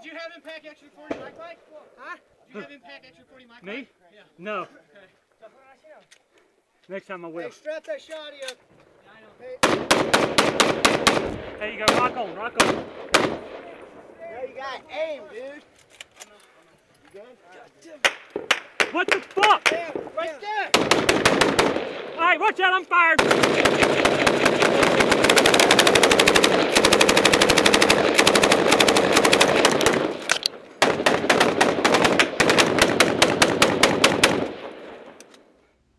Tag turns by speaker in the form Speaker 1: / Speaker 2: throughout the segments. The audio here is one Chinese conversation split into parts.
Speaker 1: Did you have him pack extra 40 mic mic? Huh? Did you have him pack extra 40 mic
Speaker 2: Me?
Speaker 1: Yeah.
Speaker 2: No. Next time I will.
Speaker 1: Hey, strap that shot shoddy up.
Speaker 2: There you go. Rock on. Rock on.
Speaker 1: Now you got aim, dude. You good?
Speaker 2: What the fuck?
Speaker 1: Yeah, right there.
Speaker 2: All right, watch out. I'm fired.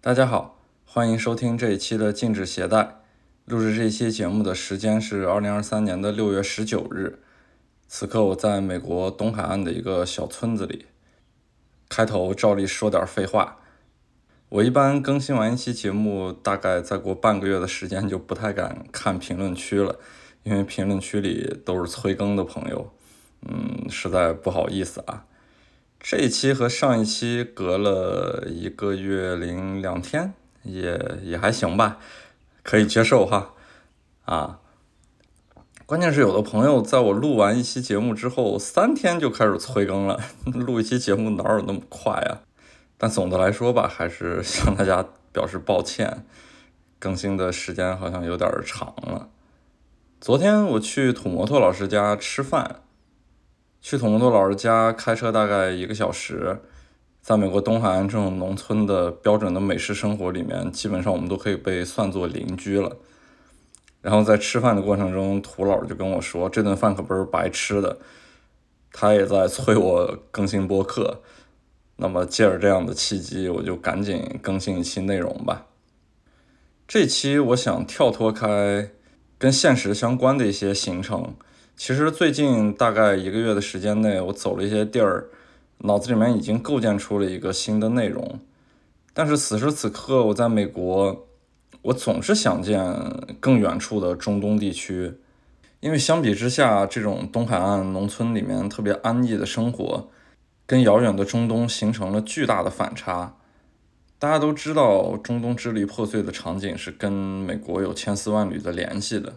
Speaker 3: 大家好，欢迎收听这一期的禁止携带。录制这期节目的时间是二零二三年的六月十九日。此刻我在美国东海岸的一个小村子里。开头照例说点废话。我一般更新完一期节目，大概再过半个月的时间就不太敢看评论区了，因为评论区里都是催更的朋友，嗯，实在不好意思啊。这一期和上一期隔了一个月零两天，也也还行吧，可以接受哈。啊，关键是有的朋友在我录完一期节目之后，三天就开始催更了。录一期节目哪有那么快呀？但总的来说吧，还是向大家表示抱歉，更新的时间好像有点长了。昨天我去土摩托老师家吃饭。去土摩托老师家开车大概一个小时，在美国东海岸这种农村的标准的美式生活里面，基本上我们都可以被算作邻居了。然后在吃饭的过程中，土老就跟我说：“这顿饭可不是白吃的。”他也在催我更新播客。那么借着这样的契机，我就赶紧更新一期内容吧。这期我想跳脱开跟现实相关的一些行程。其实最近大概一个月的时间内，我走了一些地儿，脑子里面已经构建出了一个新的内容。但是此时此刻，我在美国，我总是想见更远处的中东地区，因为相比之下，这种东海岸农村里面特别安逸的生活，跟遥远的中东形成了巨大的反差。大家都知道，中东支离破碎的场景是跟美国有千丝万缕的联系的。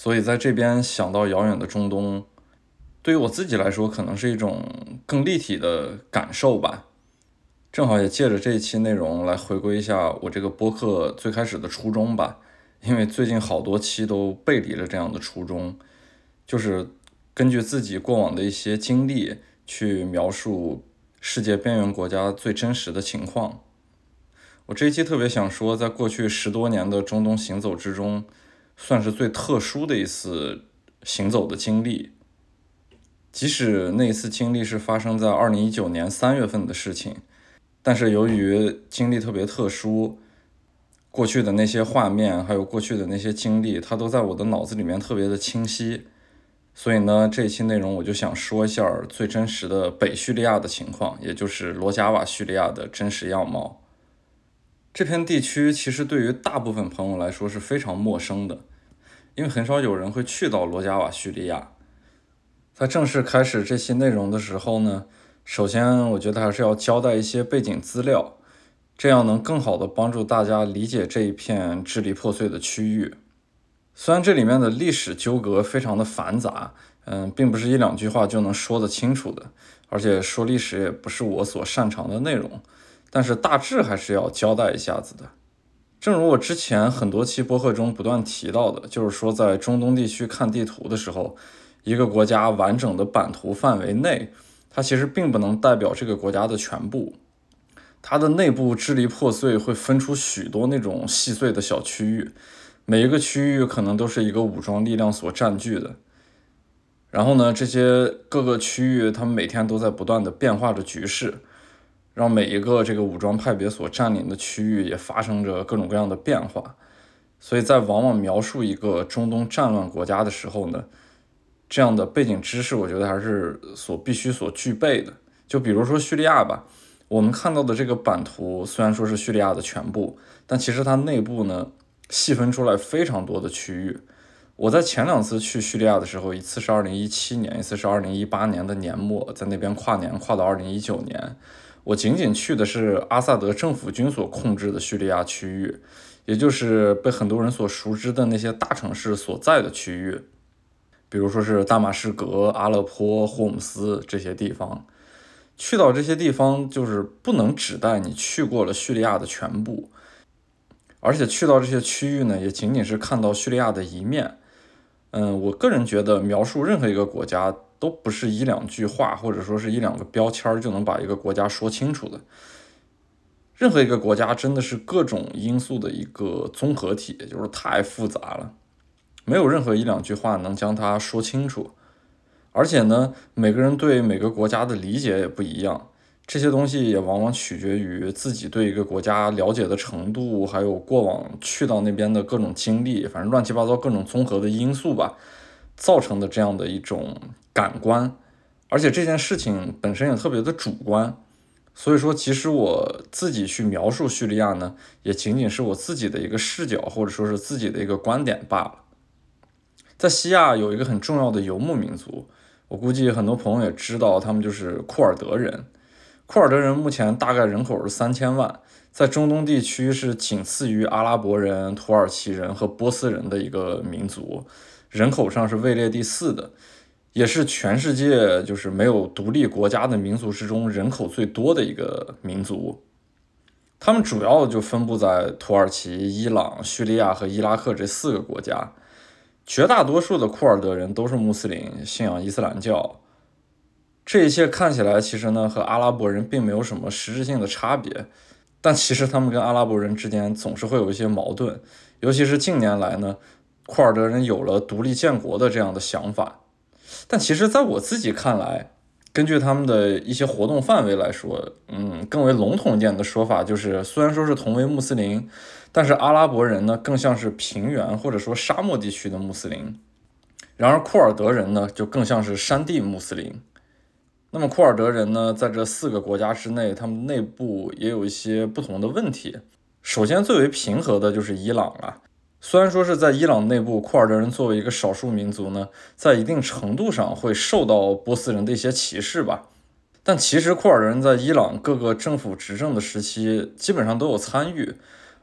Speaker 3: 所以在这边想到遥远的中东，对于我自己来说，可能是一种更立体的感受吧。正好也借着这一期内容来回归一下我这个播客最开始的初衷吧。因为最近好多期都背离了这样的初衷，就是根据自己过往的一些经历去描述世界边缘国家最真实的情况。我这一期特别想说，在过去十多年的中东行走之中。算是最特殊的一次行走的经历，即使那一次经历是发生在二零一九年三月份的事情，但是由于经历特别特殊，过去的那些画面还有过去的那些经历，它都在我的脑子里面特别的清晰，所以呢，这一期内容我就想说一下最真实的北叙利亚的情况，也就是罗加瓦叙利亚的真实样貌。这片地区其实对于大部分朋友来说是非常陌生的，因为很少有人会去到罗加瓦叙利亚。在正式开始这期内容的时候呢，首先我觉得还是要交代一些背景资料，这样能更好的帮助大家理解这一片支离破碎的区域。虽然这里面的历史纠葛非常的繁杂，嗯，并不是一两句话就能说得清楚的，而且说历史也不是我所擅长的内容。但是大致还是要交代一下子的。正如我之前很多期播客中不断提到的，就是说在中东地区看地图的时候，一个国家完整的版图范围内，它其实并不能代表这个国家的全部。它的内部支离破碎，会分出许多那种细碎的小区域，每一个区域可能都是一个武装力量所占据的。然后呢，这些各个区域，他们每天都在不断的变化着局势。让每一个这个武装派别所占领的区域也发生着各种各样的变化，所以在往往描述一个中东战乱国家的时候呢，这样的背景知识我觉得还是所必须所具备的。就比如说叙利亚吧，我们看到的这个版图虽然说是叙利亚的全部，但其实它内部呢细分出来非常多的区域。我在前两次去叙利亚的时候，一次是二零一七年，一次是二零一八年的年末，在那边跨年跨到二零一九年。我仅仅去的是阿萨德政府军所控制的叙利亚区域，也就是被很多人所熟知的那些大城市所在的区域。比如说是大马士革、阿勒颇、霍姆斯这些地方。去到这些地方，就是不能指代你去过了叙利亚的全部，而且去到这些区域呢，也仅仅是看到叙利亚的一面。嗯，我个人觉得，描述任何一个国家都不是一两句话，或者说是一两个标签就能把一个国家说清楚的。任何一个国家真的是各种因素的一个综合体，就是太复杂了，没有任何一两句话能将它说清楚。而且呢，每个人对每个国家的理解也不一样，这些东西也往往取决于自己对一个国家了解的程度，还有过往去到那边的各种经历，反正乱七八糟各种综合的因素吧，造成的这样。的一种感官。而且这件事情本身也特别的主观，所以说，其实我自己去描述叙利亚呢，也仅仅是我自己的一个视角，或者说是自己的一个观点罢了。在西亚有一个很重要的游牧民族。我估计很多朋友也知道，他们就是库尔德人。库尔德人目前大概人口是三千万，在中东地区是仅次于阿拉伯人、土耳其人和波斯人的一个民族，人口上是位列第四的，也是全世界就是没有独立国家的民族之中人口最多的一个民族。他们主要就分布在土耳其、伊朗、叙利亚和伊拉克这四个国家。绝大多数的库尔德人都是穆斯林，信仰伊斯兰教。这一切看起来其实呢和阿拉伯人并没有什么实质性的差别，但其实他们跟阿拉伯人之间总是会有一些矛盾，尤其是近年来呢，库尔德人有了独立建国的这样的想法。但其实，在我自己看来，根据他们的一些活动范围来说，嗯，更为笼统一点的说法就是，虽然说是同为穆斯林。但是阿拉伯人呢，更像是平原或者说沙漠地区的穆斯林，然而库尔德人呢，就更像是山地穆斯林。那么库尔德人呢，在这四个国家之内，他们内部也有一些不同的问题。首先，最为平和的就是伊朗了。虽然说是在伊朗内部，库尔德人作为一个少数民族呢，在一定程度上会受到波斯人的一些歧视吧，但其实库尔德人在伊朗各个政府执政的时期，基本上都有参与。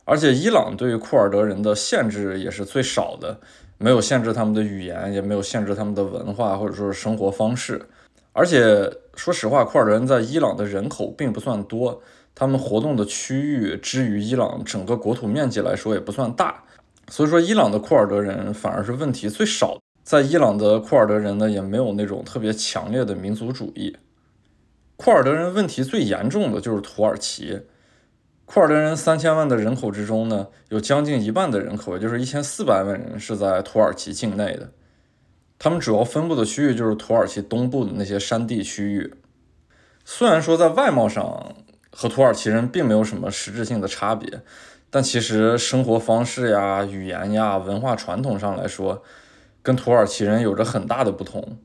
Speaker 3: 而且伊朗对于库尔德人的限制也是最少的，没有限制他们的语言，也没有限制他们的文化或者说是生活方式。而且说实话，库尔德人在伊朗的人口并不算多，他们活动的区域之于伊朗整个国土面积来说也不算大，所以说伊朗的库尔德人反而是问题最少。在伊朗的库尔德人呢，也没有那种特别强烈的民族主义。库尔德人问题最严重的就是土耳其。库尔德人三千万的人口之中呢，有将近一半的人口，也就是一千四百万人是在土耳其境内的。他们主要分布的区域就是土耳其东部的那些山地区域。虽然说在外貌上和土耳其人并没有什么实质性的差别，但其实生活方式呀、语言呀、文化传统上来说，跟土耳其人有着很大的不同。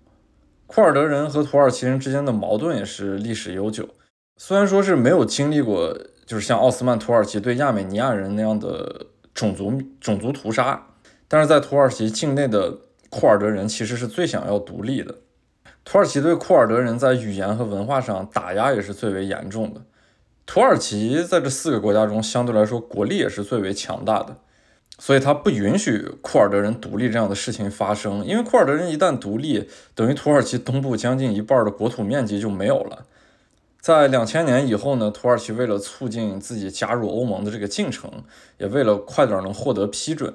Speaker 3: 库尔德人和土耳其人之间的矛盾也是历史悠久，虽然说是没有经历过。就是像奥斯曼土耳其对亚美尼亚人那样的种族种族屠杀，但是在土耳其境内的库尔德人其实是最想要独立的。土耳其对库尔德人在语言和文化上打压也是最为严重的。土耳其在这四个国家中相对来说国力也是最为强大的，所以他不允许库尔德人独立这样的事情发生。因为库尔德人一旦独立，等于土耳其东部将近一半的国土面积就没有了。在两千年以后呢，土耳其为了促进自己加入欧盟的这个进程，也为了快点能获得批准，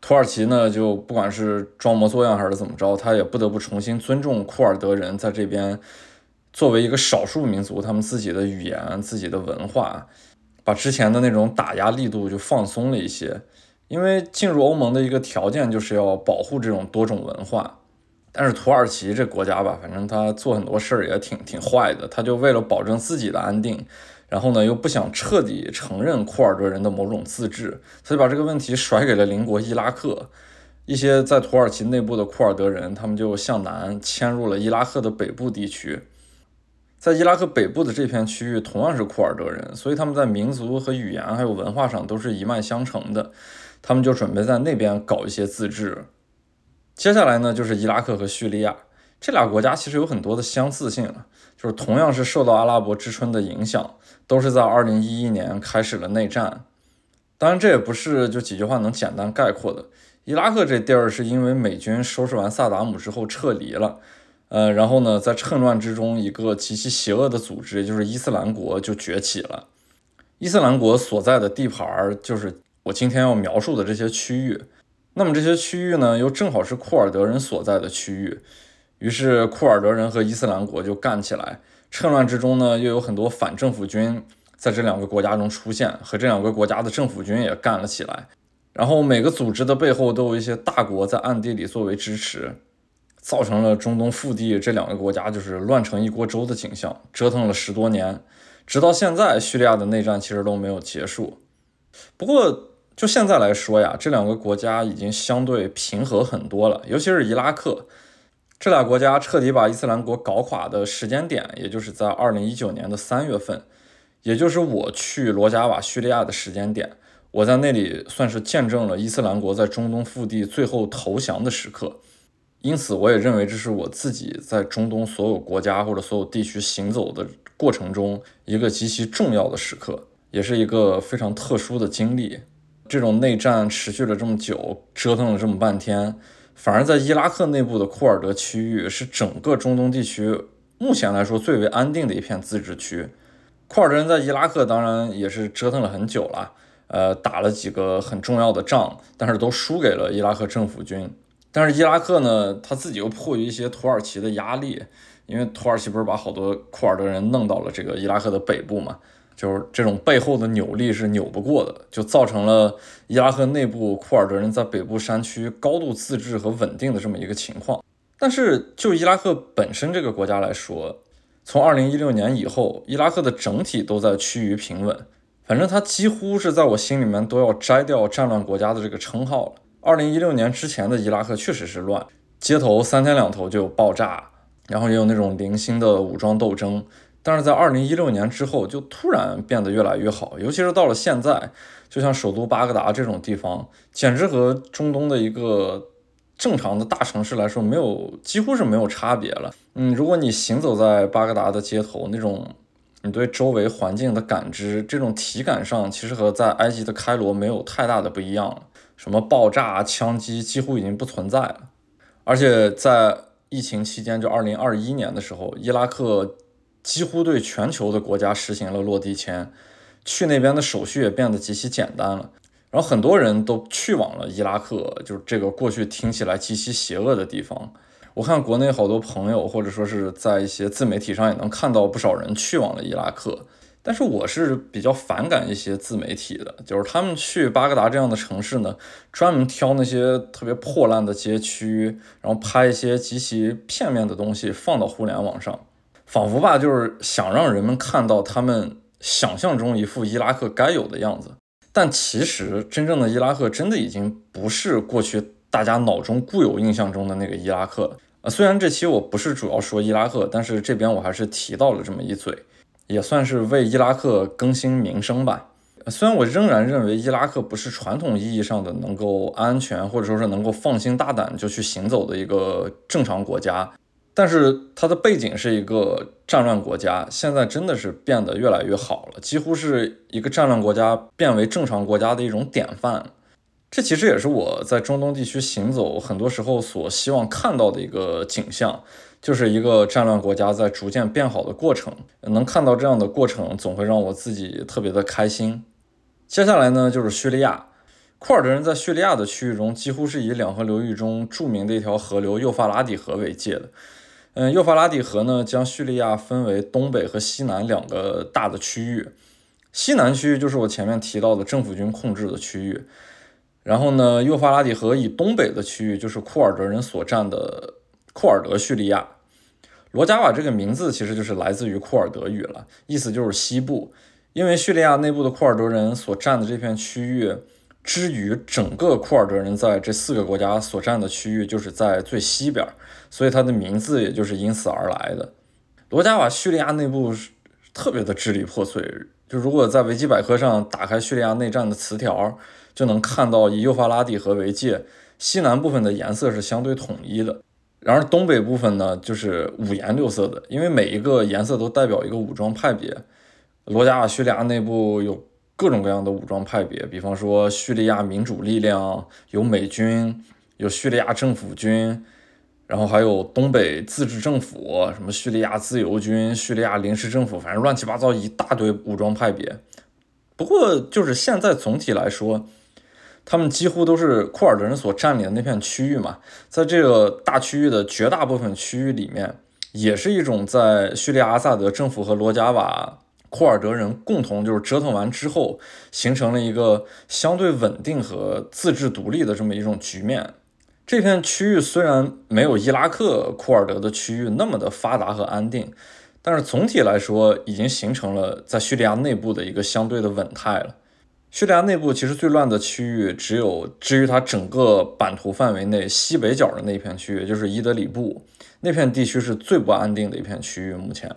Speaker 3: 土耳其呢就不管是装模作样还是怎么着，他也不得不重新尊重库尔德人在这边作为一个少数民族，他们自己的语言、自己的文化，把之前的那种打压力度就放松了一些，因为进入欧盟的一个条件就是要保护这种多种文化。但是土耳其这国家吧，反正他做很多事儿也挺挺坏的。他就为了保证自己的安定，然后呢又不想彻底承认库尔德人的某种自治，所以把这个问题甩给了邻国伊拉克。一些在土耳其内部的库尔德人，他们就向南迁入了伊拉克的北部地区。在伊拉克北部的这片区域同样是库尔德人，所以他们在民族和语言还有文化上都是一脉相承的。他们就准备在那边搞一些自治。接下来呢，就是伊拉克和叙利亚这俩国家，其实有很多的相似性，就是同样是受到阿拉伯之春的影响，都是在2011年开始了内战。当然，这也不是就几句话能简单概括的，伊拉克这地儿是因为美军收拾完萨达姆之后撤离了，呃，然后呢，在趁乱之中，一个极其邪恶的组织，也就是伊斯兰国就崛起了。伊斯兰国所在的地盘儿就是我今天要描述的这些区域。那么这些区域呢，又正好是库尔德人所在的区域。于是库尔德人和伊斯兰国就干起来。趁乱之中呢，又有很多反政府军在这两个国家中出现，和这两个国家的政府军也干了起来。然后每个组织的背后都有一些大国在暗地里作为支持，造成了中东腹地这两个国家就是乱成一锅粥的景象，折腾了十多年。直到现在，叙利亚的内战其实都没有结束。不过，就现在来说呀，这两个国家已经相对平和很多了。尤其是伊拉克，这俩国家彻底把伊斯兰国搞垮的时间点，也就是在二零一九年的三月份，也就是我去罗加瓦叙利亚的时间点。我在那里算是见证了伊斯兰国在中东腹地最后投降的时刻。因此，我也认为这是我自己在中东所有国家或者所有地区行走的。过程中一个极其重要的时刻，也是一个非常特殊的经历。这种内战持续了这么久，折腾了这么半天，反而在伊拉克内部的库尔德区域是整个中东地区目前来说最为安定的一片自治区。库尔德人在伊拉克当然也是折腾了很久了，呃，打了几个很重要的仗，但是都输给了伊拉克政府军。但是伊拉克呢，他自己又迫于一些土耳其的压力。因为土耳其不是把好多库尔德人弄到了这个伊拉克的北部嘛，就是这种背后的扭力是扭不过的，就造成了伊拉克内部库尔德人在北部山区高度自治和稳定的这么一个情况。但是就伊拉克本身这个国家来说，从二零一六年以后，伊拉克的整体都在趋于平稳，反正它几乎是在我心里面都要摘掉战乱国家的这个称号了。二零一六年之前的伊拉克确实是乱，街头三天两头就有爆炸。然后也有那种零星的武装斗争，但是在二零一六年之后就突然变得越来越好，尤其是到了现在，就像首都巴格达这种地方，简直和中东的一个正常的大城市来说，没有几乎是没有差别了。嗯，如果你行走在巴格达的街头，那种你对周围环境的感知，这种体感上其实和在埃及的开罗没有太大的不一样，什么爆炸、枪击几乎已经不存在了，而且在。疫情期间，就二零二一年的时候，伊拉克几乎对全球的国家实行了落地签，去那边的手续也变得极其简单了。然后很多人都去往了伊拉克，就是这个过去听起来极其邪恶的地方。我看国内好多朋友，或者说是在一些自媒体上也能看到不少人去往了伊拉克。但是我是比较反感一些自媒体的，就是他们去巴格达这样的城市呢，专门挑那些特别破烂的街区，然后拍一些极其片面的东西放到互联网上，仿佛吧就是想让人们看到他们想象中一副伊拉克该有的样子。但其实真正的伊拉克真的已经不是过去大家脑中固有印象中的那个伊拉克了。呃，虽然这期我不是主要说伊拉克，但是这边我还是提到了这么一嘴。也算是为伊拉克更新名声吧。虽然我仍然认为伊拉克不是传统意义上的能够安全或者说是能够放心大胆就去行走的一个正常国家，但是它的背景是一个战乱国家，现在真的是变得越来越好了，几乎是一个战乱国家变为正常国家的一种典范。这其实也是我在中东地区行走很多时候所希望看到的一个景象。就是一个战乱国家在逐渐变好的过程，能看到这样的过程，总会让我自己特别的开心。接下来呢，就是叙利亚，库尔德人在叙利亚的区域中，几乎是以两河流域中著名的一条河流幼发拉底河为界的。嗯，幼发拉底河呢，将叙利亚分为东北和西南两个大的区域。西南区域就是我前面提到的政府军控制的区域，然后呢，幼发拉底河以东北的区域就是库尔德人所占的。库尔德叙利亚，罗加瓦这个名字其实就是来自于库尔德语了，意思就是西部。因为叙利亚内部的库尔德人所占的这片区域，之于整个库尔德人在这四个国家所占的区域，就是在最西边，所以它的名字也就是因此而来的。罗加瓦叙利亚内部是特别的支离破碎，就如果在维基百科上打开叙利亚内战的词条，就能看到以幼发拉底河为界，西南部分的颜色是相对统一的。然而东北部分呢，就是五颜六色的，因为每一个颜色都代表一个武装派别。罗加瓦叙利亚内部有各种各样的武装派别，比方说叙利亚民主力量，有美军，有叙利亚政府军，然后还有东北自治政府，什么叙利亚自由军、叙利亚临时政府，反正乱七八糟一大堆武装派别。不过就是现在总体来说，他们几乎都是库尔德人所占领的那片区域嘛，在这个大区域的绝大部分区域里面，也是一种在叙利亚阿萨德政府和罗加瓦。库尔德人共同就是折腾完之后，形成了一个相对稳定和自治独立的这么一种局面。这片区域虽然没有伊拉克库尔德的区域那么的发达和安定，但是总体来说已经形成了在叙利亚内部的一个相对的稳态了。叙利亚内部其实最乱的区域只有至于它整个版图范围内西北角的那一片区域，就是伊德里布那片地区是最不安定的一片区域，目前。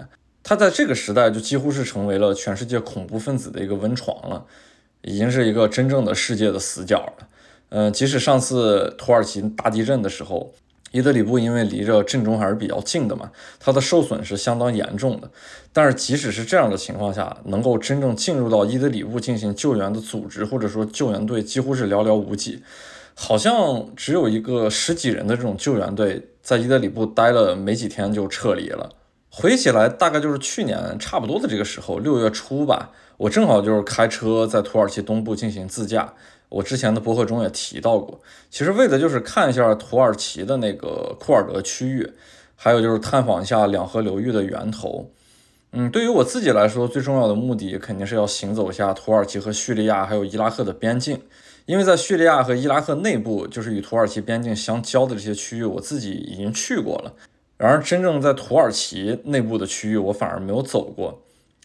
Speaker 3: 它在这个时代就几乎是成为了全世界恐怖分子的一个温床了，已经是一个真正的世界的死角了。嗯，即使上次土耳其大地震的时候，伊德里布因为离着震中还是比较近的嘛，它的受损是相当严重的。但是即使是这样的情况下，能够真正进入到伊德里布进行救援的组织或者说救援队几乎是寥寥无几，好像只有一个十几人的这种救援队在伊德里布待了没几天就撤离了。回忆起来，大概就是去年差不多的这个时候，六月初吧。我正好就是开车在土耳其东部进行自驾。我之前的博客中也提到过，其实为的就是看一下土耳其的那个库尔德区域，还有就是探访一下两河流域的源头。嗯，对于我自己来说，最重要的目的肯定是要行走一下土耳其和叙利亚还有伊拉克的边境，因为在叙利亚和伊拉克内部，就是与土耳其边境相交的这些区域，我自己已经去过了。然而，真正在土耳其内部的区域，我反而没有走过。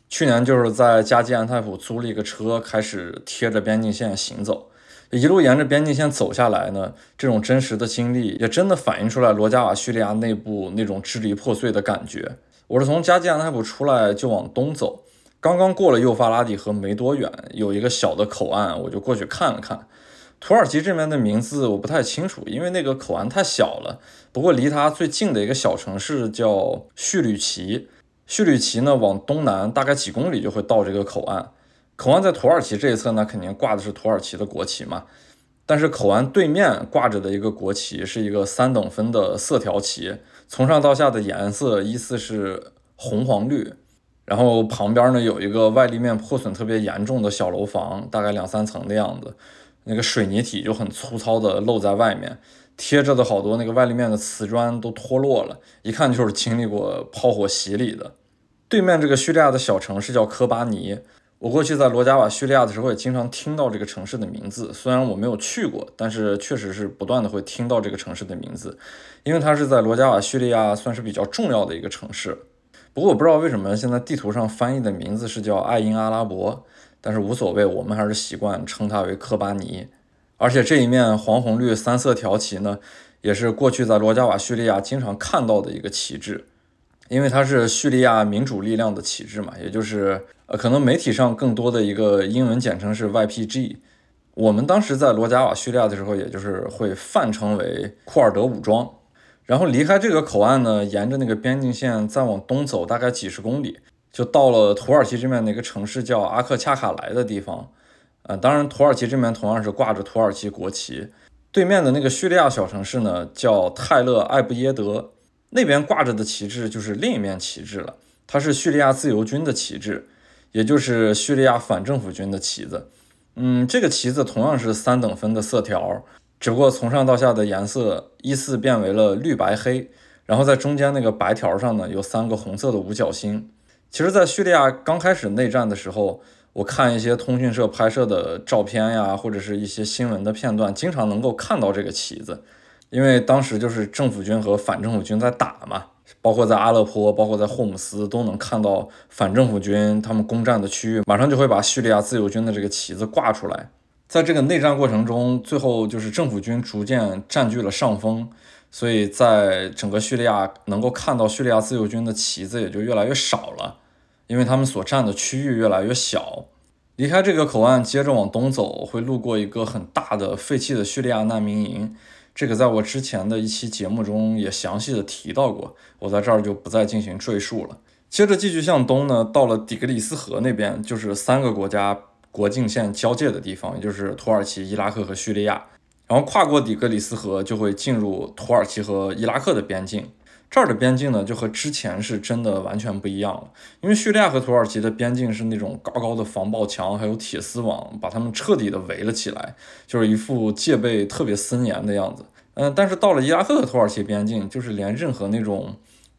Speaker 3: 去年就是在加基安泰普租了一个车，开始贴着边境线行走，一路沿着边境线走下来呢。这种真实的经历，也真的反映出来罗加瓦叙利亚内部那种支离破碎的感觉。我是从加济安泰普出来就往东走，刚刚过了幼发拉底河没多远，有一个小的口岸，我就过去看了看。土耳其这边的名字我不太清楚，因为那个口岸太小了。不过离它最近的一个小城市叫叙吕奇，叙吕奇呢往东南大概几公里就会到这个口岸。口岸在土耳其这一侧呢，肯定挂的是土耳其的国旗嘛。但是口岸对面挂着的一个国旗是一个三等分的色条旗，从上到下的颜色依次是红、黄、绿。然后旁边呢有一个外立面破损特别严重的小楼房，大概两三层的样子。那个水泥体就很粗糙的露在外面，贴着的好多那个外立面的瓷砖都脱落了，一看就是经历过炮火洗礼的。对面这个叙利亚的小城市叫科巴尼，我过去在罗加瓦叙利亚的时候也经常听到这个城市的名字，虽然我没有去过，但是确实是不断的会听到这个城市的名字，因为它是在罗加瓦叙利亚算是比较重要的一个城市。不过我不知道为什么现在地图上翻译的名字是叫爱因阿拉伯。但是无所谓，我们还是习惯称它为科巴尼。而且这一面黄红绿三色条旗呢，也是过去在罗加瓦叙利亚经常看到的一个旗帜，因为它是叙利亚民主力量的旗帜嘛，也就是呃，可能媒体上更多的一个英文简称是 YPG。我们当时在罗加瓦叙利亚的时候，也就是会泛称为库尔德武装。然后离开这个口岸呢，沿着那个边境线再往东走，大概几十公里。就到了土耳其这边的一个城市叫阿克恰卡莱的地方，呃，当然土耳其这边同样是挂着土耳其国旗。对面的那个叙利亚小城市呢，叫泰勒艾布耶德，那边挂着的旗帜就是另一面旗帜了，它是叙利亚自由军的旗帜，也就是叙利亚反政府军的旗子。嗯，这个旗子同样是三等分的色条，只不过从上到下的颜色依次变为了绿白黑，然后在中间那个白条上呢，有三个红色的五角星。其实，在叙利亚刚开始内战的时候，我看一些通讯社拍摄的照片呀，或者是一些新闻的片段，经常能够看到这个旗子。因为当时就是政府军和反政府军在打嘛，包括在阿勒颇，包括在霍姆斯，都能看到反政府军他们攻占的区域，马上就会把叙利亚自由军的这个旗子挂出来。在这个内战过程中，最后就是政府军逐渐占据了上风。所以在整个叙利亚能够看到叙利亚自由军的旗子也就越来越少了，因为他们所占的区域越来越小。离开这个口岸，接着往东走，会路过一个很大的废弃的叙利亚难民营。这个在我之前的一期节目中也详细的提到过，我在这儿就不再进行赘述了。接着继续向东呢，到了底格里斯河那边，就是三个国家国境线交界的地方，也就是土耳其、伊拉克和叙利亚。然后跨过底格里斯河，就会进入土耳其和伊拉克的边境。这儿的边境呢，就和之前是真的完全不一样了。因为叙利亚和土耳其的边境是那种高高的防爆墙，还有铁丝网，把他们彻底的围了起来，就是一副戒备特别森严的样子。嗯，但是到了伊拉克和土耳其边境，就是连任何那种。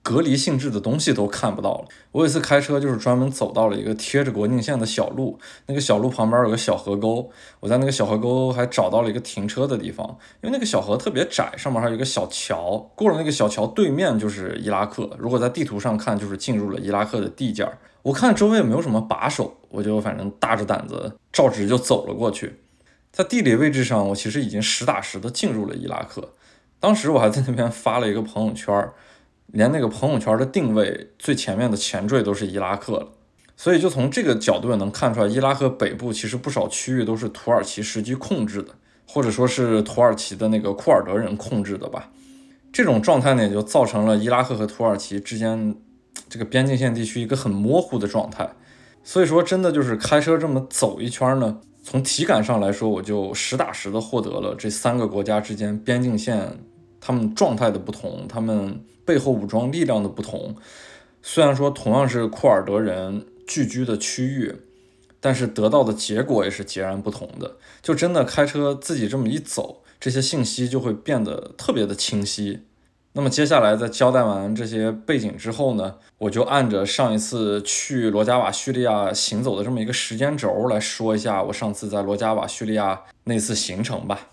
Speaker 3: 隔离性质的东西都看不到了。我有一次开车，就是专门走到了一个贴着国境线的小路，那个小路旁边有个小河沟，我在那个小河沟还找到了一个停车的地方，因为那个小河特别窄，上面还有一个小桥，过了那个小桥对面就是伊拉克。如果在地图上看，就是进入了伊拉克的地界儿。我看周围也没有什么把手，我就反正大着胆子照直就走了过去。在地理位置上，我其实已经实打实的进入了伊拉克。当时我还在那边发了一个朋友圈。连那个朋友圈的定位最前面的前缀都是伊拉克了，所以就从这个角度也能看出来，伊拉克北部其实不少区域都是土耳其实际控制的，或者说是土耳其的那个库尔德人控制的吧。这种状态呢，也就造成了伊拉克和土耳其之间这个边境线地区一个很模糊的状态。所以说，真的就是开车这么走一圈呢，从体感上来说，我就实打实的获得了这三个国家之间边境线他们状态的不同，他们。背后武装力量的不同，虽然说同样是库尔德人聚居的区域，但是得到的结果也是截然不同的。就真的开车自己这么一走，这些信息就会变得特别的清晰。那么接下来在交代完这些背景之后呢，我就按着上一次去罗加瓦叙利亚行走的这么一个时间轴来说一下我上次在罗加瓦叙利亚那次行程吧。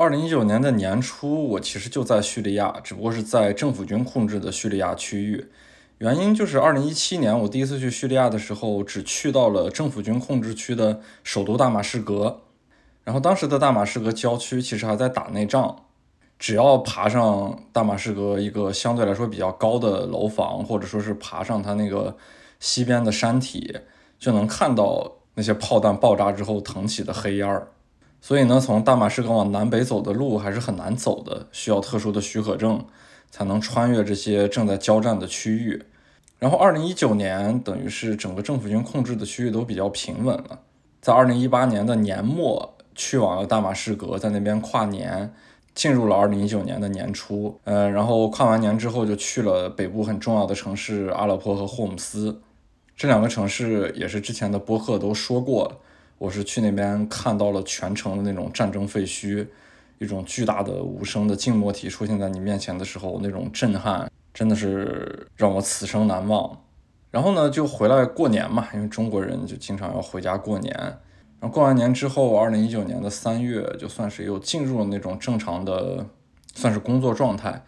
Speaker 3: 二零一九年的年初，我其实就在叙利亚，只不过是在政府军控制的叙利亚区域。原因就是二零一七年我第一次去叙利亚的时候，只去到了政府军控制区的首都大马士革。然后当时的大马士革郊区其实还在打内仗，只要爬上大马士革一个相对来说比较高的楼房，或者说是爬上它那个西边的山体，就能看到那些炮弹爆炸之后腾起的黑烟儿。所以呢，从大马士革往南北走的路还是很难走的，需要特殊的许可证才能穿越这些正在交战的区域。然后，二零一九年等于是整个政府军控制的区域都比较平稳了。在二零一八年的年末去往了大马士革，在那边跨年，进入了二零一九年的年初。呃，然后跨完年之后就去了北部很重要的城市阿勒颇和霍姆斯，这两个城市也是之前的播客都说过了。我是去那边看到了全城的那种战争废墟，一种巨大的无声的静默体出现在你面前的时候，那种震撼真的是让我此生难忘。然后呢，就回来过年嘛，因为中国人就经常要回家过年。然后过完年之后，二零一九年的三月，就算是又进入了那种正常的，算是工作状态。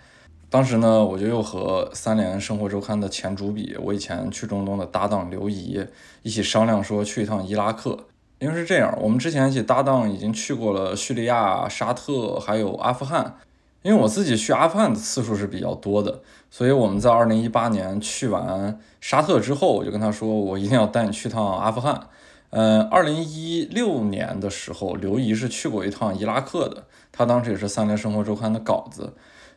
Speaker 3: 当时呢，我就又和三联生活周刊的前主笔，我以前去中东的搭档刘怡一起商量说去一趟伊拉克。因为是这样，我们之前一起搭档已经去过了叙利亚、沙特，还有阿富汗。因为我自己去阿富汗的次数是比较多的，所以我们在二零一八年去完沙特之后，我就跟他说，我一定要带你去趟阿富汗。嗯，二零一六年的时候，刘怡是去过一趟伊拉克的，他当时也是三联生活周刊的稿子。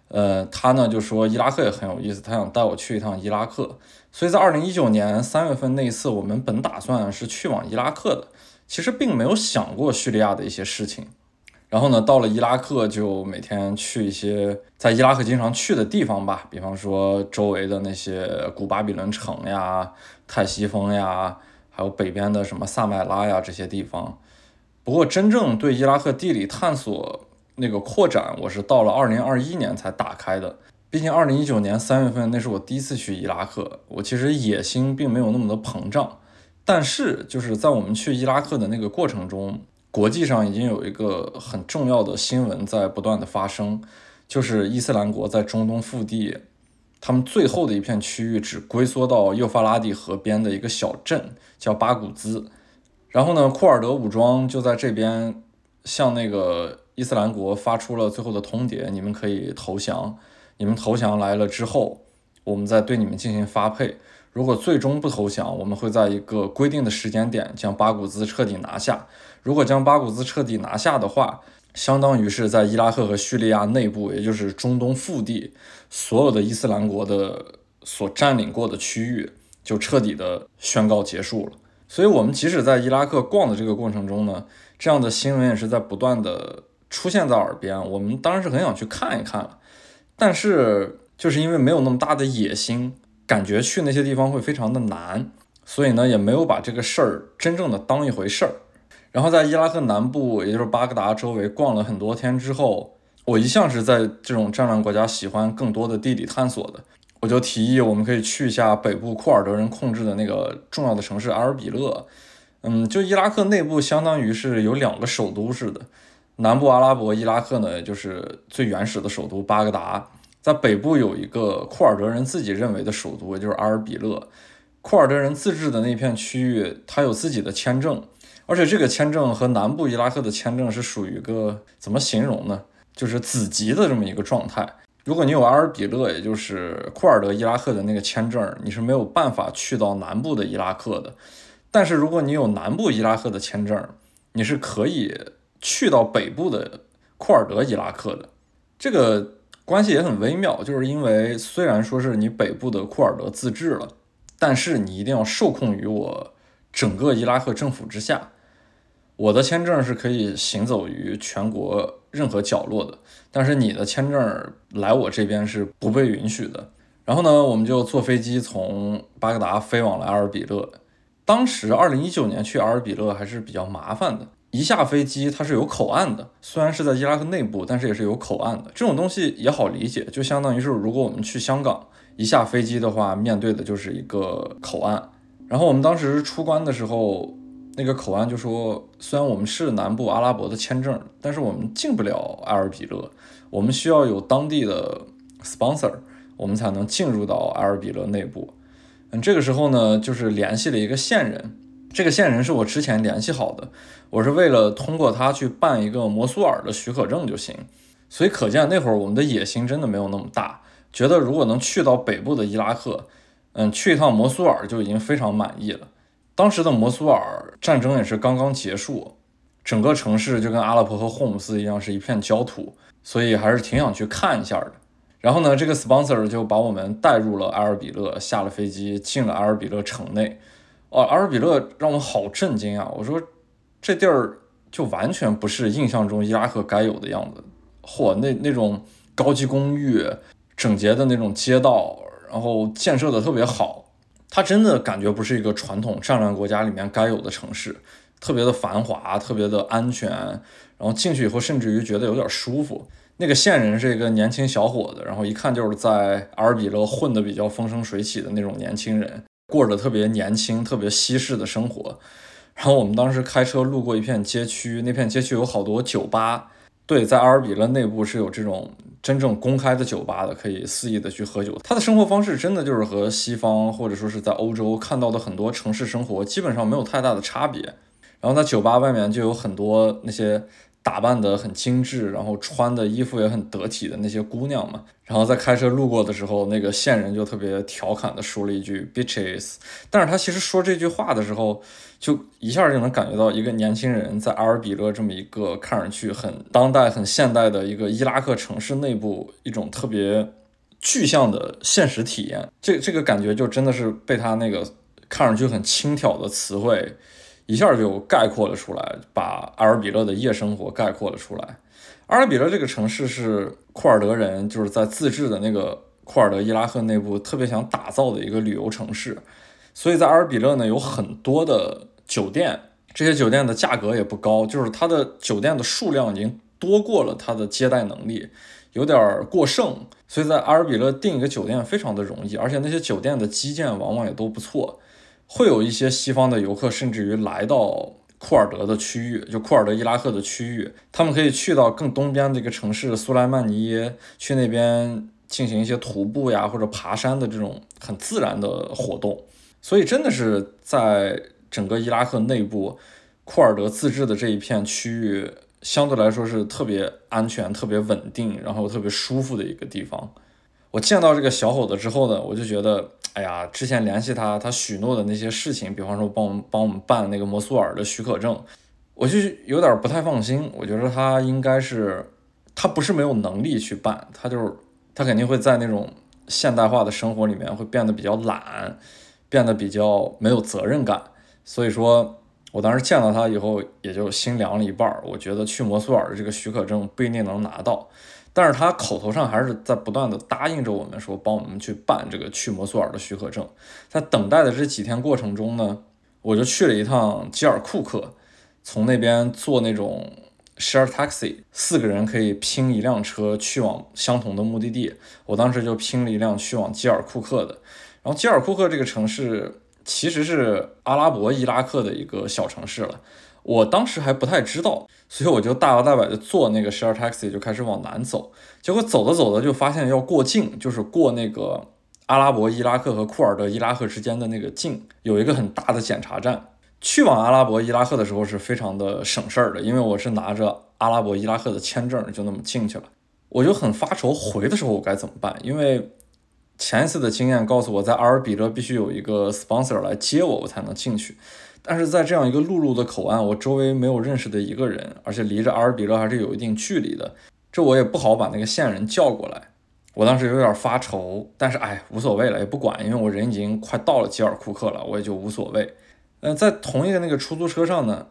Speaker 3: 呃，他呢就说伊拉克也很有意思，他想带我去一趟伊拉克。所以在二零一九年三月份那一次，我们本打算是去往伊拉克的。其实并没有想过叙利亚的一些事情，然后呢，到了伊拉克就每天去一些在伊拉克经常去的地方吧，比方说周围的那些古巴比伦城呀、泰西峰呀，还有北边的什么萨麦拉呀这些地方。不过真正对伊拉克地理探索那个扩展，我是到了二零二一年才打开的。毕竟二零一九年三月份那是我第一次去伊拉克，我其实野心并没有那么的膨胀。但是，就是在我们去伊拉克的那个过程中，国际上已经有一个很重要的新闻在不断的发生，就是伊斯兰国在中东腹地，他们最后的一片区域只龟缩到幼发拉底河边的一个小镇，叫巴古兹。然后呢，库尔德武装就在这边向那个伊斯兰国发出了最后的通牒：你们可以投降，你们投降来了之后，我们再对你们进行发配。如果最终不投降，我们会在一个规定的时间点将巴古兹彻底拿下。如果将巴古兹彻底拿下的话，相当于是在伊拉克和叙利亚内部，也就是中东腹地所有的伊斯兰国的所占领过的区域就彻底的宣告结束了。所以我们即使在伊拉克逛的这个过程中呢，这样的新闻也是在不断的出现在耳边。我们当然是很想去看一看了，但是就是因为没有那么大的野心，感觉去那些地方会非常的难，所以呢也没有把这个事儿真正的当一回事儿。然后在伊拉克南部，也就是巴格达周围逛了很多天之后，我一向是在这种战乱国家喜欢更多的地理探索的，我就提议我们可以去一下北部库尔德人控制的那个重要的城市阿尔比勒。嗯，就伊拉克内部相当于是有两个首都似的，南部阿拉伯伊拉克呢，就是最原始的首都巴格达，在北部有一个库尔德人自己认为的首都，也就是阿尔比勒。库尔德人自治的那片区域，它有自己的签证。而且这个签证和南部伊拉克的签证是属于一个怎么形容呢？就是子集的这么一个状态。如果你有阿尔比勒，也就是库尔德伊拉克的那个签证，你是没有办法去到南部的伊拉克的。但是如果你有南部伊拉克的签证，你是可以去到北部的库尔德伊拉克的。这个关系也很微妙，就是因为虽然说是你北部的库尔德自治了，但是你一定要受控于我整个伊拉克政府之下。我的签证是可以行走于全国任何角落的，但是你的签证来我这边是不被允许的。然后呢，我们就坐飞机从巴格达飞往了阿尔比勒。当时二零一九年去阿尔比勒还是比较麻烦的，一下飞机它是有口岸的，虽然是在伊拉克内部，但是也是有口岸的。这种东西也好理解，就相当于是如果我们去香港一下飞机的话，面对的就是一个口岸。然后我们当时出关的时候。那个口岸就说，虽然我们是南部阿拉伯的签证，但是我们进不了埃尔比勒，我们需要有当地的 sponsor，我们才能进入到埃尔比勒内部。嗯，这个时候呢，就是联系了一个线人，这个线人是我之前联系好的，我是为了通过他去办一个摩苏尔的许可证就行。所以可见那会儿我们的野心真的没有那么大，觉得如果能去到北部的伊拉克，嗯，去一趟摩苏尔就已经非常满意了。当时的摩苏尔战争也是刚刚结束，整个城市就跟阿勒颇和霍姆斯一样是一片焦土，所以还是挺想去看一下的。然后呢，这个 sponsor 就把我们带入了阿尔比勒，下了飞机进了阿尔比勒城内。哦，阿尔比勒让我好震惊啊！我说这地儿就完全不是印象中伊拉克该有的样子，嚯，那那种高级公寓、整洁的那种街道，然后建设的特别好。它真的感觉不是一个传统战乱国家里面该有的城市，特别的繁华，特别的安全，然后进去以后甚至于觉得有点舒服。那个线人是一个年轻小伙子，然后一看就是在阿尔比勒混得比较风生水起的那种年轻人，过着特别年轻、特别西式的生活。然后我们当时开车路过一片街区，那片街区有好多酒吧。对，在阿尔比勒内部是有这种真正公开的酒吧的，可以肆意的去喝酒。他的生活方式真的就是和西方或者说是在欧洲看到的很多城市生活基本上没有太大的差别。然后在酒吧外面就有很多那些。打扮得很精致，然后穿的衣服也很得体的那些姑娘嘛，然后在开车路过的时候，那个线人就特别调侃的说了一句 bitches，但是他其实说这句话的时候，就一下就能感觉到一个年轻人在阿尔比勒这么一个看上去很当代、很现代的一个伊拉克城市内部一种特别具象的现实体验，这这个感觉就真的是被他那个看上去很轻佻的词汇。一下就概括了出来，把阿尔比勒的夜生活概括了出来。阿尔比勒这个城市是库尔德人就是在自治的那个库尔德伊拉克内部特别想打造的一个旅游城市，所以在阿尔比勒呢有很多的酒店，这些酒店的价格也不高，就是它的酒店的数量已经多过了它的接待能力，有点过剩，所以在阿尔比勒订一个酒店非常的容易，而且那些酒店的基建往往也都不错。会有一些西方的游客，甚至于来到库尔德的区域，就库尔德伊拉克的区域，他们可以去到更东边的一个城市苏莱曼尼耶，去那边进行一些徒步呀或者爬山的这种很自然的活动。所以真的是在整个伊拉克内部，库尔德自治的这一片区域，相对来说是特别安全、特别稳定，然后特别舒服的一个地方。我见到这个小伙子之后呢，我就觉得，哎呀，之前联系他，他许诺的那些事情，比方说帮我们帮我们办那个摩苏尔的许可证，我就有点不太放心。我觉得他应该是，他不是没有能力去办，他就是他肯定会在那种现代化的生活里面会变得比较懒，变得比较没有责任感，所以说我当时见到他以后，也就心凉了一半。我觉得去摩苏尔的这个许可证不一定能拿到，但是他口头上还是在不断的答应着我们说帮我们去办这个去摩苏尔的许可证。在等待的这几天过程中呢，我就去了一趟吉尔库克，从那边坐那种。share taxi，四个人可以拼一辆车去往相同的目的地。我当时就拼了一辆去往基尔库克的。然后基尔库克这个城市其实是阿拉伯伊拉克的一个小城市了。我当时还不太知道，所以我就大摇大摆的坐那个 share taxi 就开始往南走。结果走着走着就发现要过境，就是过那个阿拉伯伊拉克和库尔德伊拉克之间的那个境，有一个很大的检查站。去往阿拉伯伊拉克的时候是非常的省事儿的，因为我是拿着阿拉伯伊拉克的签证就那么进去了。我就很发愁回的时候我该怎么办，因为前一次的经验告诉我在阿尔比勒必须有一个 sponsor 来接我，我才能进去。但是在这样一个陆路的口岸，我周围没有认识的一个人，而且离着阿尔比勒还是有一定距离的，这我也不好把那个线人叫过来。我当时有点发愁，但是哎，无所谓了，也不管，因为我人已经快到了吉尔库克了，我也就无所谓。嗯，在同一个那个出租车上呢，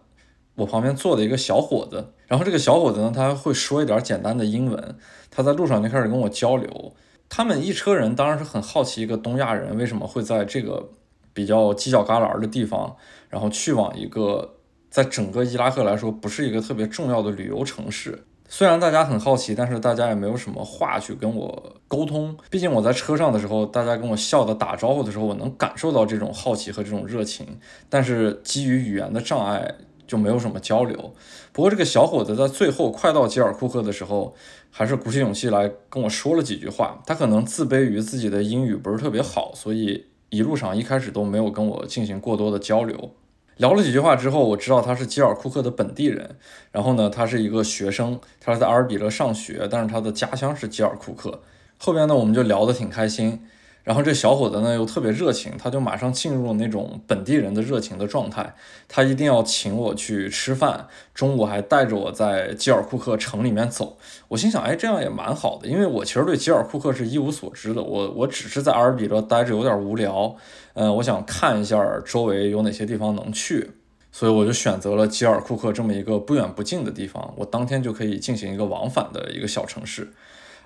Speaker 3: 我旁边坐了一个小伙子，然后这个小伙子呢，他会说一点简单的英文，他在路上就开始跟我交流。他们一车人当然是很好奇，一个东亚人为什么会在这个比较犄角旮旯的地方，然后去往一个在整个伊拉克来说不是一个特别重要的旅游城市。虽然大家很好奇，但是大家也没有什么话去跟我沟通。毕竟我在车上的时候，大家跟我笑的打招呼的时候，我能感受到这种好奇和这种热情。但是基于语言的障碍，就没有什么交流。不过这个小伙子在最后快到吉尔库克的时候，还是鼓起勇气来跟我说了几句话。他可能自卑于自己的英语不是特别好，所以一路上一开始都没有跟我进行过多的交流。聊了几句话之后，我知道他是吉尔库克的本地人。然后呢，他是一个学生，他是在阿尔比勒上学，但是他的家乡是吉尔库克。后边呢，我们就聊得挺开心。然后这小伙子呢又特别热情，他就马上进入了那种本地人的热情的状态。他一定要请我去吃饭，中午还带着我在吉尔库克城里面走。我心想，哎，这样也蛮好的，因为我其实对吉尔库克是一无所知的。我我只是在阿尔比勒待着有点无聊，嗯，我想看一下周围有哪些地方能去，所以我就选择了吉尔库克这么一个不远不近的地方，我当天就可以进行一个往返的一个小城市。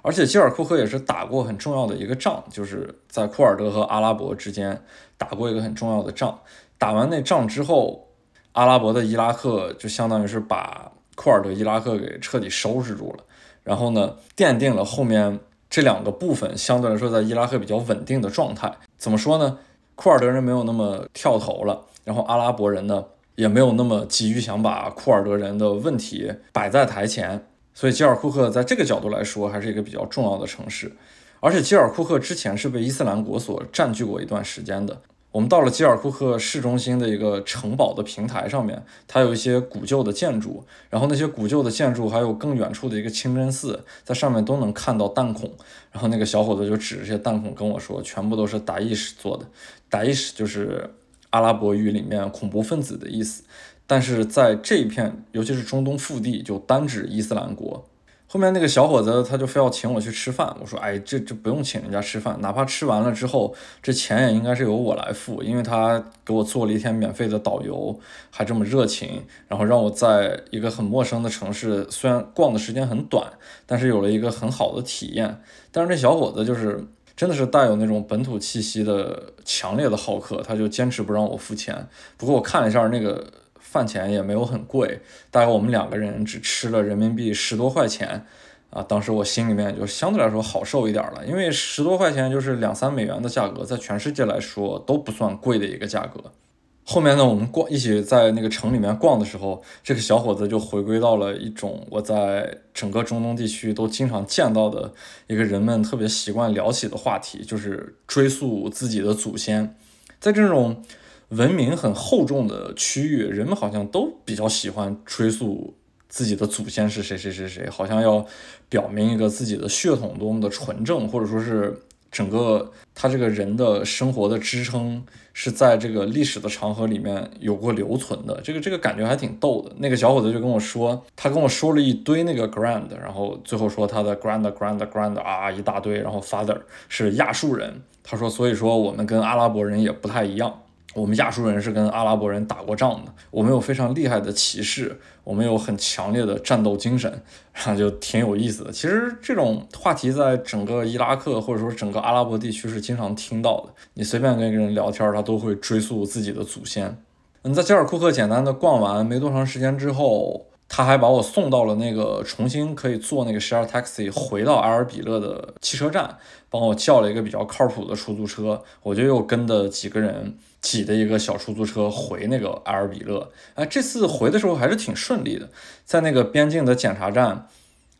Speaker 3: 而且基尔库克也是打过很重要的一个仗，就是在库尔德和阿拉伯之间打过一个很重要的仗。打完那仗之后，阿拉伯的伊拉克就相当于是把库尔德伊拉克给彻底收拾住了，然后呢，奠定了后面这两个部分相对来说在伊拉克比较稳定的状态。怎么说呢？库尔德人没有那么跳头了，然后阿拉伯人呢也没有那么急于想把库尔德人的问题摆在台前。所以基尔库克在这个角度来说还是一个比较重要的城市，而且基尔库克之前是被伊斯兰国所占据过一段时间的。我们到了基尔库克市中心的一个城堡的平台上面，它有一些古旧的建筑，然后那些古旧的建筑还有更远处的一个清真寺，在上面都能看到弹孔。然后那个小伙子就指着这些弹孔跟我说，全部都是达伊什做的。达伊什就是阿拉伯语里面恐怖分子的意思。但是在这一片，尤其是中东腹地，就单指伊斯兰国。后面那个小伙子他就非要请我去吃饭，我说：“哎，这这不用请人家吃饭，哪怕吃完了之后，这钱也应该是由我来付，因为他给我做了一天免费的导游，还这么热情，然后让我在一个很陌生的城市，虽然逛的时间很短，但是有了一个很好的体验。但是那小伙子就是真的是带有那种本土气息的强烈的好客，他就坚持不让我付钱。不过我看了一下那个。”饭钱也没有很贵，大概我们两个人只吃了人民币十多块钱，啊，当时我心里面就相对来说好受一点了，因为十多块钱就是两三美元的价格，在全世界来说都不算贵的一个价格。后面呢，我们逛一起在那个城里面逛的时候，这个小伙子就回归到了一种我在整个中东地区都经常见到的一个人们特别习惯聊起的话题，就是追溯自己的祖先，在这种。文明很厚重的区域，人们好像都比较喜欢追溯自己的祖先是谁谁谁谁，好像要表明一个自己的血统多么的纯正，或者说是整个他这个人的生活的支撑是在这个历史的长河里面有过留存的。这个这个感觉还挺逗的。那个小伙子就跟我说，他跟我说了一堆那个 grand，然后最后说他的 grand grand grand 啊一大堆，然后 father 是亚述人。他说，所以说我们跟阿拉伯人也不太一样。我们亚述人是跟阿拉伯人打过仗的，我们有非常厉害的骑士，我们有很强烈的战斗精神，然后就挺有意思的。其实这种话题在整个伊拉克或者说整个阿拉伯地区是经常听到的。你随便跟一个人聊天，他都会追溯自己的祖先。嗯，在加尔库克简单的逛完没多长时间之后。他还把我送到了那个重新可以坐那个 share taxi 回到埃尔比勒的汽车站，帮我叫了一个比较靠谱的出租车，我就又跟的几个人挤的一个小出租车回那个埃尔比勒。哎，这次回的时候还是挺顺利的，在那个边境的检查站，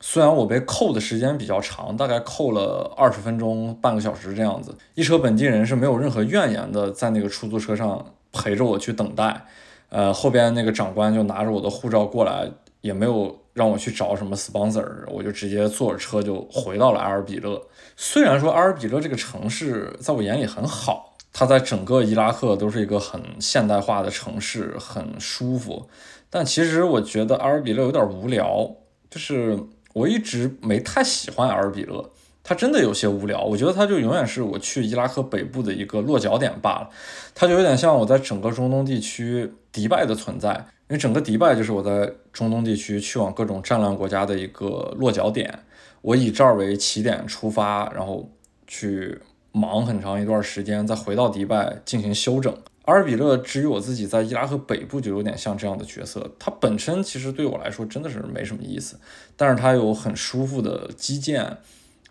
Speaker 3: 虽然我被扣的时间比较长，大概扣了二十分钟、半个小时这样子，一车本地人是没有任何怨言的，在那个出租车上陪着我去等待。呃，后边那个长官就拿着我的护照过来，也没有让我去找什么 sponsor，我就直接坐着车就回到了埃尔比勒。虽然说埃尔比勒这个城市在我眼里很好，它在整个伊拉克都是一个很现代化的城市，很舒服，但其实我觉得阿尔比勒有点无聊，就是我一直没太喜欢阿尔比勒。它真的有些无聊，我觉得它就永远是我去伊拉克北部的一个落脚点罢了。它就有点像我在整个中东地区迪拜的存在，因为整个迪拜就是我在中东地区去往各种战乱国家的一个落脚点。我以这儿为起点出发，然后去忙很长一段时间，再回到迪拜进行休整。阿尔比勒至于我自己在伊拉克北部就有点像这样的角色，它本身其实对我来说真的是没什么意思，但是它有很舒服的基建。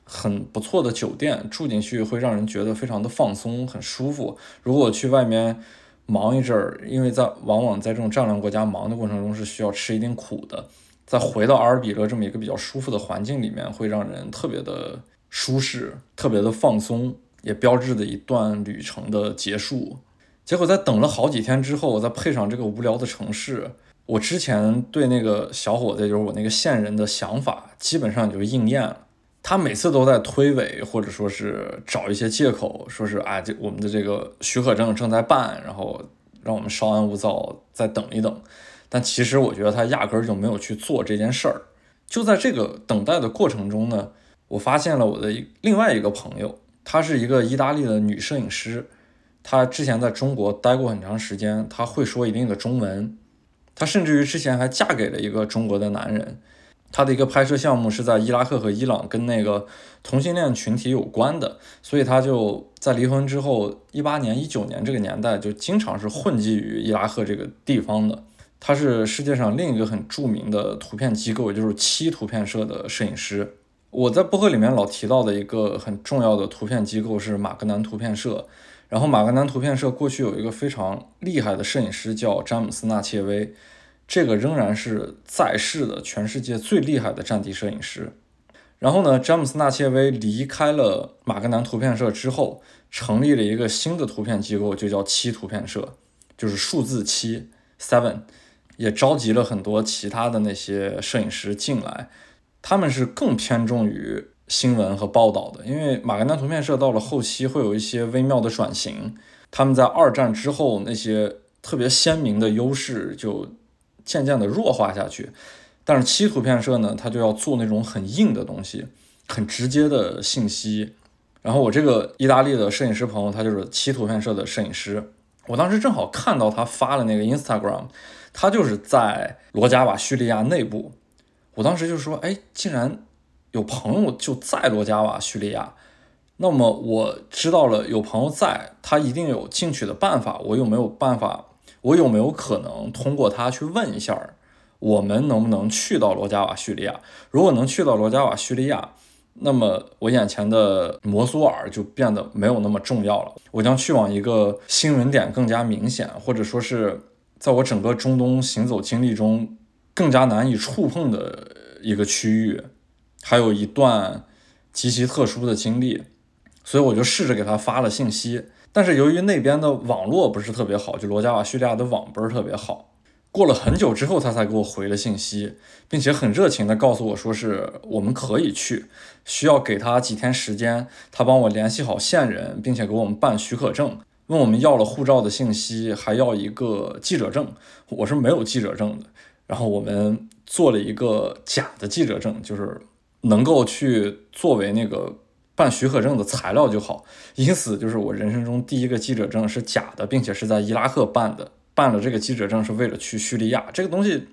Speaker 3: 很不错的酒店，住进去会让人觉得非常的放松，很舒服。如果去外面忙一阵儿，因为在往往在这种战乱国家忙的过程中是需要吃一定苦的，再回到阿尔比勒这么一个比较舒服的环境里面，会让人特别的舒适，特别的放松，也标志着一段旅程的结束。结果在等了好几天之后，我再配上这个无聊的城市，我之前对那个小伙子，就是我那个线人的想法，基本上就应验了。他每次都在推诿，或者说是找一些借口，说是啊，这我们的这个许可证正在办，然后让我们稍安勿躁，再等一等。但其实我觉得他压根儿就没有去做这件事儿。就在这个等待的过程中呢，我发现了我的另外一个朋友，她是一个意大利的女摄影师，她之前在中国待过很长时间，她会说一定的中文，她甚至于之前还嫁给了一个中国的男人。他的一个拍摄项目是在伊拉克和伊朗，跟那个同性恋群体有关的，所以他就在离婚之后，一八年、一九年这个年代就经常是混迹于伊拉克这个地方的。他是世界上另一个很著名的图片机构，也就是七图片社的摄影师。我在博客里面老提到的一个很重要的图片机构是马格南图片社，然后马格南图片社过去有一个非常厉害的摄影师叫詹姆斯纳切威。这个仍然是在世的全世界最厉害的战地摄影师。然后呢，詹姆斯纳切威离开了马格南图片社之后，成立了一个新的图片机构，就叫七图片社，就是数字七 （seven），也召集了很多其他的那些摄影师进来。他们是更偏重于新闻和报道的，因为马格南图片社到了后期会有一些微妙的转型。他们在二战之后那些特别鲜明的优势就。渐渐的弱化下去，但是七图片社呢，他就要做那种很硬的东西，很直接的信息。然后我这个意大利的摄影师朋友，他就是七图片社的摄影师。我当时正好看到他发了那个 Instagram，他就是在罗加瓦叙利亚内部。我当时就说，哎，竟然有朋友就在罗加瓦叙利亚，那么我知道了有朋友在，他一定有进去的办法，我有没有办法？我有没有可能通过他去问一下，我们能不能去到罗加瓦叙利亚？如果能去到罗加瓦叙利亚，那么我眼前的摩苏尔就变得没有那么重要了。我将去往一个新闻点更加明显，或者说是在我整个中东行走经历中更加难以触碰的一个区域，还有一段极其特殊的经历，所以我就试着给他发了信息。但是由于那边的网络不是特别好，就罗加瓦叙利亚的网不是特别好。过了很久之后，他才给我回了信息，并且很热情地告诉我说是我们可以去，需要给他几天时间，他帮我联系好线人，并且给我们办许可证，问我们要了护照的信息，还要一个记者证。我是没有记者证的，然后我们做了一个假的记者证，就是能够去作为那个。办许可证的材料就好。因此，就是我人生中第一个记者证是假的，并且是在伊拉克办的。办了这个记者证是为了去叙利亚，这个东西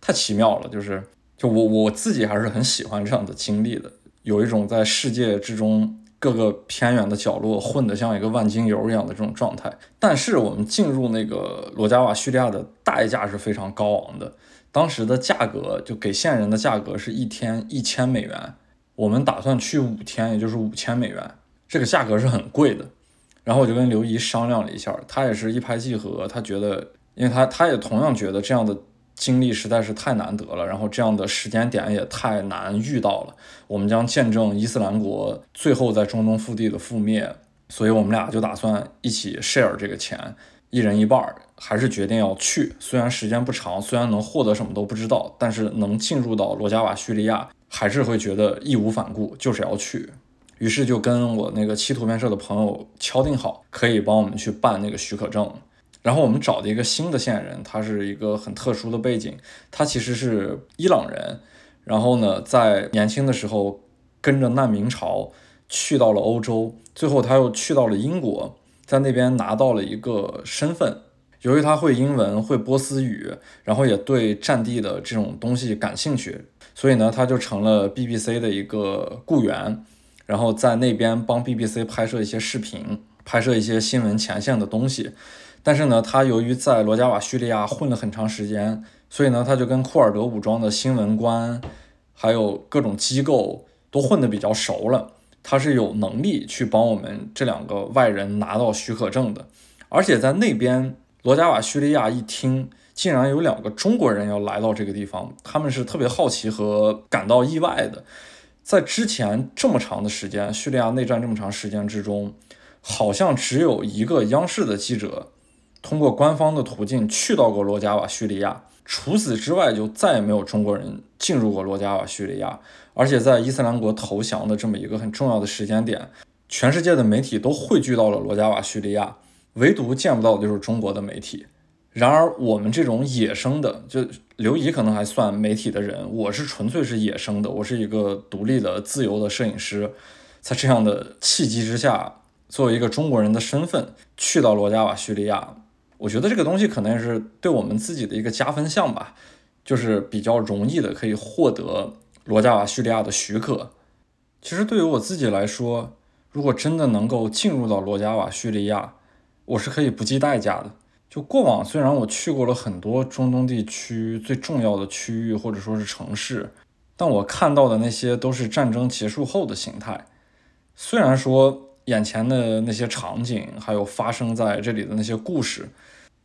Speaker 3: 太奇妙了。就是就我我自己还是很喜欢这样的经历的，有一种在世界之中各个偏远的角落混得像一个万金油一样的这种状态。但是我们进入那个罗加瓦叙利亚的代价是非常高昂的。当时的价格就给线人的价格是一天一千美元，我们打算去五天，也就是五千美元，这个价格是很贵的。然后我就跟刘姨商量了一下，她也是一拍即合，她觉得，因为她她也同样觉得这样的经历实在是太难得了，然后这样的时间点也太难遇到了，我们将见证伊斯兰国最后在中东腹地的覆灭，所以我们俩就打算一起 share 这个钱。一人一半儿，还是决定要去。虽然时间不长，虽然能获得什么都不知道，但是能进入到罗加瓦叙利亚，还是会觉得义无反顾，就是要去。于是就跟我那个七图片社的朋友敲定好，可以帮我们去办那个许可证。然后我们找的一个新的线人，他是一个很特殊的背景，他其实是伊朗人。然后呢，在年轻的时候跟着难民潮去到了欧洲，最后他又去到了英国。在那边拿到了一个身份，由于他会英文、会波斯语，然后也对战地的这种东西感兴趣，所以呢，他就成了 BBC 的一个雇员，然后在那边帮 BBC 拍摄一些视频，拍摄一些新闻前线的东西。但是呢，他由于在罗加瓦叙利亚混了很长时间，所以呢，他就跟库尔德武装的新闻官，还有各种机构都混得比较熟了。他是有能力去帮我们这两个外人拿到许可证的，而且在那边罗加瓦叙利亚一听，竟然有两个中国人要来到这个地方，他们是特别好奇和感到意外的。在之前这么长的时间，叙利亚内战这么长时间之中，好像只有一个央视的记者通过官方的途径去到过罗加瓦叙利亚。除此之外，就再也没有中国人进入过罗加瓦叙利亚。而且在伊斯兰国投降的这么一个很重要的时间点，全世界的媒体都汇聚到了罗加瓦叙利亚，唯独见不到的就是中国的媒体。然而，我们这种野生的，就刘怡可能还算媒体的人，我是纯粹是野生的，我是一个独立的、自由的摄影师。在这样的契机之下，作为一个中国人的身份去到罗加瓦叙利亚。我觉得这个东西可能也是对我们自己的一个加分项吧，就是比较容易的可以获得罗加瓦叙利亚的许可。其实对于我自己来说，如果真的能够进入到罗加瓦叙利亚，我是可以不计代价的。就过往虽然我去过了很多中东地区最重要的区域或者说是城市，但我看到的那些都是战争结束后的形态。虽然说眼前的那些场景，还有发生在这里的那些故事。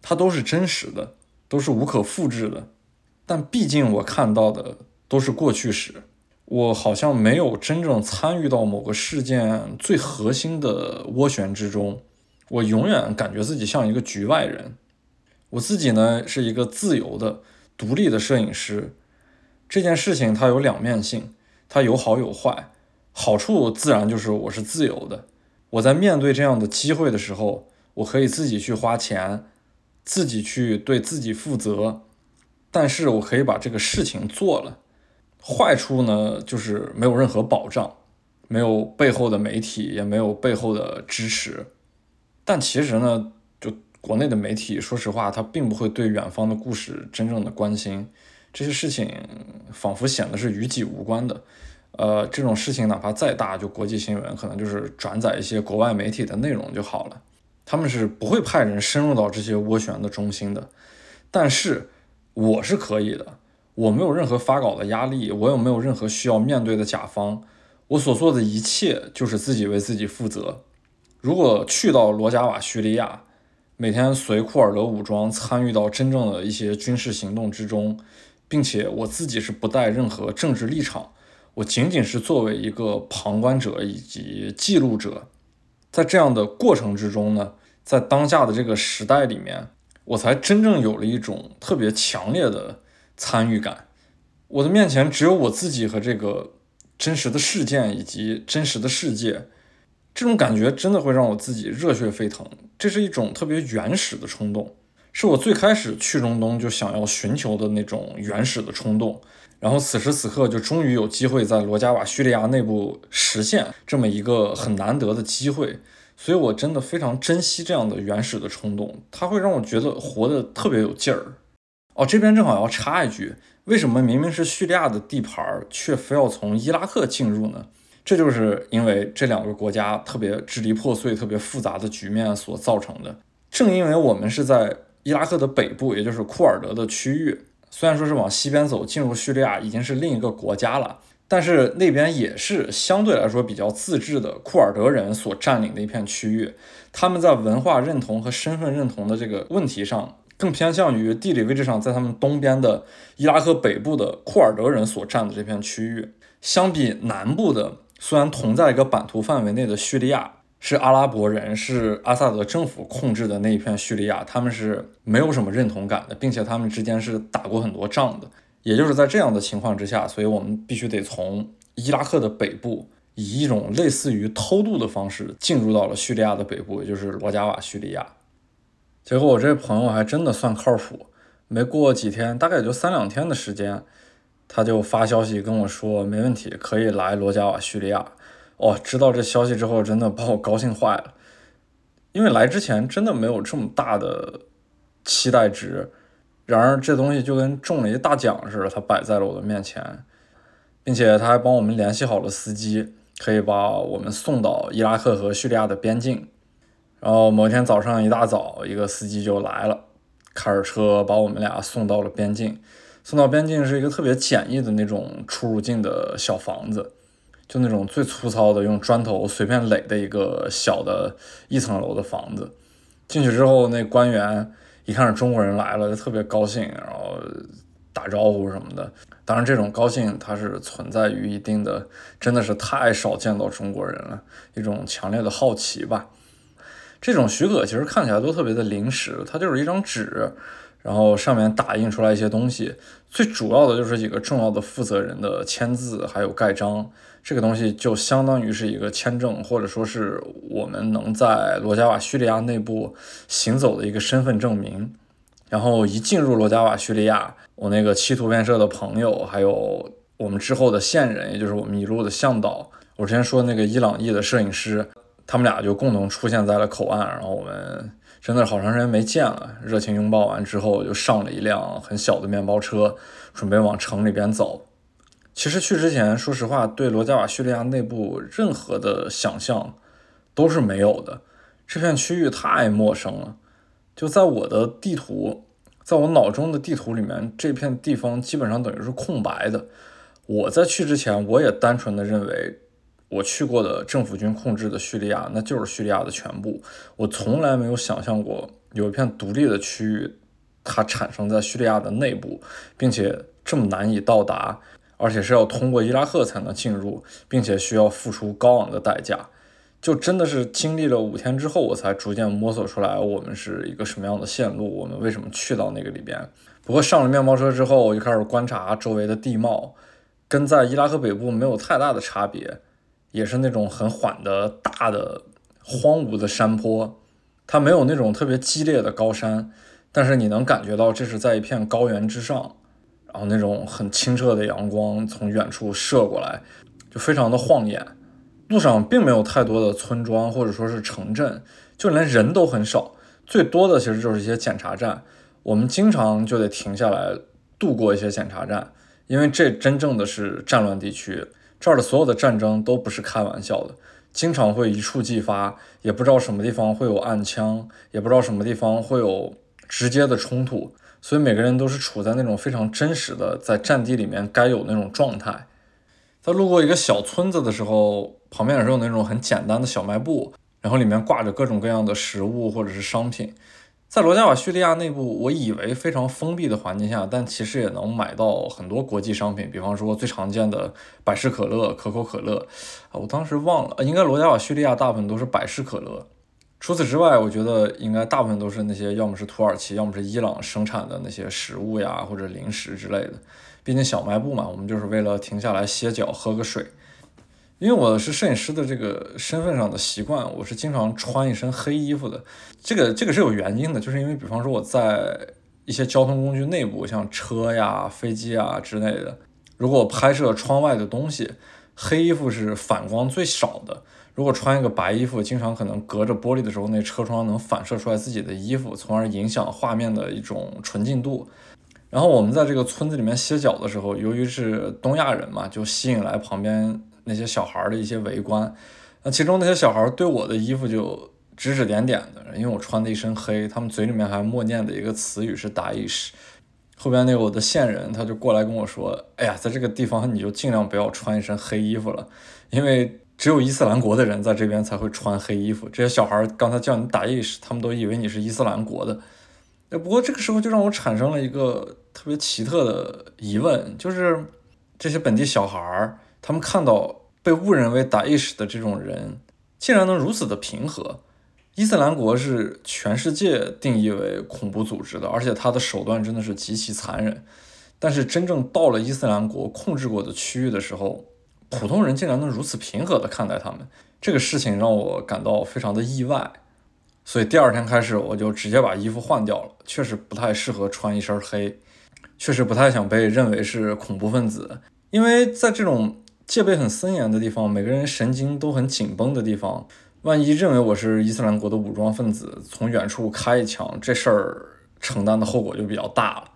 Speaker 3: 它都是真实的，都是无可复制的，但毕竟我看到的都是过去时，我好像没有真正参与到某个事件最核心的涡旋之中，我永远感觉自己像一个局外人。我自己呢是一个自由的、独立的摄影师，这件事情它有两面性，它有好有坏。好处自然就是我是自由的，我在面对这样的机会的时候，我可以自己去花钱。自己去对自己负责，但是我可以把这个事情做了。坏处呢，就是没有任何保障，没有背后的媒体，也没有背后的支持。但其实呢，就国内的媒体，说实话，他并不会对远方的故事真正的关心。这些事情仿佛显得是与己无关的。呃，这种事情哪怕再大，就国际新闻，可能就是转载一些国外媒体的内容就好了。他们是不会派人深入到这些涡旋的中心的，但是我是可以的。我没有任何发稿的压力，我也没有任何需要面对的甲方。我所做的一切就是自己为自己负责。如果去到罗加瓦叙利亚，每天随库尔德武装参与到真正的一些军事行动之中，并且我自己是不带任何政治立场，我仅仅是作为一个旁观者以及记录者。在这样的过程之中呢，在当下的这个时代里面，我才真正有了一种特别强烈的参与感。我的面前只有我自己和这个真实的事件以及真实的世界，这种感觉真的会让我自己热血沸腾。这是一种特别原始的冲动，是我最开始去中东就想要寻求的那种原始的冲动。然后此时此刻就终于有机会在罗加瓦叙利亚内部实现这么一个很难得的机会，所以我真的非常珍惜这样的原始的冲动，它会让我觉得活得特别有劲儿。哦，这边正好要插一句，为什么明明是叙利亚的地盘，却非要从伊拉克进入呢？这就是因为这两个国家特别支离破碎、特别复杂的局面所造成的。正因为我们是在伊拉克的北部，也就是库尔德的区域。虽然说是往西边走，进入叙利亚已经是另一个国家了，但是那边也是相对来说比较自治的库尔德人所占领的一片区域。他们在文化认同和身份认同的这个问题上，更偏向于地理位置上在他们东边的伊拉克北部的库尔德人所占的这片区域，相比南部的虽然同在一个版图范围内的叙利亚。是阿拉伯人，是阿萨德政府控制的那一片叙利亚，他们是没有什么认同感的，并且他们之间是打过很多仗的。也就是在这样的情况之下，所以我们必须得从伊拉克的北部，以一种类似于偷渡的方式进入到了叙利亚的北部，也就是罗加瓦叙利亚。结果我这朋友还真的算靠谱，没过几天，大概也就三两天的时间，他就发消息跟我说，没问题，可以来罗加瓦叙利亚。哦，知道这消息之后，真的把我高兴坏了。因为来之前真的没有这么大的期待值，然而这东西就跟中了一大奖似的，它摆在了我的面前，并且他还帮我们联系好了司机，可以把我们送到伊拉克和叙利亚的边境。然后某天早上一大早，一个司机就来了，开着车把我们俩送到了边境。送到边境是一个特别简易的那种出入境的小房子。就那种最粗糙的，用砖头随便垒的一个小的一层楼的房子，进去之后，那官员一看是中国人来了，就特别高兴，然后打招呼什么的。当然，这种高兴它是存在于一定的，真的是太少见到中国人了，一种强烈的好奇吧。这种许可其实看起来都特别的临时，它就是一张纸。然后上面打印出来一些东西，最主要的就是几个重要的负责人的签字，还有盖章。这个东西就相当于是一个签证，或者说是我们能在罗加瓦叙利亚内部行走的一个身份证明。然后一进入罗加瓦叙利亚，我那个七图片社的朋友，还有我们之后的线人，也就是我们一路的向导，我之前说那个伊朗裔的摄影师，他们俩就共同出现在了口岸，然后我们。真的好长时间没见了，热情拥抱完之后，就上了一辆很小的面包车，准备往城里边走。其实去之前，说实话，对罗加瓦叙利亚内部任何的想象都是没有的。这片区域太陌生了，就在我的地图，在我脑中的地图里面，这片地方基本上等于是空白的。我在去之前，我也单纯的认为。我去过的政府军控制的叙利亚，那就是叙利亚的全部。我从来没有想象过有一片独立的区域，它产生在叙利亚的内部，并且这么难以到达，而且是要通过伊拉克才能进入，并且需要付出高昂的代价。就真的是经历了五天之后，我才逐渐摸索出来我们是一个什么样的线路，我们为什么去到那个里边。不过上了面包车之后，我就开始观察周围的地貌，跟在伊拉克北部没有太大的差别。也是那种很缓的大的荒芜的山坡，它没有那种特别激烈的高山，但是你能感觉到这是在一片高原之上，然后那种很清澈的阳光从远处射过来，就非常的晃眼。路上并没有太多的村庄或者说是城镇，就连人都很少，最多的其实就是一些检查站，我们经常就得停下来度过一些检查站，因为这真正的是战乱地区。这儿的所有的战争都不是开玩笑的，经常会一触即发，也不知道什么地方会有暗枪，也不知道什么地方会有直接的冲突，所以每个人都是处在那种非常真实的在战地里面该有那种状态。在路过一个小村子的时候，旁边也是有那种很简单的小卖部，然后里面挂着各种各样的食物或者是商品。在罗加瓦叙利亚内部，我以为非常封闭的环境下，但其实也能买到很多国际商品，比方说最常见的百事可乐、可口可乐。啊，我当时忘了，应该罗加瓦叙利亚大部分都是百事可乐。除此之外，我觉得应该大部分都是那些要么是土耳其，要么是伊朗生产的那些食物呀，或者零食之类的。毕竟小卖部嘛，我们就是为了停下来歇脚、喝个水。因为我是摄影师的这个身份上的习惯，我是经常穿一身黑衣服的。这个这个是有原因的，就是因为比方说我在一些交通工具内部，像车呀、飞机啊之类的，如果我拍摄窗外的东西，黑衣服是反光最少的。如果穿一个白衣服，经常可能隔着玻璃的时候，那车窗能反射出来自己的衣服，从而影响画面的一种纯净度。然后我们在这个村子里面歇脚的时候，由于是东亚人嘛，就吸引来旁边。那些小孩的一些围观，那其中那些小孩对我的衣服就指指点点的，因为我穿的一身黑，他们嘴里面还默念的一个词语是 “daish”。后边那个我的线人他就过来跟我说：“哎呀，在这个地方你就尽量不要穿一身黑衣服了，因为只有伊斯兰国的人在这边才会穿黑衣服。这些小孩刚才叫你 “daish”，他们都以为你是伊斯兰国的。哎，不过这个时候就让我产生了一个特别奇特的疑问，就是这些本地小孩。他们看到被误认为打意识的这种人，竟然能如此的平和。伊斯兰国是全世界定义为恐怖组织的，而且他的手段真的是极其残忍。但是真正到了伊斯兰国控制过的区域的时候，普通人竟然能如此平和的看待他们，这个事情让我感到非常的意外。所以第二天开始，我就直接把衣服换掉了，确实不太适合穿一身黑，确实不太想被认为是恐怖分子，因为在这种。戒备很森严的地方，每个人神经都很紧绷的地方，万一认为我是伊斯兰国的武装分子，从远处开一枪，这事儿承担的后果就比较大了。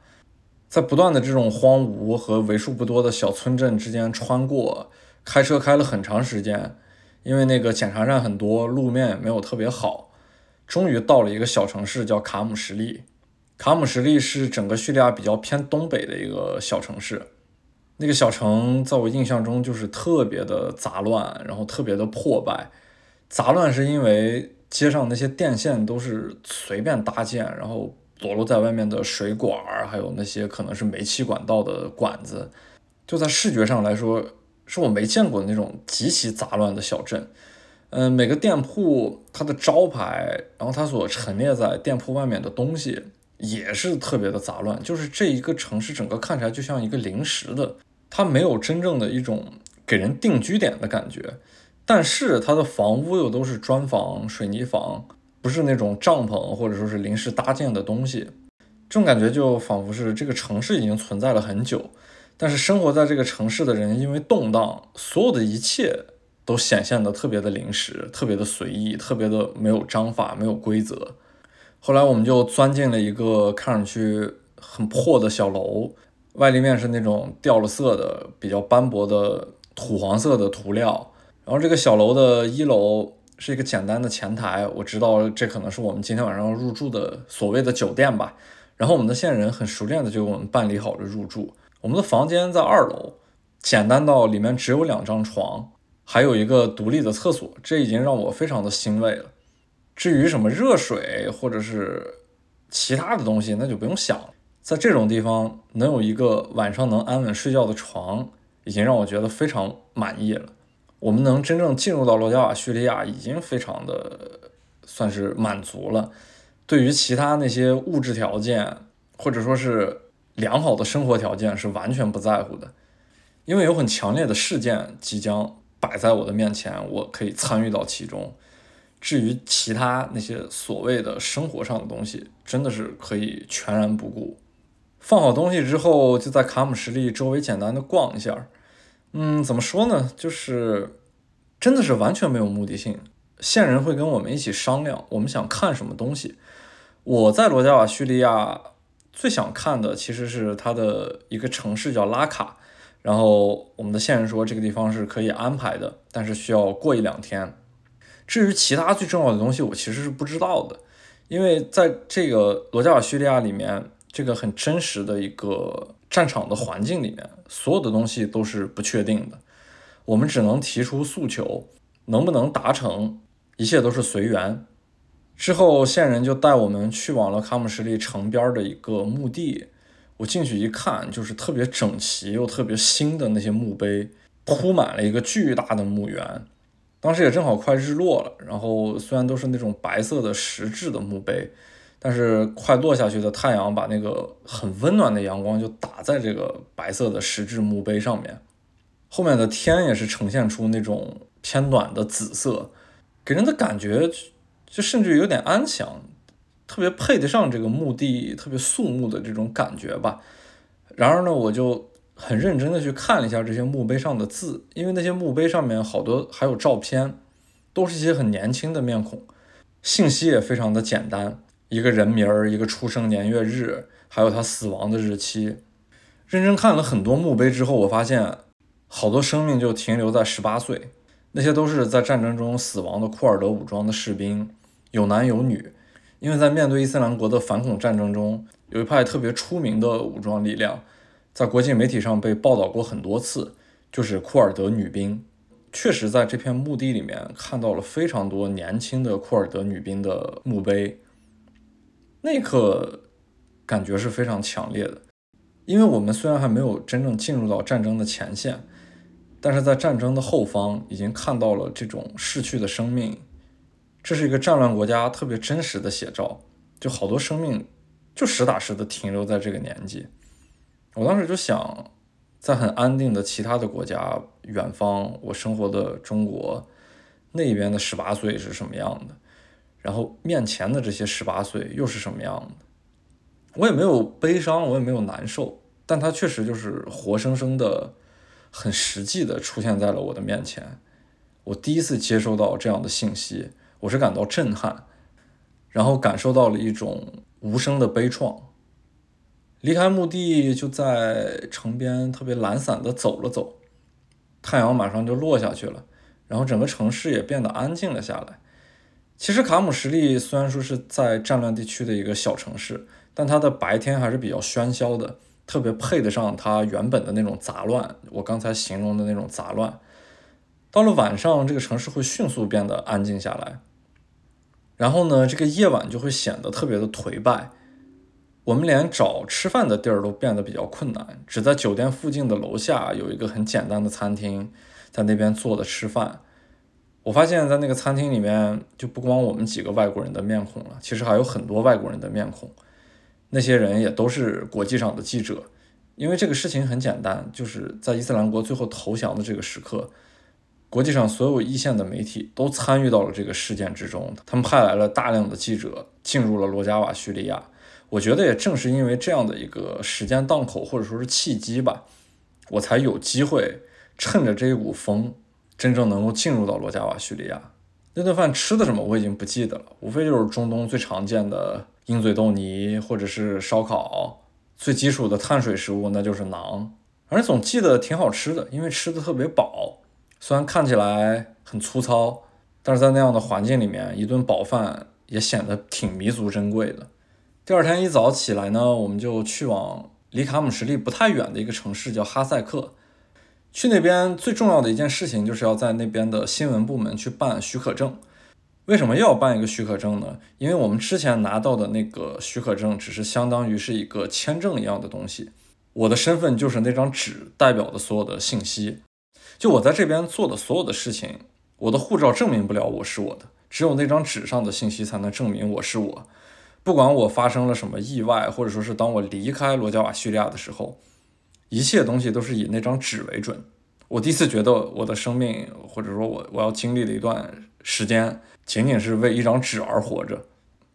Speaker 3: 在不断的这种荒芜和为数不多的小村镇之间穿过，开车开了很长时间，因为那个检查站很多，路面也没有特别好，终于到了一个小城市，叫卡姆什利。卡姆什利是整个叙利亚比较偏东北的一个小城市。那个小城在我印象中就是特别的杂乱，然后特别的破败。杂乱是因为街上那些电线都是随便搭建，然后裸露在外面的水管儿，还有那些可能是煤气管道的管子，就在视觉上来说，是我没见过的那种极其杂乱的小镇。嗯，每个店铺它的招牌，然后它所陈列在店铺外面的东西也是特别的杂乱，就是这一个城市整个看起来就像一个临时的。它没有真正的一种给人定居点的感觉，但是它的房屋又都是砖房、水泥房，不是那种帐篷或者说是临时搭建的东西。这种感觉就仿佛是这个城市已经存在了很久，但是生活在这个城市的人因为动荡，所有的一切都显现的特别的临时、特别的随意、特别的没有章法、没有规则。后来我们就钻进了一个看上去很破的小楼。外立面是那种掉了色的、比较斑驳的土黄色的涂料，然后这个小楼的一楼是一个简单的前台，我知道这可能是我们今天晚上要入住的所谓的酒店吧。然后我们的线人很熟练的就给我们办理好了入住。我们的房间在二楼，简单到里面只有两张床，还有一个独立的厕所，这已经让我非常的欣慰了。至于什么热水或者是其他的东西，那就不用想了。在这种地方能有一个晚上能安稳睡觉的床，已经让我觉得非常满意了。我们能真正进入到罗加瓦叙利亚，已经非常的算是满足了。对于其他那些物质条件，或者说是良好的生活条件，是完全不在乎的。因为有很强烈的事件即将摆在我的面前，我可以参与到其中。至于其他那些所谓的生活上的东西，真的是可以全然不顾。放好东西之后，就在卡姆什利周围简单的逛一下。嗯，怎么说呢？就是真的是完全没有目的性。线人会跟我们一起商量，我们想看什么东西。我在罗加瓦叙利亚最想看的其实是它的一个城市叫拉卡。然后我们的线人说这个地方是可以安排的，但是需要过一两天。至于其他最重要的东西，我其实是不知道的，因为在这个罗加瓦叙利亚里面。这个很真实的一个战场的环境里面，所有的东西都是不确定的。我们只能提出诉求，能不能达成，一切都是随缘。之后线人就带我们去往了卡姆什利城边的一个墓地。我进去一看，就是特别整齐又特别新的那些墓碑，铺满了一个巨大的墓园。当时也正好快日落了，然后虽然都是那种白色的石质的墓碑。但是快落下去的太阳把那个很温暖的阳光就打在这个白色的石质墓碑上面，后面的天也是呈现出那种偏暖的紫色，给人的感觉就甚至有点安详，特别配得上这个墓地特别肃穆的这种感觉吧。然而呢，我就很认真的去看了一下这些墓碑上的字，因为那些墓碑上面好多还有照片，都是一些很年轻的面孔，信息也非常的简单，一个人名儿，一个出生年月日，还有他死亡的日期。认真看了很多墓碑之后，我发现好多生命就停留在十八岁，那些都是在战争中死亡的库尔德武装的士兵，有男有女。因为在面对伊斯兰国的反恐战争中，有一派特别出名的武装力量，在国际媒体上被报道过很多次，就是库尔德女兵。确实，在这片墓地里面看到了非常多年轻的库尔德女兵的墓碑，那一刻感觉是非常强烈的。因为我们虽然还没有真正进入到战争的前线，但是在战争的后方已经看到了这种逝去的生命，这是一个战乱国家特别真实的写照。就好多生命就实打实的停留在这个年纪。我当时就想，在很安定的其他的国家，远方我生活的中国那边的十八岁是什么样的，然后面前的这些十八岁又是什么样的。我也没有悲伤，我也没有难受，但他确实就是活生生的、很实际的出现在了我的面前。我第一次接收到这样的信息，我是感到震撼，然后感受到了一种无声的悲怆。离开墓地，就在城边特别懒散的走了走，太阳马上就落下去了，然后整个城市也变得安静了下来。其实卡姆什利虽然说是在战乱地区的一个小城市。但它的白天还是比较喧嚣的，特别配得上它原本的那种杂乱。我刚才形容的那种杂乱，到了晚上，这个城市会迅速变得安静下来。然后呢，这个夜晚就会显得特别的颓败。我们连找吃饭的地儿都变得比较困难，只在酒店附近的楼下有一个很简单的餐厅，在那边坐着吃饭。我发现，在那个餐厅里面，就不光我们几个外国人的面孔了，其实还有很多外国人的面孔。那些人也都是国际上的记者，因为这个事情很简单，就是在伊斯兰国最后投降的这个时刻，国际上所有一线的媒体都参与到了这个事件之中，他们派来了大量的记者进入了罗加瓦叙利亚。我觉得也正是因为这样的一个时间档口或者说是契机吧，我才有机会趁着这一股风，真正能够进入到罗加瓦叙利亚。那顿饭吃的什么我已经不记得了，无非就是中东最常见的。鹰嘴豆泥或者是烧烤，最基础的碳水食物那就是馕，反正总记得挺好吃的，因为吃的特别饱。虽然看起来很粗糙，但是在那样的环境里面，一顿饱饭也显得挺弥足珍贵的。第二天一早起来呢，我们就去往离卡姆什利不太远的一个城市，叫哈塞克。去那边最重要的一件事情，就是要在那边的新闻部门去办许可证。为什么又要办一个许可证呢？因为我们之前拿到的那个许可证只是相当于是一个签证一样的东西，我的身份就是那张纸代表的所有的信息。就我在这边做的所有的事情，我的护照证明不了我是我的，只有那张纸上的信息才能证明我是我。不管我发生了什么意外，或者说是当我离开罗加瓦叙利亚的时候，一切东西都是以那张纸为准。我第一次觉得我的生命，或者说我我要经历的一段时间。仅仅是为一张纸而活着，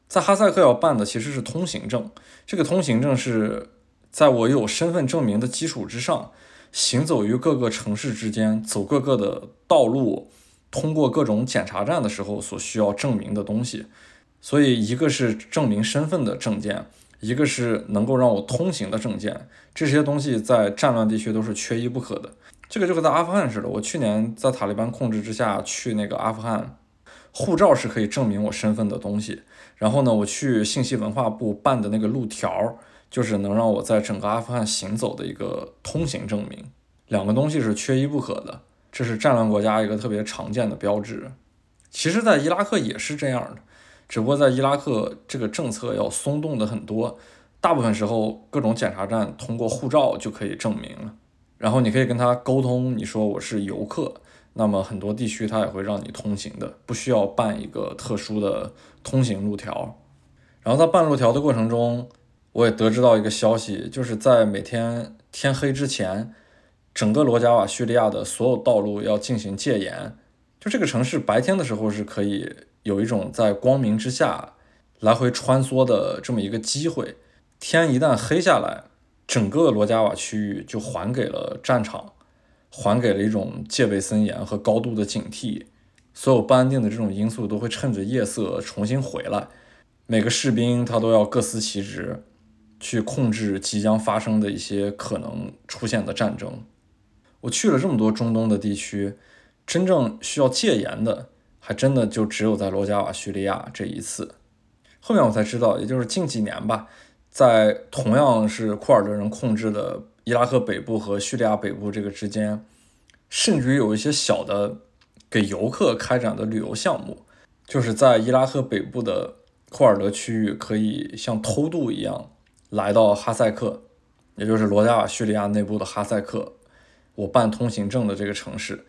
Speaker 3: 在哈萨克要办的其实是通行证。这个通行证是在我有身份证明的基础之上，行走于各个城市之间，走各个的道路，通过各种检查站的时候所需要证明的东西。所以，一个是证明身份的证件，一个是能够让我通行的证件。这些东西在战乱地区都是缺一不可的。这个就和在阿富汗似的。我去年在塔利班控制之下去那个阿富汗。护照是可以证明我身份的东西，然后呢，我去信息文化部办的那个路条，就是能让我在整个阿富汗行走的一个通行证明。两个东西是缺一不可的，这是战乱国家一个特别常见的标志。其实，在伊拉克也是这样的，只不过在伊拉克这个政策要松动的很多，大部分时候各种检查站通过护照就可以证明了，然后你可以跟他沟通，你说我是游客。那么很多地区它也会让你通行的，不需要办一个特殊的通行路条。然后在办路条的过程中，我也得知到一个消息，就是在每天天黑之前，整个罗加瓦叙利亚的所有道路要进行戒严。就这个城市白天的时候是可以有一种在光明之下来回穿梭的这么一个机会，天一旦黑下来，整个罗加瓦区域就还给了战场，还给了一种戒备森严和高度的警惕。所有不安定的这种因素都会趁着夜色重新回来。每个士兵他都要各司其职，去控制即将发生的一些可能出现的战争。我去了这么多中东的地区。真正需要戒严的，还真的就只有在罗加瓦叙利亚这一次。后面我才知道，也就是近几年吧，在同样是库尔德人控制的伊拉克北部和叙利亚北部这个之间，甚至于有一些小的给游客开展的旅游项目，就是在伊拉克北部的库尔德区域，可以像偷渡一样来到哈塞克，也就是罗加瓦叙利亚内部的哈塞克，我办通行证的这个城市。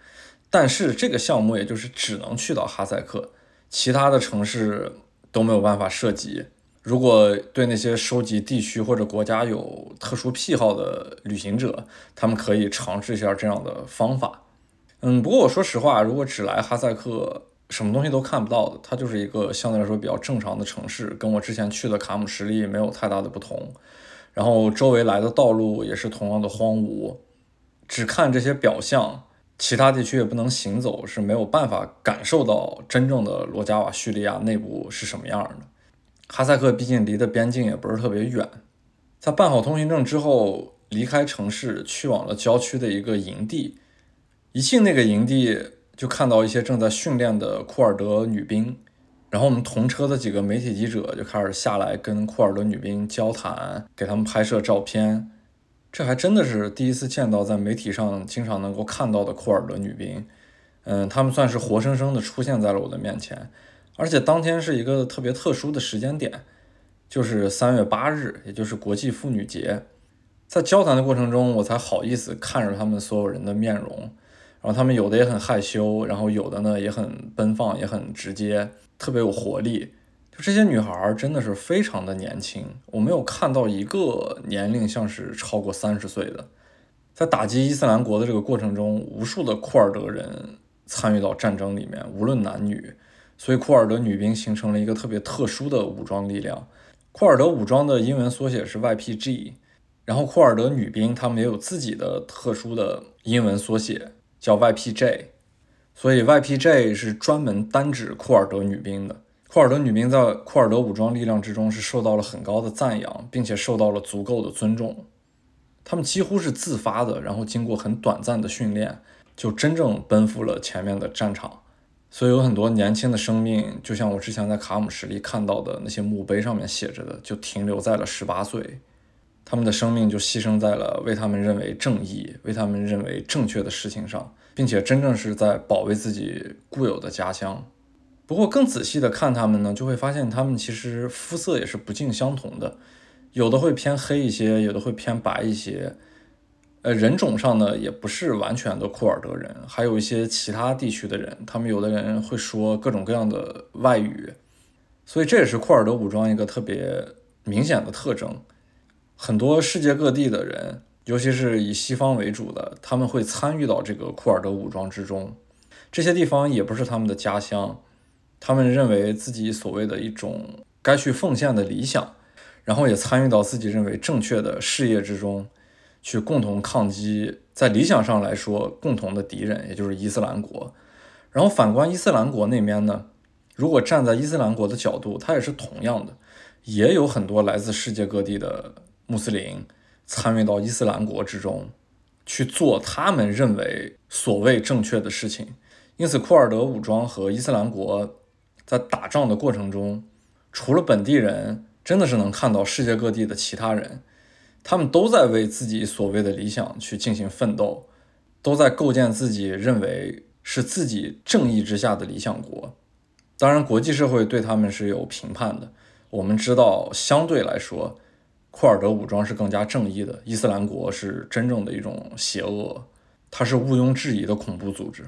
Speaker 3: 但是这个项目也就是只能去到哈萨克，其他的城市都没有办法涉及。如果对那些收集地区或者国家有特殊癖好的旅行者，他们可以尝试一下这样的方法。嗯，不过我说实话，如果只来哈萨克，什么东西都看不到的，它就是一个相对来说比较正常的城市，跟我之前去的卡姆什利没有太大的不同。然后周围来的道路也是同样的荒芜，只看这些表象。其他地区也不能行走，是没有办法感受到真正的罗加瓦叙利亚内部是什么样的。哈萨克毕竟离的边境也不是特别远，在办好通行证之后，离开城市去往了郊区的一个营地。一进那个营地，就看到一些正在训练的库尔德女兵，然后我们同车的几个媒体记者就开始下来跟库尔德女兵交谈，给他们拍摄照片。这还真的是第一次见到在媒体上经常能够看到的库尔德女兵，嗯，她们算是活生生的出现在了我的面前，而且当天是一个特别特殊的时间点，就是三月八日，也就是国际妇女节。在交谈的过程中，我才好意思看着他们所有人的面容，然后他们有的也很害羞，然后有的呢也很奔放，也很直接，特别有活力。就这些女孩真的是非常的年轻，我没有看到一个年龄像是超过三十岁的。在打击伊斯兰国的这个过程中，无数的库尔德人参与到战争里面，无论男女，所以库尔德女兵形成了一个特别特殊的武装力量。库尔德武装的英文缩写是 YPG，然后库尔德女兵她们也有自己的特殊的英文缩写，叫 YPJ，所以 YPJ 是专门单指库尔德女兵的。库尔德女兵在库尔德武装力量之中是受到了很高的赞扬，并且受到了足够的尊重。他们几乎是自发的，然后经过很短暂的训练，就真正奔赴了前面的战场。所以有很多年轻的生命，就像我之前在卡姆什里看到的那些墓碑上面写着的，就停留在了十八岁。他们的生命就牺牲在了为他们认为正义、为他们认为正确的事情上，并且真正是在保卫自己固有的家乡。不过更仔细的看他们呢，就会发现他们其实肤色也是不尽相同的，有的会偏黑一些，有的会偏白一些。呃，人种上呢也不是完全的库尔德人，还有一些其他地区的人，他们有的人会说各种各样的外语，所以这也是库尔德武装一个特别明显的特征。很多世界各地的人，尤其是以西方为主的，他们会参与到这个库尔德武装之中。这些地方也不是他们的家乡。他们认为自己所谓的一种该去奉献的理想，然后也参与到自己认为正确的事业之中，去共同抗击在理想上来说共同的敌人，也就是伊斯兰国。然后反观伊斯兰国那边呢，如果站在伊斯兰国的角度，它也是同样的，也有很多来自世界各地的穆斯林参与到伊斯兰国之中，去做他们认为所谓正确的事情。因此，库尔德武装和伊斯兰国。在打仗的过程中，除了本地人，真的是能看到世界各地的其他人，他们都在为自己所谓的理想去进行奋斗，都在构建自己认为是自己正义之下的理想国。当然，国际社会对他们是有评判的。我们知道，相对来说，库尔德武装是更加正义的，伊斯兰国是真正的一种邪恶，它是毋庸置疑的恐怖组织。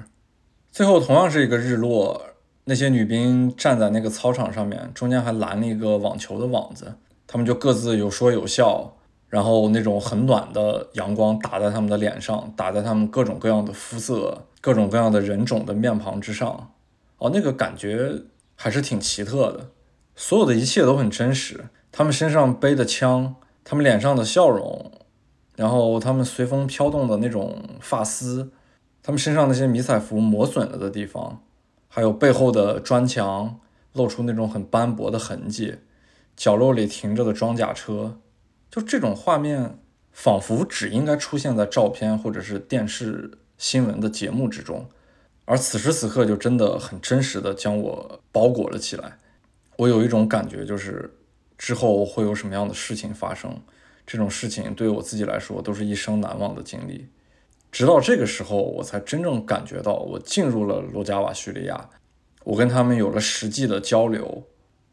Speaker 3: 最后，同样是一个日落。那些女兵站在那个操场上面，中间还拦了一个网球的网子，他们就各自有说有笑，然后那种很暖的阳光打在他们的脸上，打在他们各种各样的肤色、各种各样的人种的面庞之上，哦，那个感觉还是挺奇特的。所有的一切都很真实，他们身上背的枪，他们脸上的笑容，然后他们随风飘动的那种发丝，他们身上那些迷彩服磨损了的地方，还有背后的砖墙露出那种很斑驳的痕迹，角落里停着的装甲车。就这种画面，仿佛只应该出现在照片或者是电视新闻的节目之中，而此时此刻就真的很真实的将我包裹了起来。我有一种感觉，就是之后会有什么样的事情发生，这种事情对我自己来说都是一生难忘的经历。直到这个时候，我才真正感觉到，我进入了罗加瓦叙利亚，我跟他们有了实际的交流。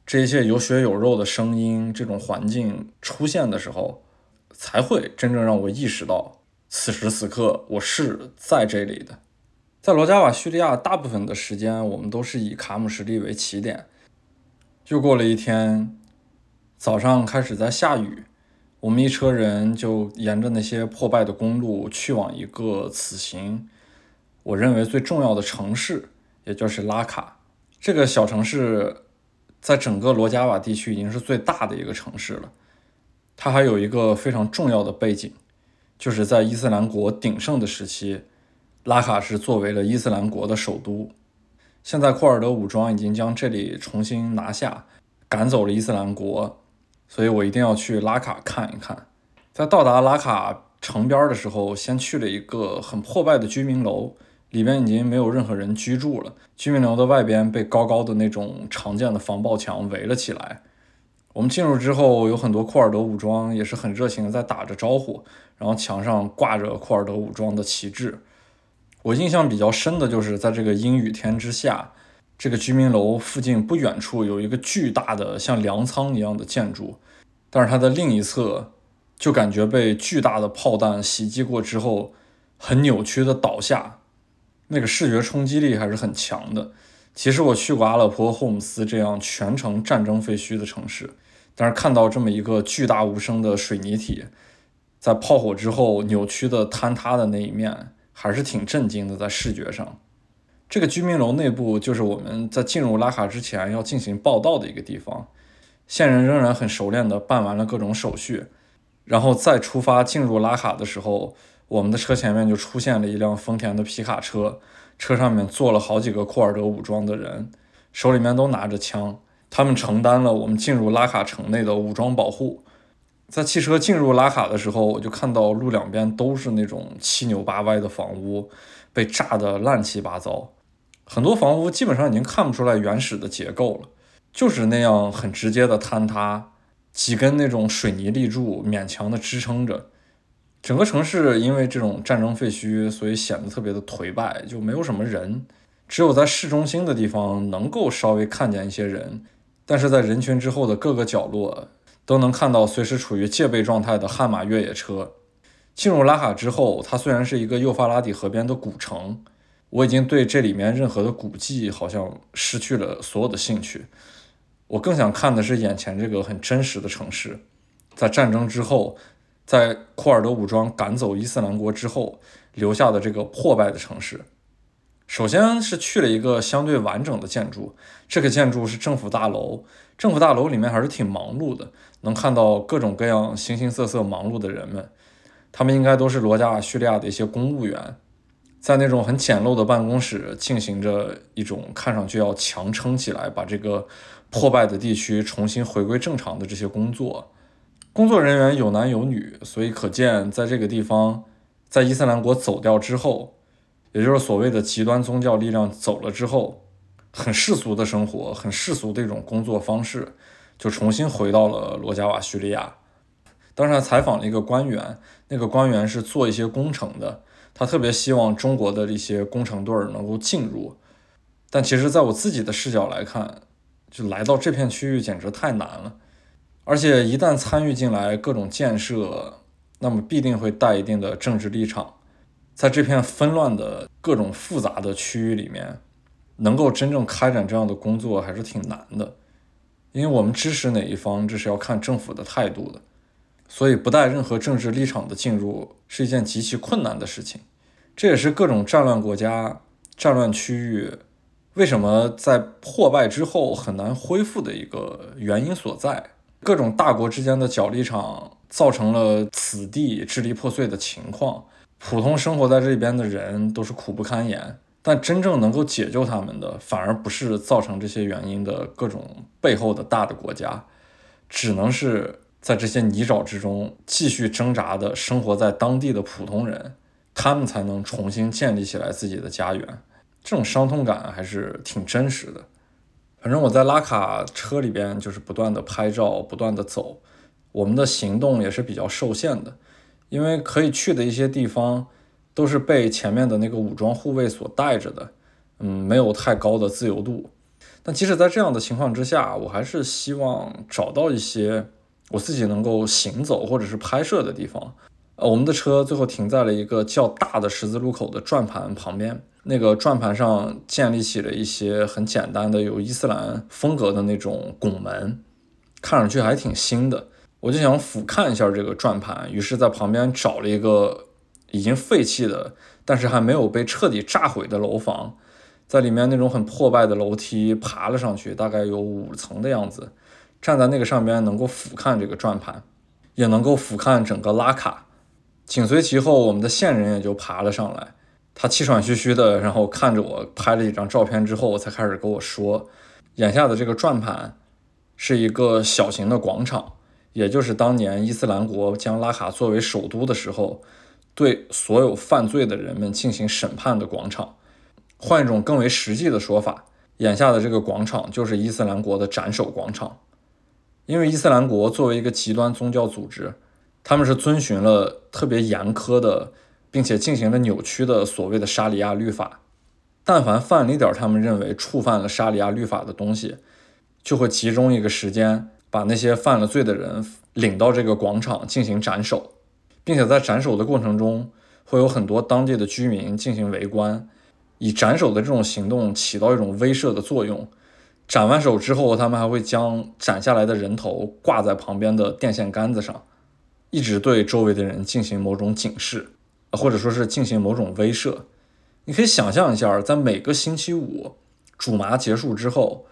Speaker 3: 这一切有血有肉的声音，这种环境出现的时候，才会真正让我意识到，此时此刻我是在这里的。在罗加瓦叙利亚，大部分的时间我们都是以卡姆什利为起点。又过了一天，早上开始在下雨，我们一车人就沿着那些破败的公路去往一个此行我认为最重要的城市，也就是拉卡这个小城市。在整个罗加瓦地区已经是最大的一个城市了。它还有一个非常重要的背景，就是在伊斯兰国鼎盛的时期，拉卡是作为了伊斯兰国的首都。现在库尔德武装已经将这里重新拿下，赶走了伊斯兰国，所以我一定要去拉卡看一看。在到达拉卡城边的时候，先去了一个很破败的居民楼。里边已经没有任何人居住了，居民楼的外边被高高的那种常见的防爆墙围了起来。我们进入之后，有很多库尔德武装也是很热情的在打着招呼，然后墙上挂着库尔德武装的旗帜。我印象比较深的就是在这个阴雨天之下，这个居民楼附近不远处有一个巨大的像粮仓一样的建筑，但是它的另一侧就感觉被巨大的炮弹袭击过之后，很扭曲的倒下。那个视觉冲击力还是很强的。其实我去过阿勒颇、霍姆斯这样全城战争废墟的城市，但是看到这么一个巨大无声的水泥体，在炮火之后扭曲的坍塌的那一面，还是挺震惊的。在视觉上，这个居民楼内部就是我们在进入拉卡之前要进行报道的一个地方。线人仍然很熟练地办完了各种手续，然后再出发进入拉卡的时候。我们的车前面就出现了一辆丰田的皮卡车，车上面坐了好几个库尔德武装的人，手里面都拿着枪，他们承担了我们进入拉卡城内的武装保护。在汽车进入拉卡的时候，我就看到路两边都是那种七扭八歪的房屋，被炸得乱七八糟，很多房屋基本上已经看不出来原始的结构了，就是那样很直接的坍塌，几根那种水泥立柱勉强的支撑着。整个城市因为这种战争废墟，所以显得特别的颓败，就没有什么人。只有在市中心的地方能够稍微看见一些人，但是在人群之后的各个角落都能看到随时处于戒备状态的悍马越野车。进入拉卡之后，它虽然是一个幼发拉底河边的古城，我已经对这里面任何的古迹好像失去了所有的兴趣。我更想看的是眼前这个很真实的城市，在战争之后。在库尔德武装赶走伊斯兰国之后留下的这个破败的城市，首先是去了一个相对完整的建筑，这个建筑是政府大楼。政府大楼里面还是挺忙碌的，能看到各种各样形形色色忙碌的人们，他们应该都是罗加瓦叙利亚的一些公务员，在那种很简陋的办公室进行着一种看上去要强撑起来，把这个破败的地区重新回归正常的这些工作。工作人员有男有女，所以可见，在这个地方，在伊斯兰国走掉之后，也就是所谓的极端宗教力量走了之后，很世俗的生活，很世俗的一种工作方式，就重新回到了罗加瓦叙利亚。当时还采访了一个官员，那个官员是做一些工程的，他特别希望中国的一些工程队儿能够进入，但其实，在我自己的视角来看，就来到这片区域简直太难了。而且一旦参与进来各种建设，那么必定会带一定的政治立场。在这片纷乱的各种复杂的区域里面，能够真正开展这样的工作还是挺难的。因为我们支持哪一方，这是要看政府的态度的。所以不带任何政治立场的进入是一件极其困难的事情。这也是各种战乱国家、战乱区域为什么在破败之后很难恢复的一个原因所在。各种大国之间的角力场造成了此地支离破碎的情况，普通生活在这边的人都是苦不堪言。但真正能够解救他们的，反而不是造成这些原因的各种背后的大的国家，只能是在这些泥沼之中继续挣扎的生活在当地的普通人，他们才能重新建立起来自己的家园。这种伤痛感还是挺真实的。反正我在拉卡车里边就是不断的拍照，不断的走，我们的行动也是比较受限的，因为可以去的一些地方。都是被前面的那个武装护卫所带着的，嗯，没有太高的自由度。但即使在这样的情况之下，我还是希望找到一些我自己能够行走或者是拍摄的地方。呃，我们的车最后停在了一个较大的十字路口的转盘旁边，那个转盘上建立起了一些很简单的有伊斯兰风格的那种拱门，看上去还挺新的。我就想俯瞰一下这个转盘，于是在旁边找了一个。已经废弃的，但是还没有被彻底炸毁的楼房，在里面那种很破败的楼梯爬了上去，大概有五层的样子。站在那个上边，能够俯瞰这个转盘，也能够俯瞰整个拉卡。紧随其后，我们的线人也就爬了上来。他气喘吁吁的，然后看着我拍了几张照片之后，才开始跟我说，眼下的这个转盘是一个小型的广场，也就是当年伊斯兰国将拉卡作为首都的时候。对所有犯罪的人们进行审判的广场，换一种更为实际的说法，眼下的这个广场就是伊斯兰国的斩首广场。因为伊斯兰国作为一个极端宗教组织，他们是遵循了特别严苛的，并且进行了扭曲的所谓的沙里亚律法。但凡犯了一点他们认为触犯了沙里亚律法的东西，就会集中一个时间，把那些犯了罪的人领到这个广场进行斩首。并且在斩首的过程中，会有很多当地的居民进行围观，以斩首的这种行动起到一种威慑的作用。斩完首之后，他们还会将斩下来的人头挂在旁边的电线杆子上，一直对周围的人进行某种警示，或者说是进行某种威慑。你可以想象一下，在每个星期五主麻结束之后，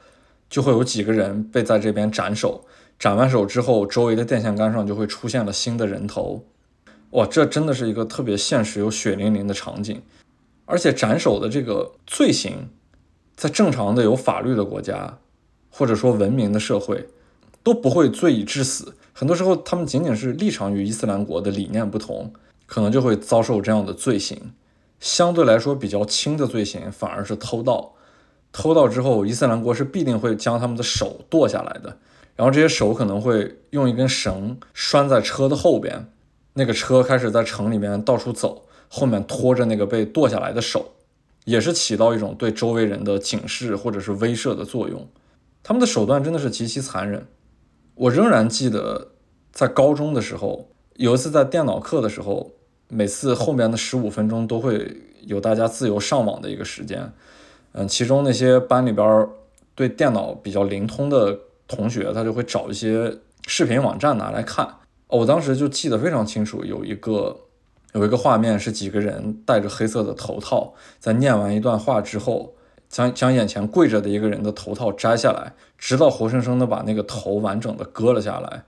Speaker 3: 就会有几个人被在这边斩首。斩完首之后，周围的电线杆上就会出现了新的人头。哇，这真的是一个特别现实又血淋淋的场景，而且斩首的这个罪行，在正常的有法律的国家，或者说文明的社会，都不会罪以致死。很多时候，他们仅仅是立场与伊斯兰国的理念不同，可能就会遭受这样的罪行。相对来说比较轻的罪行，反而是偷盗。偷盗之后，伊斯兰国是必定会将他们的手剁下来的，然后这些手可能会用一根绳拴在车的后边。那个车开始在城里面到处走，后面拖着那个被剁下来的手，也是起到一种对周围人的警示或者是威慑的作用。他们的手段真的是极其残忍。我仍然记得，在高中的时候，有一次在电脑课的时候，每次后面的十五分钟都会有大家自由上网的一个时间。嗯，其中那些班里边对电脑比较灵通的同学，他就会找一些视频网站拿来看。我当时就记得非常清楚，有一个有一个画面是几个人戴着黑色的头套，在念完一段话之后，将将眼前跪着的一个人的头套摘下来，直到活生生的把那个头完整的割了下来。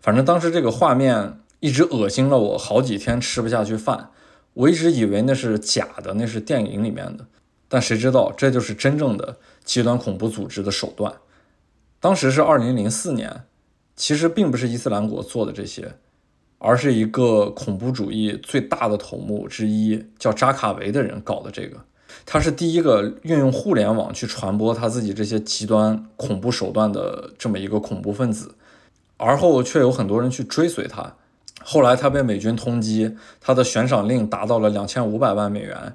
Speaker 3: 反正当时这个画面一直恶心了我好几天，吃不下去饭。我一直以为那是假的，那是电影里面的，但谁知道这就是真正的极端恐怖组织的手段。当时是二零零四年。其实并不是伊斯兰国做的这些，而是一个恐怖主义最大的头目之一，叫扎卡维的人搞的这个。他是第一个运用互联网去传播他自己这些极端恐怖手段的这么一个恐怖分子，而后却有很多人去追随他。后来他被美军通缉，他的悬赏令达到了两千五百万美元。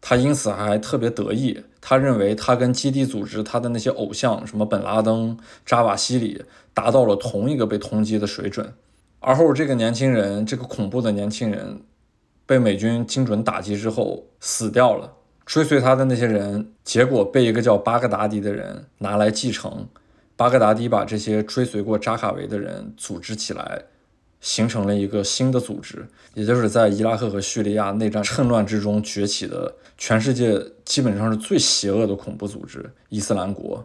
Speaker 3: 他因此还特别得意，他认为他跟基地组织他的那些偶像，什么本拉登、扎瓦西里，达到了同一个被通缉的水准。而后这个年轻人，这个恐怖的年轻人，被美军精准打击之后死掉了。追随他的那些人，结果被一个叫巴格达迪的人拿来继承。巴格达迪把这些追随过扎卡维的人组织起来，形成了一个新的组织，也就是在伊拉克和叙利亚内战趁乱之中崛起的全世界基本上是最邪恶的恐怖组织——伊斯兰国。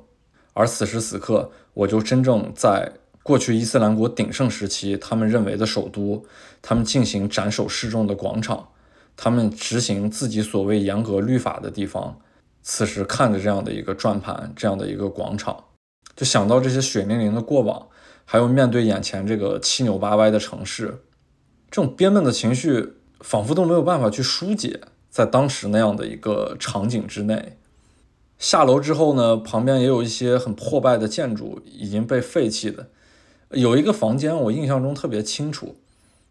Speaker 3: 而此时此刻，我就真正在过去伊斯兰国鼎盛时期，他们认为的首都，他们进行斩首示众的广场，他们执行自己所谓严格律法的地方，此时看着这样的一个转盘，这样的一个广场，就想到这些血淋淋的过往。还有面对眼前这个七扭八歪的城市，这种憋闷的情绪仿佛都没有办法去疏解。在当时那样的一个场景之内，下楼之后呢，旁边也有一些很破败的建筑，已经被废弃的。有一个房间我印象中特别清楚，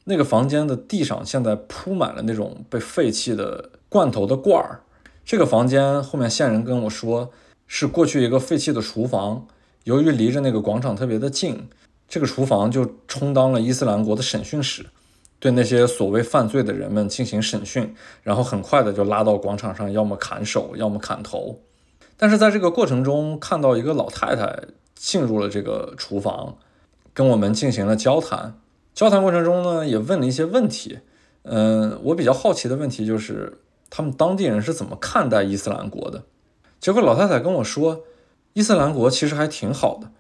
Speaker 3: 那个房间的地上现在铺满了那种被废弃的罐头的罐儿。这个房间后面线人跟我说，是过去一个废弃的厨房，由于离着那个广场特别的近。这个厨房就充当了伊斯兰国的审讯室，对那些所谓犯罪的人们进行审讯，然后很快的就拉到广场上，要么砍手，要么砍头。但是在这个过程中，看到一个老太太进入了这个厨房，跟我们进行了交谈。交谈过程中呢，也问了一些问题。嗯，我比较好奇的问题就是，他们当地人是怎么看待伊斯兰国的？结果老太太跟我说，伊斯兰国其实还挺好的。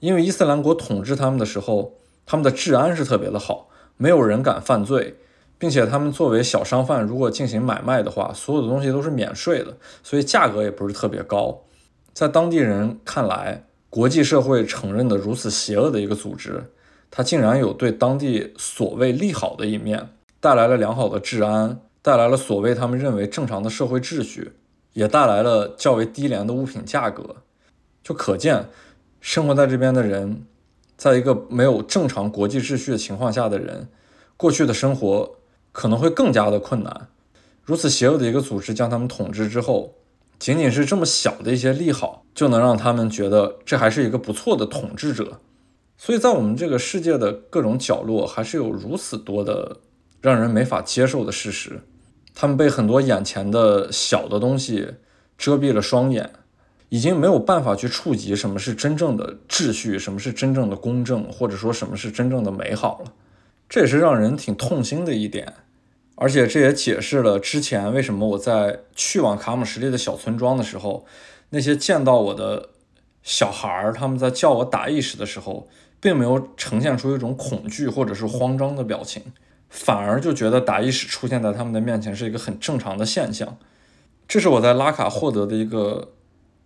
Speaker 3: 因为伊斯兰国统治他们的时候，他们的治安是特别的好，没有人敢犯罪，并且他们作为小商贩，如果进行买卖的话，所有的东西都是免税的，所以价格也不是特别高。在当地人看来，国际社会承认的如此邪恶的一个组织，它竟然有对当地所谓利好的一面，带来了良好的治安，带来了所谓他们认为正常的社会秩序，也带来了较为低廉的物品价格，就可见。生活在这边的人，在一个没有正常国际秩序的情况下的人，过去的生活可能会更加的困难。如此邪恶的一个组织将他们统治之后，仅仅是这么小的一些利好，就能让他们觉得这还是一个不错的统治者。所以在我们这个世界的各种角落，还是有如此多的让人没法接受的事实。他们被很多眼前的小的东西遮蔽了双眼。已经没有办法去触及什么是真正的秩序，什么是真正的公正，或者说什么是真正的美好了。这也是让人挺痛心的一点，而且这也解释了之前为什么我在去往卡姆什利的小村庄的时候，那些见到我的小孩儿，他们在叫我打意识的时候，并没有呈现出一种恐惧或者是慌张的表情，反而就觉得打意识出现在他们的面前是一个很正常的现象。这是我在拉卡获得的一个。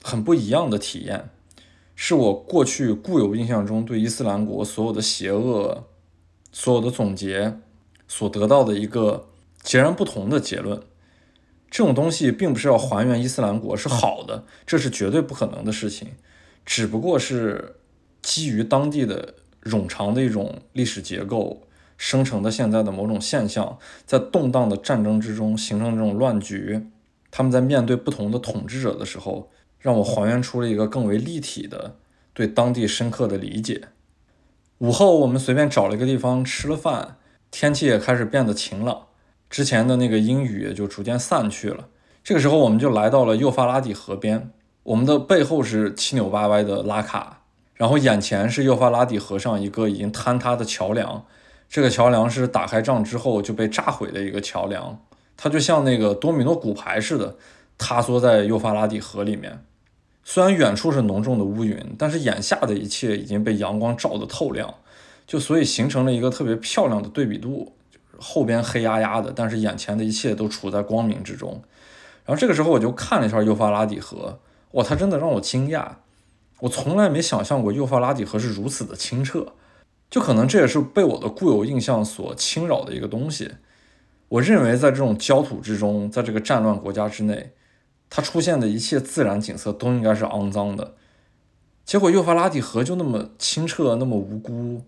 Speaker 3: 很不一样的体验，是我过去固有印象中对伊斯兰国所有的邪恶、所有的总结所得到的一个截然不同的结论。这种东西并不是要还原伊斯兰国是好的，这是绝对不可能的事情，只不过是基于当地的冗长的一种历史结构生成的现在的某种现象，在动荡的战争之中形成这种乱局，他们在面对不同的统治者的时候。让我还原出了一个更为立体的对当地深刻的理解。午后，我们随便找了一个地方吃了饭，天气也开始变得晴朗，之前的那个阴雨就逐渐散去了。这个时候，我们就来到了幼发拉底河边，我们的背后是七扭八歪的拉卡，然后眼前是幼发拉底河上一个已经坍塌的桥梁。这个桥梁是打开仗之后就被炸毁的一个桥梁，它就像那个多米诺骨牌似的塌缩在幼发拉底河里面。虽然远处是浓重的乌云，但是眼下的一切已经被阳光照得透亮，就所以形成了一个特别漂亮的对比度。后边黑压压的，但是眼前的一切都处在光明之中。然后这个时候我就看了一下幼发拉底河，哇，它真的让我惊讶。我从来没想象过幼发拉底河是如此的清澈，就可能这也是被我的固有印象所侵扰的一个东西。我认为在这种焦土之中，在这个战乱国家之内。它出现的一切自然景色都应该是肮脏的，结果幼发拉底河就那么清澈、那么无辜、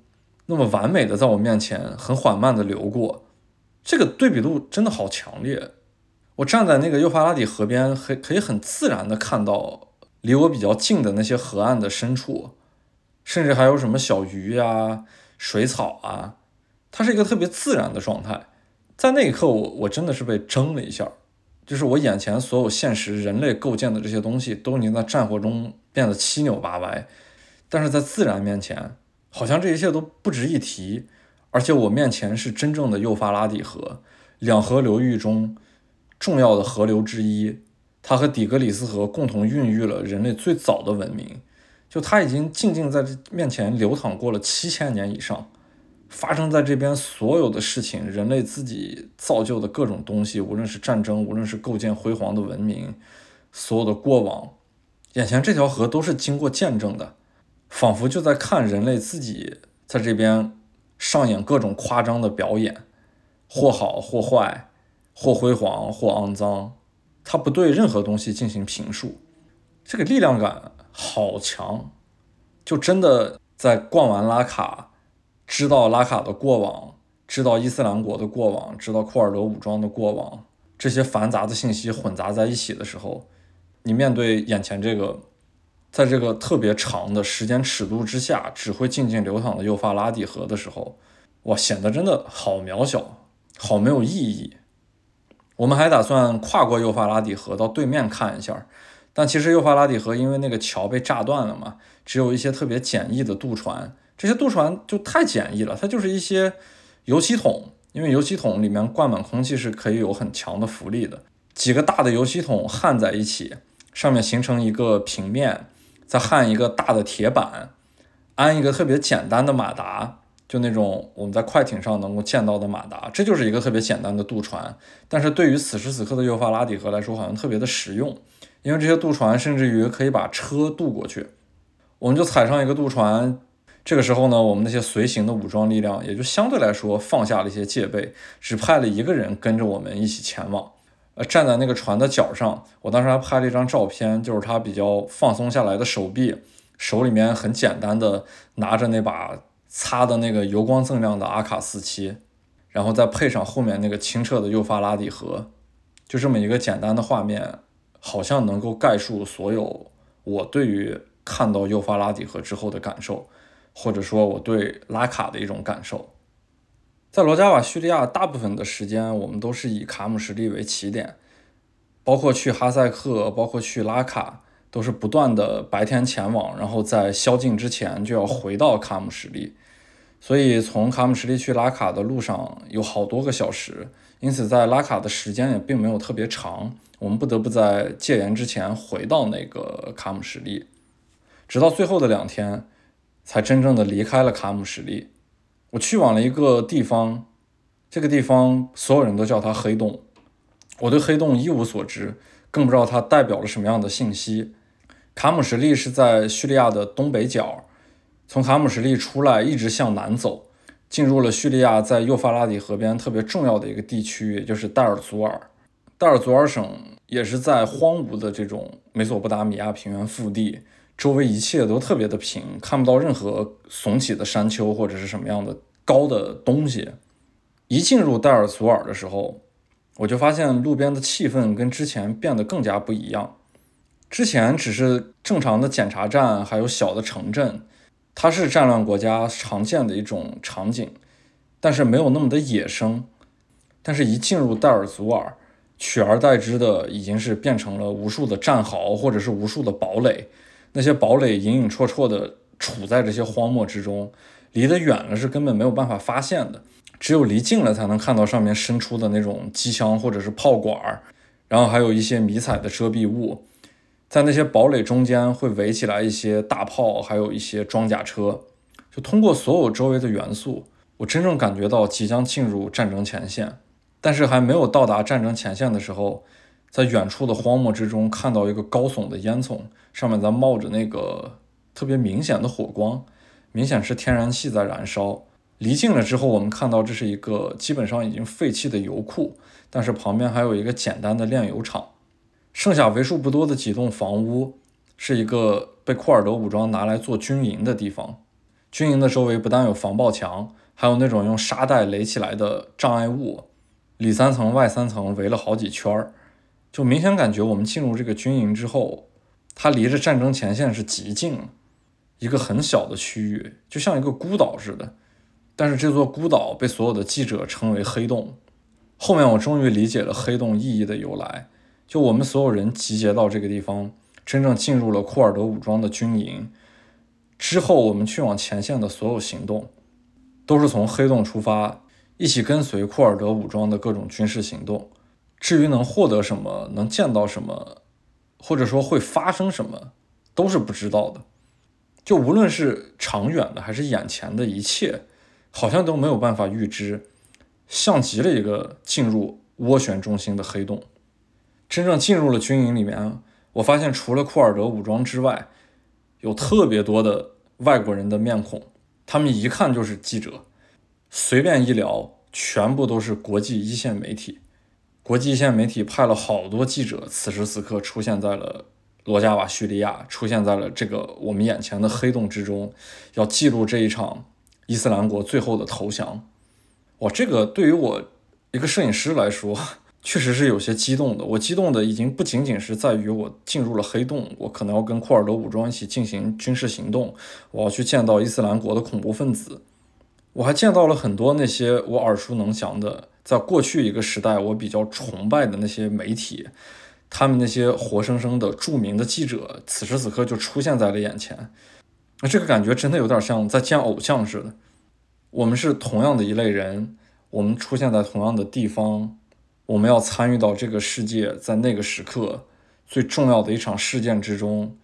Speaker 3: 那么完美的在我面前很缓慢的流过，这个对比度真的好强烈。我站在那个幼发拉底河边，可可以很自然的看到离我比较近的那些河岸的深处，甚至还有什么小鱼呀、水草啊，它是一个特别自然的状态。在那一刻，我我真的是被怔了一下。就是我眼前所有现实人类构建的这些东西，都已经在战火中变得七扭八歪，但是在自然面前，好像这一切都不值一提，而且我面前是真正的幼发拉底河，两河流域中重要的河流之一。它和底格里斯河共同孕育了人类最早的文明。就它已经静静在这面前流淌过了七千年以上，发生在这边所有的事情，人类自己造就的各种东西，无论是战争，无论是构建辉煌的文明，所有的过往，眼前这条河都是经过见证的，仿佛就在看人类自己在这边上演各种夸张的表演，或好或坏，或辉煌或肮脏，他不对任何东西进行评述，这个力量感。好强，就真的在逛完拉卡，知道拉卡的过往，知道伊斯兰国的过往，知道库尔德武装的过往，这些繁杂的信息混杂在一起的时候，你面对眼前这个，在这个特别长的时间尺度之下，只会静静流淌的幼发拉底河的时候，哇，显得真的好渺小，好没有意义。我们还打算跨过幼发拉底河到对面看一下。但其实幼发拉底河因为那个桥被炸断了嘛，只有一些特别简易的渡船，这些渡船就太简易了，它就是一些油漆桶，因为油漆桶里面灌满空气是可以有很强的浮力的，几个大的油漆桶焊在一起，上面形成一个平面，再焊一个大的铁板，安一个特别简单的马达，就那种我们在快艇上能够见到的马达，这就是一个特别简单的渡船，但是对于此时此刻的幼发拉底河来说，好像特别的实用。因为这些渡船甚至于可以把车渡过去，我们就踩上一个渡船。这个时候呢，我们那些随行的武装力量也就相对来说放下了一些戒备，只派了一个人跟着我们一起前往。呃，站在那个船的角上，我当时还拍了一张照片，就是他比较放松下来的手臂，手里面很简单的拿着那把擦的那个油光锃亮的阿卡四七，然后再配上后面那个清澈的幼发拉底河，就这么一个简单的画面。好像能够概述所有我对于看到幼发拉底河之后的感受，或者说我对拉卡的一种感受。在罗加瓦叙利亚，大部分的时间我们都是以卡姆什利为起点，包括去哈塞克，包括去拉卡，都是不断的白天前往，然后在宵禁之前就要回到卡姆什利。所以从卡姆什利去拉卡的路上有好多个小时，因此在拉卡的时间也并没有特别长。我们不得不在戒严之前回到那个卡姆什利，直到最后的两天，才真正的离开了卡姆什利。我去往了一个地方，这个地方所有人都叫它黑洞。我对黑洞一无所知，更不知道它代表了什么样的信息。卡姆什利是在叙利亚的东北角，从卡姆什利出来，一直向南走，进入了叙利亚在幼发拉底河边特别重要的一个地区，也就是代尔祖尔。代尔祖尔省也是在荒芜的这种美索不达米亚平原腹地，周围一切都特别的平，看不到任何耸起的山丘或者是什么样的高的东西。一进入戴尔祖尔的时候，我就发现路边的气氛跟之前变得更加不一样。之前只是正常的检查站，还有小的城镇，它是战乱国家常见的一种场景，但是没有那么的野生。但是，一进入戴尔祖尔，取而代之的已经是变成了无数的战壕，或者是无数的堡垒。那些堡垒隐隐绰绰的处在这些荒漠之中，离得远了是根本没有办法发现的，只有离近了才能看到上面伸出的那种机枪或者是炮管儿，然后还有一些迷彩的遮蔽物。在那些堡垒中间会围起来一些大炮，还有一些装甲车。就通过所有周围的元素，我真正感觉到即将进入战争前线。但是还没有到达战争前线的时候，在远处的荒漠之中看到一个高耸的烟囱，上面在冒着那个特别明显的火光，明显是天然气在燃烧。离近了之后，我们看到这是一个基本上已经废弃的油库，但是旁边还有一个简单的炼油厂，剩下为数不多的几栋房屋是一个被库尔德武装拿来做军营的地方。军营的周围不但有防爆墙，还有那种用沙袋垒起来的障碍物。里三层外三层围了好几圈儿，就明显感觉我们进入这个军营之后，它离着战争前线是极近，一个很小的区域，就像一个孤岛似的。但是这座孤岛被所有的记者称为黑洞。后面我终于理解了黑洞意义的由来，就我们所有人集结到这个地方，真正进入了库尔德武装的军营之后，我们去往前线的所有行动。都是从黑洞出发，一起跟随库尔德武装的各种军事行动。至于能获得什么，能见到什么，或者说会发生什么，都是不知道的。就无论是长远的还是眼前的一切，好像都没有办法预知，像极了一个进入涡旋中心的黑洞。真正进入了军营里面，我发现除了库尔德武装之外，有特别多的外国人的面孔，他们一看就是记者，随便一聊，全部都是国际一线媒体。国际线媒体派了好多记者，此时此刻出现在了。罗加瓦叙利亚出现在了这个我们眼前的黑洞之中，要记录这一场伊斯兰国最后的投降。哇，这个对于我一个摄影师来说，确实是有些激动的。我激动的已经不仅仅是在于我进入了黑洞，我可能要跟库尔德武装一起进行军事行动，我要去见到伊斯兰国的恐怖分子。我还见到了很多那些我耳熟能详的，在过去一个时代我比较崇拜的那些媒体。他们那些活生生的著名的记者，此时此刻就出现在了眼前，那这个感觉真的有点像在见偶像似的。我们是同样的一类人，我们出现在同样的地方，我们要参与到这个世界在那个时刻最重要的一场事件之中，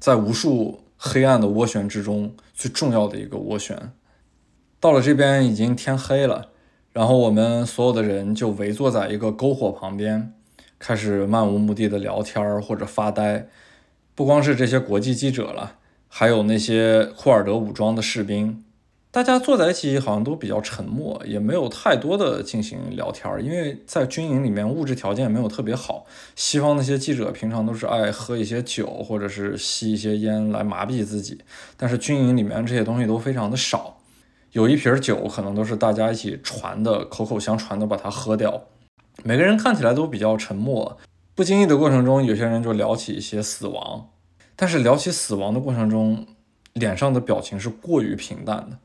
Speaker 3: 在无数黑暗的涡旋之中最重要的一个涡旋。到了这边已经天黑了，然后我们所有的人就围坐在一个篝火旁边。开始漫无目的的聊天儿或者发呆，不光是这些国际记者了，还有那些库尔德武装的士兵，大家坐在一起好像都比较沉默，也没有太多的进行聊天儿，因为在军营里面物质条件没有特别好。西方那些记者平常都是爱喝一些酒或者是吸一些烟来麻痹自己，但是军营里面这些东西都非常的少，有一瓶酒可能都是大家一起传的，口口相传的把它喝掉。每个人看起来都比较沉默，不经意的过程中，有些人就聊起一些死亡，但是聊起死亡的过程中，脸上的表情是过于平淡的，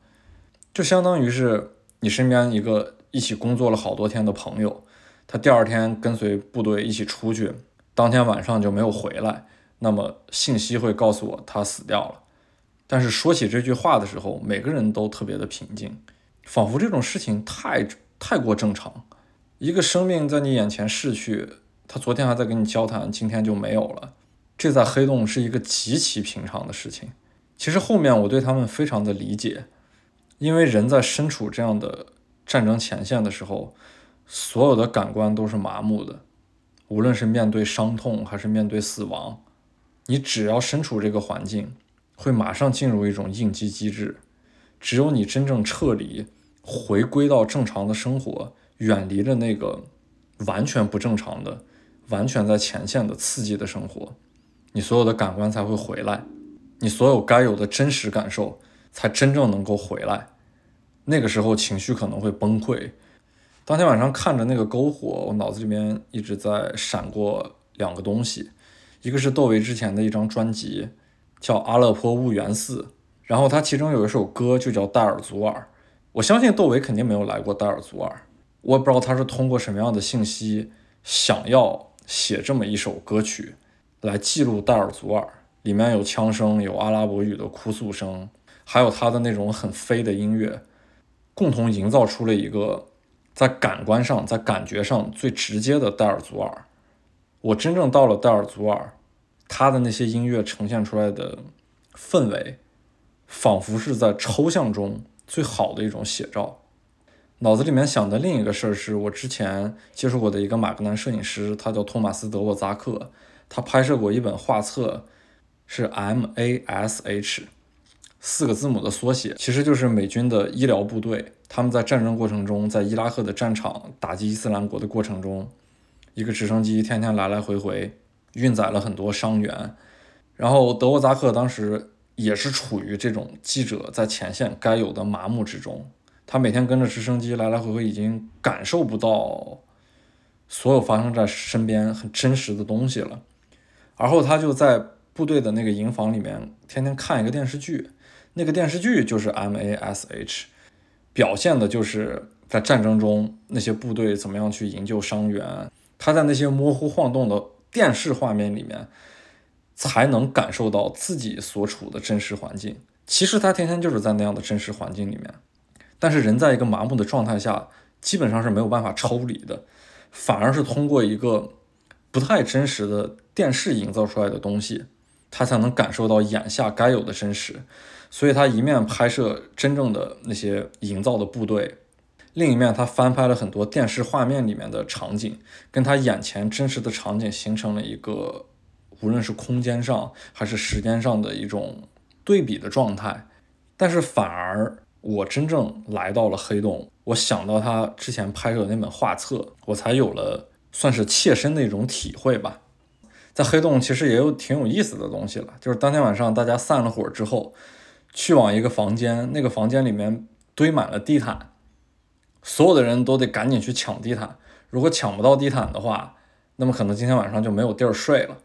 Speaker 3: 就相当于是你身边一个一起工作了好多天的朋友，他第二天跟随部队一起出去，当天晚上就没有回来，那么信息会告诉我他死掉了，但是说起这句话的时候，每个人都特别的平静，仿佛这种事情太太过正常。一个生命在你眼前逝去，他昨天还在跟你交谈，今天就没有了。这在黑洞是一个极其平常的事情。其实后面我对他们非常的理解，因为人在身处这样的战争前线的时候，所有的感官都是麻木的，无论是面对伤痛还是面对死亡，你只要身处这个环境，会马上进入一种应激机制。只有你真正撤离，回归到正常的生活。远离了那个完全不正常的、完全在前线的刺激的生活，你所有的感官才会回来，你所有该有的真实感受才真正能够回来。那个时候情绪可能会崩溃。当天晚上看着那个篝火，我脑子里面一直在闪过两个东西，一个是窦唯之前的一张专辑，叫《阿勒颇兀缘寺》，然后他其中有一首歌就叫《戴尔祖尔》，我相信窦唯肯定没有来过戴尔祖尔。我也不知道他是通过什么样的信息想要写这么一首歌曲来记录戴尔祖尔，里面有枪声，有阿拉伯语的哭诉声，还有他的那种很飞的音乐，共同营造出了一个在感官上、在感觉上最直接的戴尔祖尔。我真正到了戴尔祖尔，他的那些音乐呈现出来的氛围，仿佛是在抽象中最好的一种写照。脑子里面想的另一个事儿是我之前接触过的一个马格南摄影师，他叫托马斯·德沃扎克，他拍摄过一本画册，是 M A S H 四个字母的缩写，其实就是美军的医疗部队，他们在战争过程中，在伊拉克的战场打击伊斯兰国的过程中，一个直升机天天来来回回运载了很多伤员，然后德沃扎克当时也是处于这种记者在前线该有的麻木之中。他每天跟着直升机来来回回，已经感受不到所有发生在身边很真实的东西了。而后他就在部队的那个营房里面，天天看一个电视剧，那个电视剧就是 M A S H，表现的就是在战争中那些部队怎么样去营救伤员。他在那些模糊晃动的电视画面里面，才能感受到自己所处的真实环境。其实他天天就是在那样的真实环境里面。但是人在一个麻木的状态下，基本上是没有办法抽离的，反而是通过一个不太真实的电视营造出来的东西，他才能感受到眼下该有的真实。所以他一面拍摄真正的那些营造的部队，另一面他翻拍了很多电视画面里面的场景，跟他眼前真实的场景形成了一个无论是空间上还是时间上的一种对比的状态。但是反而我真正来到了黑洞，我想到他之前拍摄的那本画册，我才有了算是切身的一种体会吧。在黑洞其实也有挺有意思的东西了，就是当天晚上大家散了伙之后。去往一个房间，那个房间里面堆满了地毯，所有的人都得赶紧去抢地毯。如果抢不到地毯的话，那么可能今天晚上就没有地儿睡了。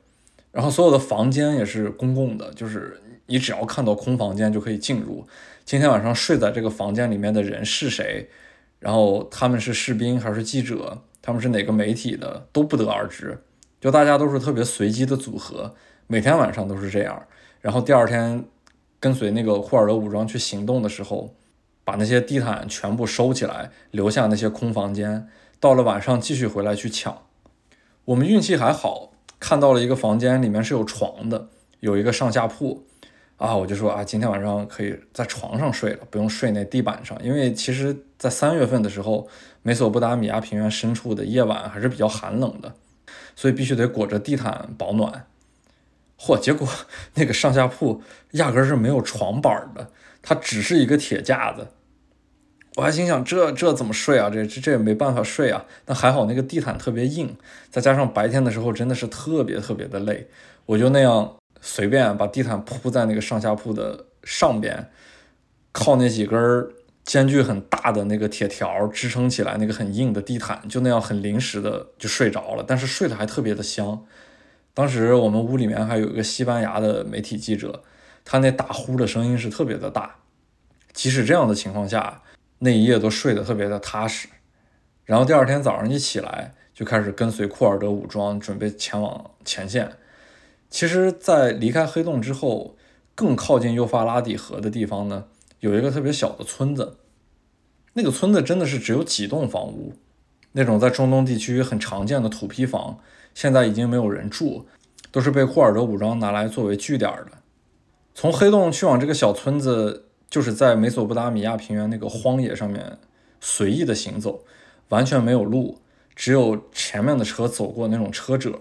Speaker 3: 然后所有的房间也是公共的，就是你只要看到空房间就可以进入。今天晚上睡在这个房间里面的人是谁？然后他们是士兵还是记者？他们是哪个媒体的？都不得而知。就大家都是特别随机的组合，每天晚上都是这样。然后第二天。跟随那个库尔德武装去行动的时候，把那些地毯全部收起来，留下那些空房间。到了晚上继续回来去抢。我们运气还好，看到了一个房间，里面是有床的，有一个上下铺。啊，我就说啊，今天晚上可以在床上睡了，不用睡那地板上。因为其实，在三月份的时候，美索不达米亚平原深处的夜晚还是比较寒冷的，所以必须得裹着地毯保暖。嚯！结果那个上下铺压根是没有床板的，它只是一个铁架子。我还心想，这这怎么睡啊？这这这也没办法睡啊。但还好那个地毯特别硬，再加上白天的时候真的是特别特别的累，我就那样随便把地毯铺在那个上下铺的上边，靠那几根间距很大的那个铁条支撑起来那个很硬的地毯，就那样很临时的就睡着了。但是睡得还特别的香。当时我们屋里面还有一个西班牙的媒体记者，他那打呼的声音是特别的大。即使这样的情况下，那一夜都睡得特别的踏实。然后第二天早上一起来，就开始跟随库尔德武装准备前往前线。其实，在离开黑洞之后，更靠近幼发拉底河的地方呢，有一个特别小的村子。那个村子真的是只有几栋房屋，那种在中东地区很常见的土坯房。现在已经没有人住，都是被库尔德武装拿来作为据点的。从黑洞去往这个小村子，就是在美索不达米亚平原那个荒野上面随意的行走，完全没有路，只有前面的车走过那种车辙。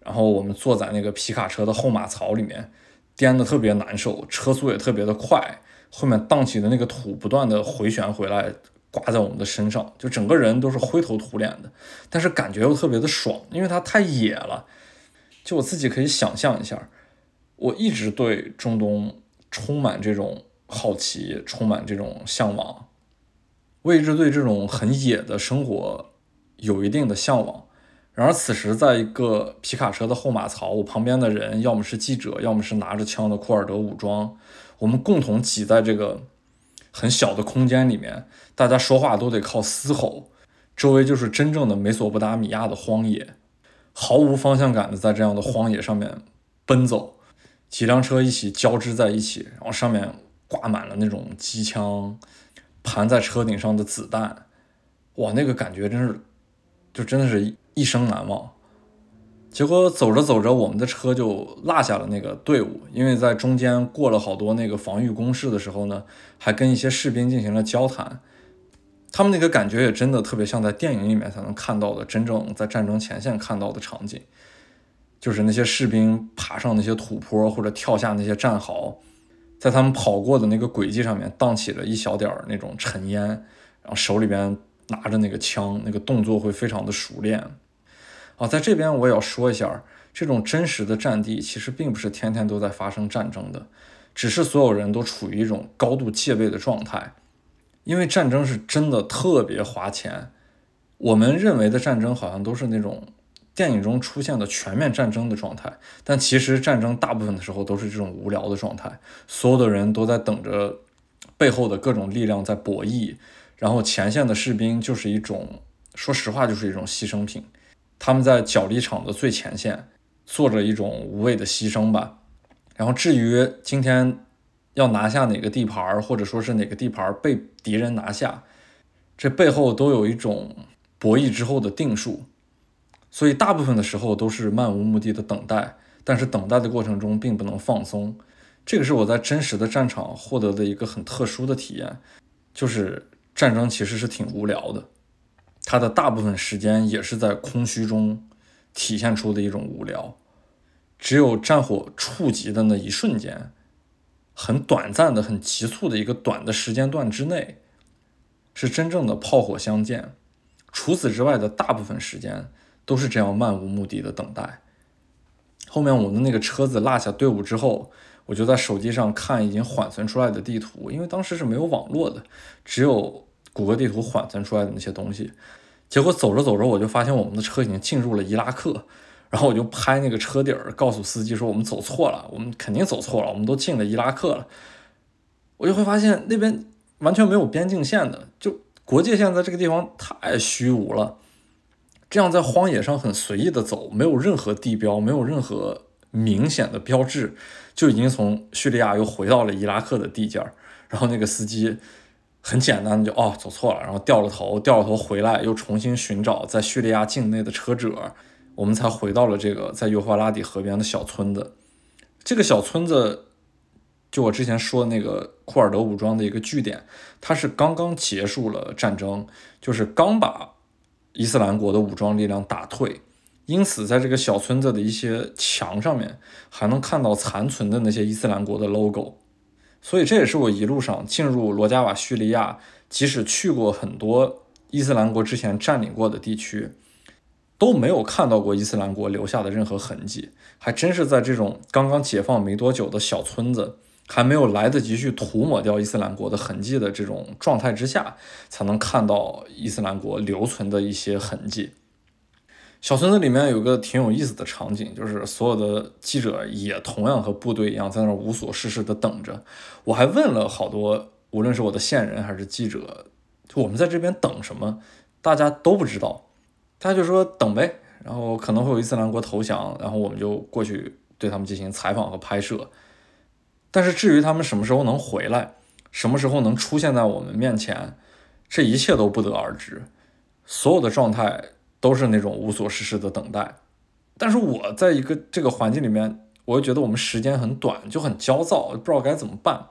Speaker 3: 然后我们坐在那个皮卡车的后马槽里面，颠的特别难受，车速也特别的快，后面荡起的那个土不断的回旋回来。挂在我们的身上，就整个人都是灰头土脸的，但是感觉又特别的爽，因为它太野了。就我自己可以想象一下，我一直对中东充满这种好奇，充满这种向往。我一直对这种很野的生活有一定的向往。然而此时，在一个皮卡车的后马槽，我旁边的人要么是记者，要么是拿着枪的库尔德武装，我们共同挤在这个。很小的空间里面，大家说话都得靠嘶吼，周围就是真正的美索不达米亚的荒野，毫无方向感的在这样的荒野上面奔走，几辆车一起交织在一起，然后上面挂满了那种机枪，盘在车顶上的子弹，哇，那个感觉真是，就真的是一生难忘。结果走着走着，我们的车就落下了那个队伍，因为在中间过了好多那个防御工事的时候呢，还跟一些士兵进行了交谈。他们那个感觉也真的特别像在电影里面才能看到的，真正在战争前线看到的场景，就是那些士兵爬上那些土坡或者跳下那些战壕，在他们跑过的那个轨迹上面荡起了一小点儿那种尘烟，然后手里边拿着那个枪，那个动作会非常的熟练。啊，在这边我也要说一下，这种真实的战地其实并不是天天都在发生战争的，只是所有人都处于一种高度戒备的状态，因为战争是真的特别花钱。我们认为的战争好像都是那种电影中出现的全面战争的状态，但其实战争大部分的时候都是这种无聊的状态，所有的人都在等着背后的各种力量在博弈，然后前线的士兵就是一种，说实话就是一种牺牲品。他们在角力场的最前线，做着一种无谓的牺牲吧。然后至于今天要拿下哪个地盘，或者说是哪个地盘被敌人拿下，这背后都有一种博弈之后的定数。所以大部分的时候都是漫无目的的等待，但是等待的过程中并不能放松。这个是我在真实的战场获得的一个很特殊的体验，就是战争其实是挺无聊的，它的大部分时间也是在空虚中体现出的一种无聊。只有战火触及的那一瞬间，很短暂的、很急促的一个短的时间段之内，是真正的炮火相见。除此之外的大部分时间。都是这样漫无目的的等待。后面我的那个车子落下队伍之后，我就在手机上看已经缓存出来的地图，因为当时是没有网络的，只有谷歌地图缓存出来的那些东西。结果走着走着，我就发现我们的车已经进入了伊拉克，然后我就拍那个车底儿，告诉司机说我们走错了，我们肯定走错了，我们都进了伊拉克了。我就会发现那边完全没有边境线的，就国界线在这个地方太虚无了。这样在荒野上很随意的走，没有任何地标，没有任何明显的标志，就已经从叙利亚又回到了伊拉克的地界儿。然后那个司机很简单的就哦走错了，然后掉了头，掉了头回来又重新寻找在叙利亚境内的车辙，我们才回到了这个在幼发拉底河边的小村子。这个小村子就我之前说的那个库尔德武装的一个据点，它是刚刚结束了战争，就是刚把。伊斯兰国的武装力量打退，因此在这个小村子的一些墙上面还能看到残存的那些伊斯兰国的 logo，所以这也是我一路上进入罗加瓦叙利亚，即使去过很多伊斯兰国之前占领过的地区，都没有看到过伊斯兰国留下的任何痕迹，还真是在这种刚刚解放没多久的小村子。还没有来得及去涂抹掉伊斯兰国的痕迹的这种状态之下，才能看到伊斯兰国留存的一些痕迹。小村子里面有个挺有意思的场景，就是所有的记者也同样和部队一样在那儿无所事事的等着。我还问了好多，无论是我的线人还是记者，就我们在这边等什么，大家都不知道。他就说等呗，然后可能会有伊斯兰国投降，然后我们就过去对他们进行采访和拍摄。但是至于他们什么时候能回来，什么时候能出现在我们面前，这一切都不得而知。所有的状态都是那种无所事事的等待。但是我在一个这个环境里面，我又觉得我们时间很短，就很焦躁，不知道该怎么办。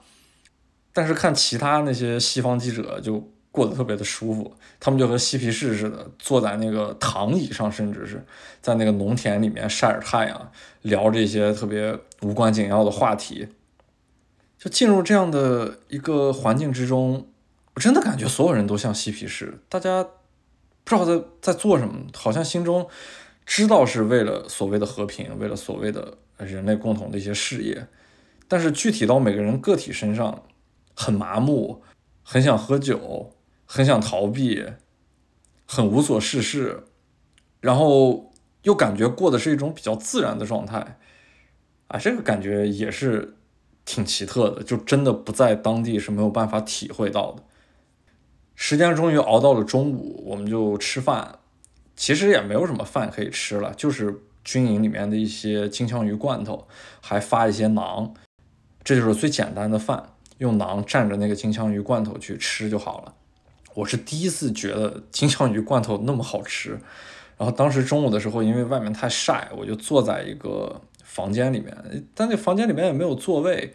Speaker 3: 但是看其他那些西方记者就过得特别的舒服，他们就和嬉皮士似的，坐在那个躺椅上，甚至是在那个农田里面晒着太阳，聊这些特别无关紧要的话题。就进入这样的一个环境之中，我真的感觉所有人都像嬉皮士，大家不知道在在做什么，好像心中知道是为了所谓的和平，为了所谓的人类共同的一些事业，但是具体到每个人个体身上，很麻木，很想喝酒，很想逃避，很无所事事，然后又感觉过的是一种比较自然的状态，啊，这个感觉也是。挺奇特的，就真的不在当地是没有办法体会到的。时间终于熬到了中午，我们就吃饭。其实也没有什么饭可以吃了，就是军营里面的一些金枪鱼罐头，还发一些馕，这就是最简单的饭，用馕蘸着那个金枪鱼罐头去吃就好了。我是第一次觉得金枪鱼罐头那么好吃。然后当时中午的时候，因为外面太晒，我就坐在一个。房间里面，但那房间里面也没有座位，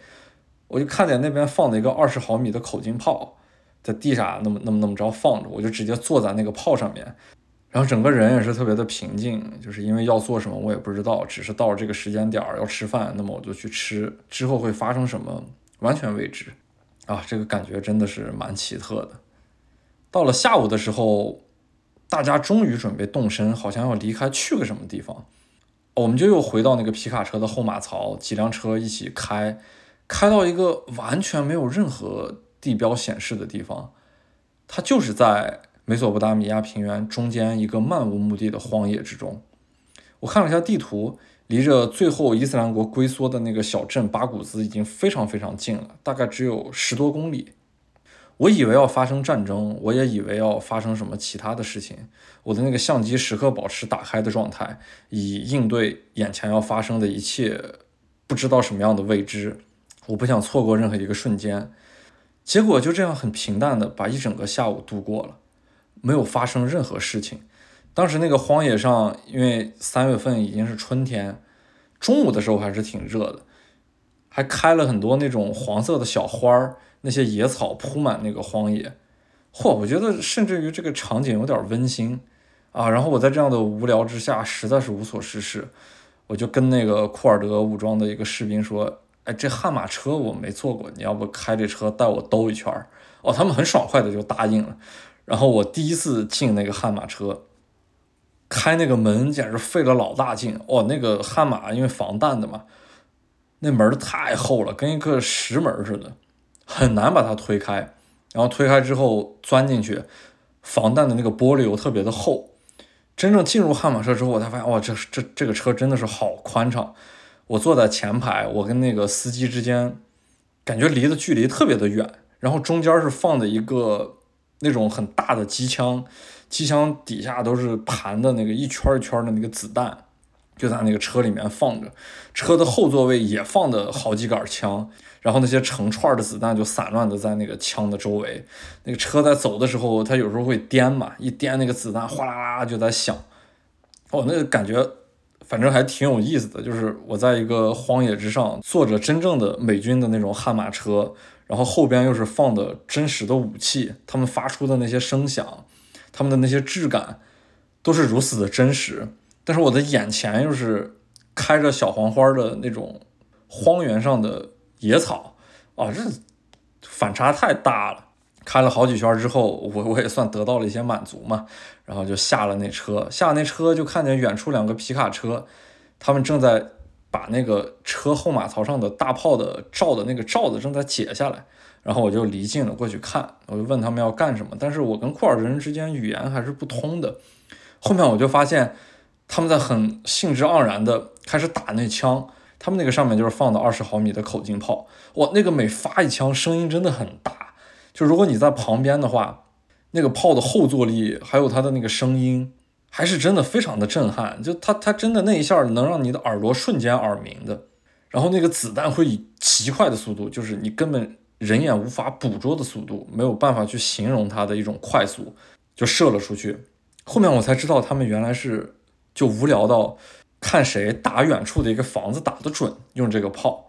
Speaker 3: 我就看见那边放了一个二十毫米的口径炮，在地下那么那么那么着放着，我就直接坐在那个炮上面，然后整个人也是特别的平静，就是因为要做什么我也不知道，只是到了这个时间点要吃饭，那么我就去吃，之后会发生什么完全未知，啊，这个感觉真的是蛮奇特的。到了下午的时候，大家终于准备动身，好像要离开去个什么地方。我们就又回到那个皮卡车的后马槽，几辆车一起开，开到一个完全没有任何地标显示的地方，它就是在美索不达米亚平原中间一个漫无目的的荒野之中。我看了一下地图，离着最后伊斯兰国龟缩的那个小镇巴古兹已经非常非常近了，大概只有十多公里。我以为要发生战争，我也以为要发生什么其他的事情。我的那个相机时刻保持打开的状态，以应对眼前要发生的一切不知道什么样的未知。我不想错过任何一个瞬间。结果就这样很平淡的把一整个下午度过了，没有发生任何事情。当时那个荒野上，因为三月份已经是春天，中午的时候还是挺热的，还开了很多那种黄色的小花儿，那些野草铺满那个荒野。嚯，我觉得甚至于这个场景有点温馨啊。然后我在这样的无聊之下，实在是无所事事，我就跟那个库尔德武装的一个士兵说。哎，这悍马车我没坐过，你要不开这车带我兜一圈儿？哦，他们很爽快的就答应了。然后我第一次进那个悍马车，开那个门简直费了老大劲。哦，那个悍马因为防弹的嘛，那门太厚了，跟一个石门似的，很难把它推开。然后推开之后钻进去，防弹的那个玻璃又特别的厚。真正进入悍马车之后，我才发现，哇，这这这个车真的是好宽敞。我坐在前排，我跟那个司机之间感觉离的距离特别的远，然后中间是放的一个那种很大的机枪，机枪底下都是盘的那个一圈一圈的那个子弹，就在那个车里面放着，车的后座位也放的好几杆枪，然后那些成串的子弹就散乱的在那个枪的周围，那个车在走的时候，它有时候会颠嘛，一颠那个子弹哗啦啦就在响，哦，那个感觉。反正还挺有意思的，就是我在一个荒野之上坐着真正的美军的那种悍马车，然后后边又是放的真实的武器，他们发出的那些声响，他们的那些质感都是如此的真实。但是我的眼前又是开着小黄花的那种荒原上的野草，啊，这反差太大了。开了好几圈之后，我我也算得到了一些满足嘛，然后就下了那车，下了那车就看见远处两个皮卡车，他们正在把那个车后马槽上的大炮的罩的那个罩子正在解下来，然后我就离近了过去看，我就问他们要干什么，但是我跟库尔德人之间语言还是不通的，后面我就发现他们在很兴致盎然的开始打那枪，他们那个上面就是放的二十毫米的口径炮，哇，那个每发一枪声音真的很大。就如果你在旁边的话，那个炮的后坐力还有它的那个声音，还是真的非常的震撼。就它它真的那一下能让你的耳朵瞬间耳鸣的。然后那个子弹会以极快的速度，就是你根本人眼无法捕捉的速度，没有办法去形容它的一种快速，就射了出去。后面我才知道他们原来是就无聊到看谁打远处的一个房子打得准，用这个炮。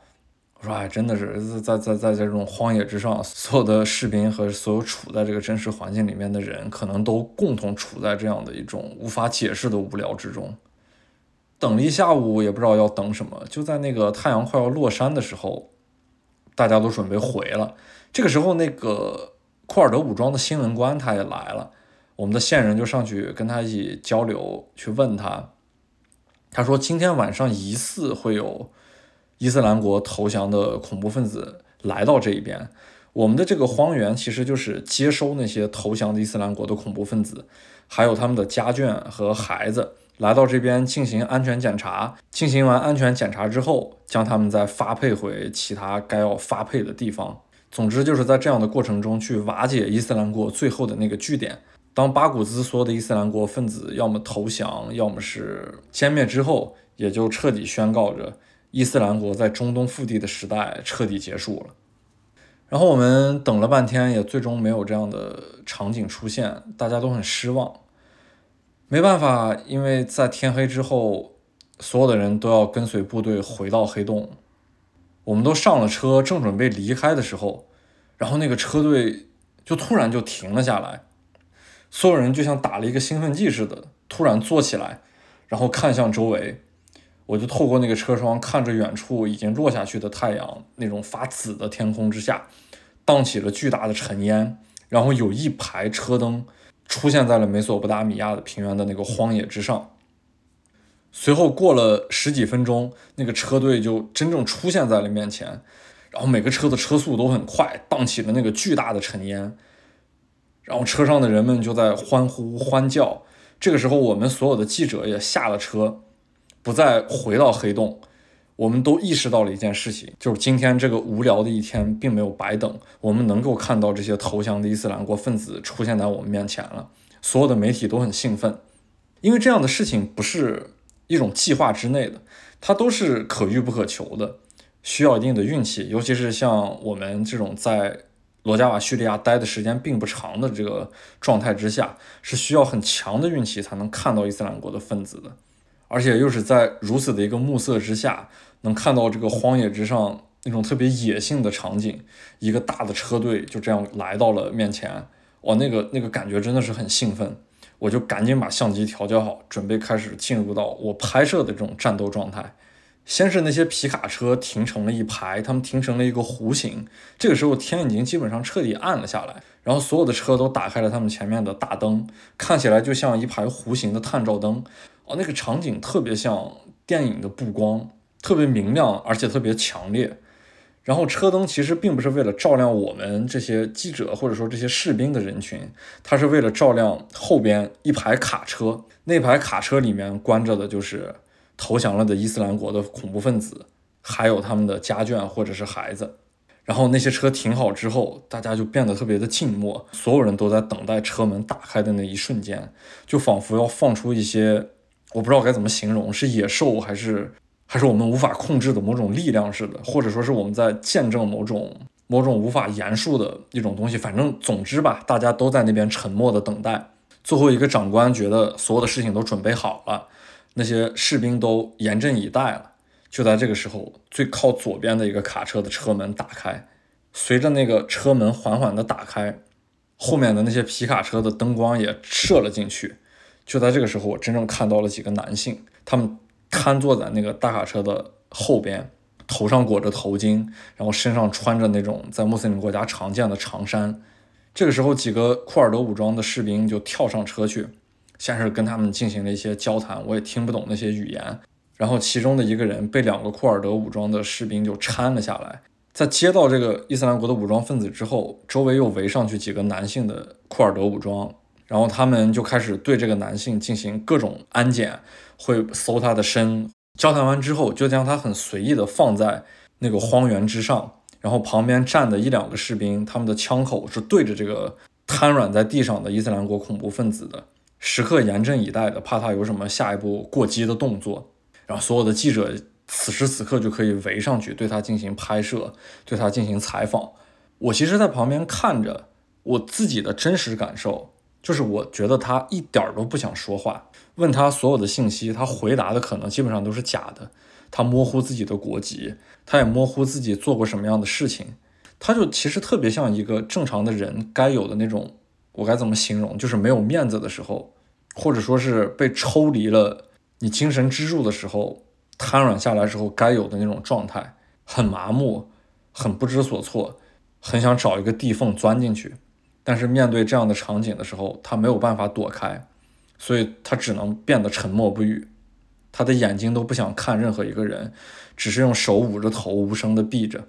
Speaker 3: 我说哎，真的是在在在在这种荒野之上，所有的士兵和所有处在这个真实环境里面的人，可能都共同处在这样的一种无法解释的无聊之中。等了一下午，也不知道要等什么。就在那个太阳快要落山的时候，大家都准备回了。这个时候，那个库尔德武装的新闻官他也来了，我们的线人就上去跟他一起交流，去问他。他说今天晚上疑似会有。伊斯兰国投降的恐怖分子来到这一边，我们的这个荒原其实就是接收那些投降的伊斯兰国的恐怖分子，还有他们的家眷和孩子来到这边进行安全检查。进行完安全检查之后，将他们再发配回其他该要发配的地方。总之就是在这样的过程中去瓦解伊斯兰国最后的那个据点。当巴古兹所有的伊斯兰国分子要么投降，要么是歼灭之后，也就彻底宣告着。伊斯兰国在中东腹地的时代彻底结束了，然后我们等了半天，也最终没有这样的场景出现，大家都很失望。没办法，因为在天黑之后，所有的人都要跟随部队回到黑洞。我们都上了车，正准备离开的时候，然后那个车队就突然就停了下来，所有人就像打了一个兴奋剂似的，突然坐起来，然后看向周围。我就透过那个车窗看着远处已经落下去的太阳，那种发紫的天空之下，荡起了巨大的尘烟，然后有一排车灯出现在了美索不达米亚的平原的那个荒野之上。随后过了十几分钟，那个车队就真正出现在了面前，然后每个车的车速都很快，荡起了那个巨大的尘烟，然后车上的人们就在欢呼欢叫。这个时候，我们所有的记者也下了车。不再回到黑洞，我们都意识到了一件事情，就是今天这个无聊的一天并没有白等。我们能够看到这些投降的伊斯兰国分子出现在我们面前了，所有的媒体都很兴奋，因为这样的事情不是一种计划之内的，它都是可遇不可求的。需要一定的运气，尤其是像我们这种在罗加瓦叙利亚待的时间并不长的这个状态之下，是需要很强的运气才能看到伊斯兰国的分子的，而且又是在如此的一个暮色之下，能看到这个荒野之上那种特别野性的场景，一个大的车队就这样来到了面前，哇，那个那个感觉真的是很兴奋，我就赶紧把相机调教好，准备开始进入到我拍摄的这种战斗状态。先是那些皮卡车停成了一排，他们停成了一个弧形。这个时候天已经基本上彻底暗了下来，然后所有的车都打开了他们前面的大灯，看起来就像一排弧形的探照灯。哦，那个场景特别像电影的布光，特别明亮，而且特别强烈。然后车灯其实并不是为了照亮我们这些记者或者说这些士兵的人群，它是为了照亮后边一排卡车。那排卡车里面关着的就是。投降了的伊斯兰国的恐怖分子，还有他们的家眷或者是孩子。然后那些车停好之后，大家就变得特别的静默，所有人都在等待车门打开的那一瞬间，就仿佛要放出一些我不知道该怎么形容，是野兽还是还是我们无法控制的某种力量似的，或者说是我们在见证某种某种无法言述的一种东西。反正总之吧，大家都在那边沉默的等待。最后一个长官觉得所有的事情都准备好了。那些士兵都严阵以待了。就在这个时候，最靠左边的一个卡车的车门打开，随着那个车门缓缓的打开，后面的那些皮卡车的灯光也射了进去。就在这个时候，我真正看到了几个男性，他们瘫坐在那个大卡车的后边，头上裹着头巾，然后身上穿着那种在穆斯林国家常见的长衫。这个时候，几个库尔德武装的士兵就跳上车去。先是跟他们进行了一些交谈，我也听不懂那些语言。然后其中的一个人被两个库尔德武装的士兵就搀了下来。在接到这个伊斯兰国的武装分子之后，周围又围上去几个男性的库尔德武装，然后他们就开始对这个男性进行各种安检，会搜他的身。交谈完之后，就将他很随意的放在那个荒原之上，然后旁边站的一两个士兵，他们的枪口是对着这个瘫软在地上的伊斯兰国恐怖分子的。时刻严阵以待的，怕他有什么下一步过激的动作。然后所有的记者此时此刻就可以围上去，对他进行拍摄，对他进行采访。我其实，在旁边看着，我自己的真实感受就是，我觉得他一点儿都不想说话。问他所有的信息，他回答的可能基本上都是假的。他模糊自己的国籍，他也模糊自己做过什么样的事情。他就其实特别像一个正常的人该有的那种。我该怎么形容？就是没有面子的时候，或者说是被抽离了你精神支柱的时候，瘫软下来时候该有的那种状态，很麻木，很不知所措，很想找一个地缝钻进去。但是面对这样的场景的时候，他没有办法躲开，所以他只能变得沉默不语。他的眼睛都不想看任何一个人，只是用手捂着头，无声的闭着。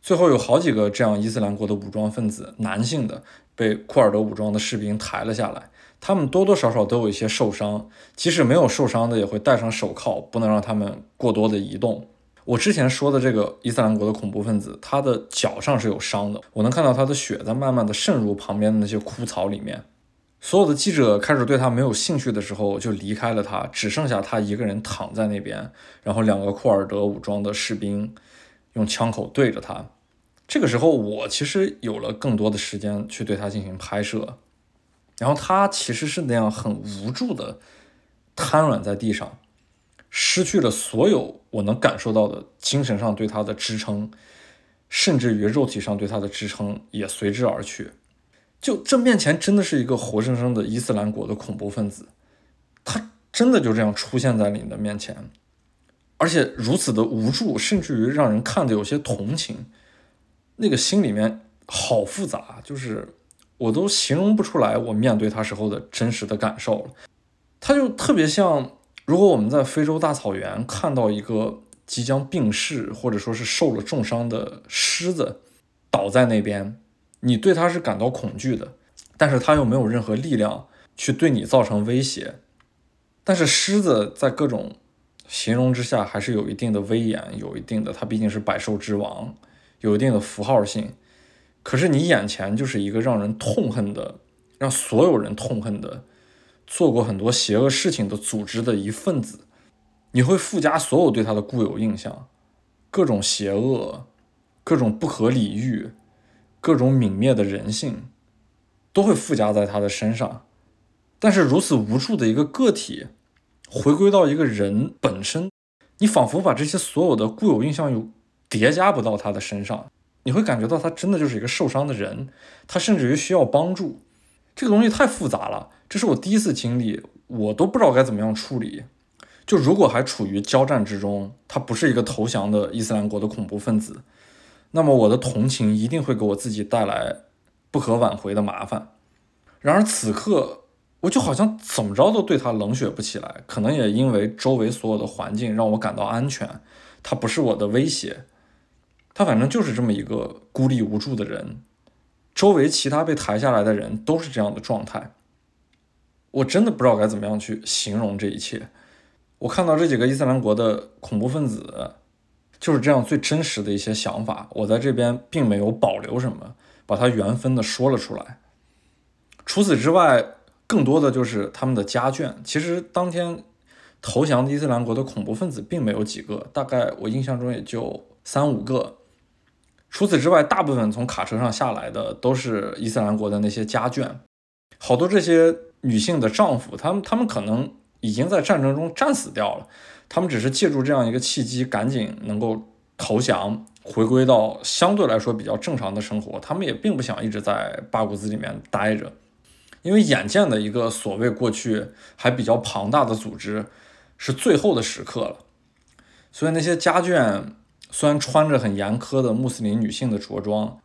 Speaker 3: 最后有好几个这样伊斯兰国的武装分子，男性的。被库尔德武装的士兵抬了下来，他们多多少少都有一些受伤，即使没有受伤的，也会戴上手铐，不能让他们过多的移动。我之前说的这个伊斯兰国的恐怖分子，他的脚上是有伤的，我能看到他的血在慢慢的渗入旁边的那些枯草里面。所有的记者开始对他没有兴趣的时候，就离开了他，只剩下他一个人躺在那边，然后两个库尔德武装的士兵用枪口对着他。这个时候，我其实有了更多的时间去对他进行拍摄，然后他其实是那样很无助的瘫软在地上，失去了所有我能感受到的精神上对他的支撑，甚至于肉体上对他的支撑也随之而去。就这面前真的是一个活生生的伊斯兰国的恐怖分子，他真的就这样出现在你的面前，而且如此的无助，甚至于让人看的有些同情。那个心里面好复杂，就是我都形容不出来我面对他时候的真实的感受了。他就特别像，如果我们在非洲大草原看到一个即将病逝或者说是受了重伤的狮子倒在那边，你对他是感到恐惧的，但是他又没有任何力量去对你造成威胁。但是狮子在各种形容之下还是有一定的威严，有一定的，它毕竟是百兽之王。有一定的符号性，可是你眼前就是一个让人痛恨的、让所有人痛恨的、做过很多邪恶事情的组织的一份子，你会附加所有对他的固有印象，各种邪恶、各种不可理喻、各种泯灭的人性，都会附加在他的身上。但是如此无助的一个个体，回归到一个人本身，你仿佛把这些所有的固有印象又叠加不到他的身上，你会感觉到他真的就是一个受伤的人，他甚至于需要帮助。这个东西太复杂了，这是我第一次经历，我都不知道该怎么样处理。就如果还处于交战之中，他不是一个投降的伊斯兰国的恐怖分子，那么我的同情一定会给我自己带来不可挽回的麻烦。然而此刻。我就好像怎么着都对他冷血不起来，可能也因为周围所有的环境让我感到安全，他不是我的威胁，他反正就是这么一个孤立无助的人，周围其他被抬下来的人都是这样的状态，我真的不知道该怎么样去形容这一切。我看到这几个伊斯兰国的恐怖分子就是这样最真实的一些想法，我在这边并没有保留什么，把它原封的说了出来。除此之外。更多的就是他们的家眷。其实当天投降的伊斯兰国的恐怖分子并没有几个，大概我印象中也就三五个。除此之外，大部分从卡车上下来的都是伊斯兰国的那些家眷。好多这些女性的丈夫，他们他们可能已经在战争中战死掉了，他们只是借助这样一个契机，赶紧能够投降，回归到相对来说比较正常的生活。他们也并不想一直在巴古兹里面待着。因为眼见的一个所谓过去还比较庞大的组织是最后的时刻了，所以那些家眷虽然穿着很严苛的穆斯林女性的着装，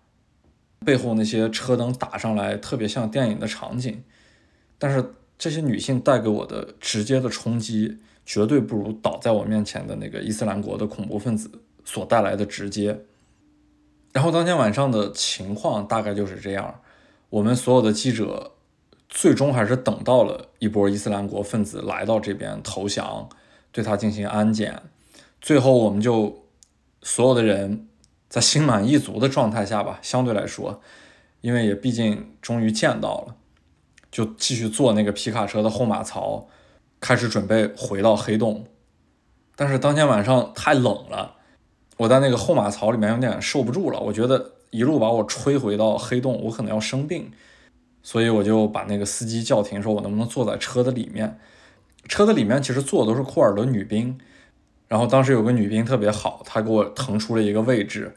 Speaker 3: 背后那些车灯打上来特别像电影的场景，但是这些女性带给我的直接的冲击绝对不如倒在我面前的那个伊斯兰国的恐怖分子所带来的直接。然后当天晚上的情况大概就是这样，我们所有的记者。最终还是等到了一波伊斯兰国分子来到这边投降，对他进行安检。最后，我们就所有的人在心满意足的状态下吧，相对来说，因为也毕竟终于见到了，就继续坐那个皮卡车的后马槽，开始准备回到黑洞。但是当天晚上太冷了，我在那个后马槽里面有点受不住了，我觉得一路把我吹回到黑洞，我可能要生病。所以我就把那个司机叫停，说我能不能坐在车的里面？车的里面其实坐的都是库尔德女兵，然后当时有个女兵特别好，她给我腾出了一个位置，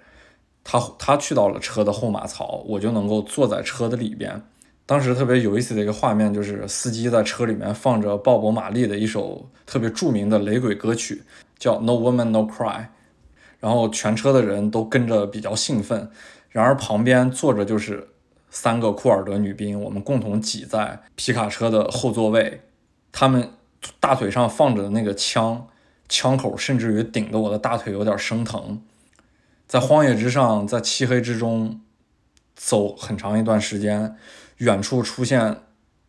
Speaker 3: 她她去到了车的后马槽，我就能够坐在车的里边。当时特别有意思的一个画面就是司机在车里面放着鲍勃·马利的一首特别著名的雷鬼歌曲，叫《No Woman No Cry》，然后全车的人都跟着比较兴奋，然而旁边坐着就是。三个库尔德女兵，我们共同挤在皮卡车的后座位，他们大腿上放着的那个枪，枪口甚至于顶得我的大腿有点生疼。在荒野之上，在漆黑之中走很长一段时间，远处出现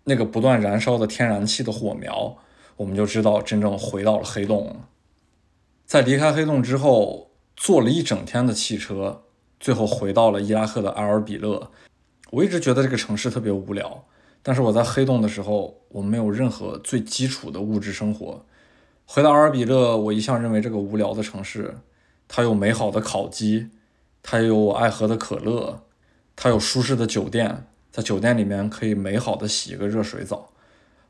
Speaker 3: 那个不断燃烧的天然气的火苗，我们就知道真正回到了黑洞。在离开黑洞之后，坐了一整天的汽车，最后回到了伊拉克的阿尔比勒。我一直觉得这个城市特别无聊，但是我在黑洞的时候，我没有任何最基础的物质生活。回到阿尔比勒，我一向认为这个无聊的城市，它有美好的烤鸡，它有我爱喝的可乐，它有舒适的酒店，在酒店里面可以美好的洗一个热水澡。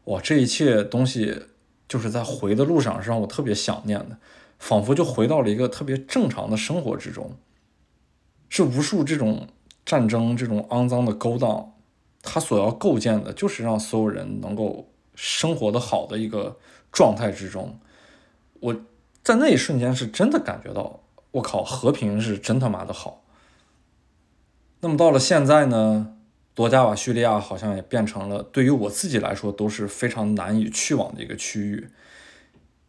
Speaker 3: 哇，这一切东西就是在回的路上是让我特别想念的，仿佛就回到了一个特别正常的生活之中，是无数这种。战争这种肮脏的勾当，它所要构建的就是让所有人能够生活的好的一个状态之中。我在那一瞬间是真的感觉到，我靠，和平是真他妈的好。那么到了现在呢，多加瓦叙利亚好像也变成了对于我自己来说都是非常难以去往的一个区域，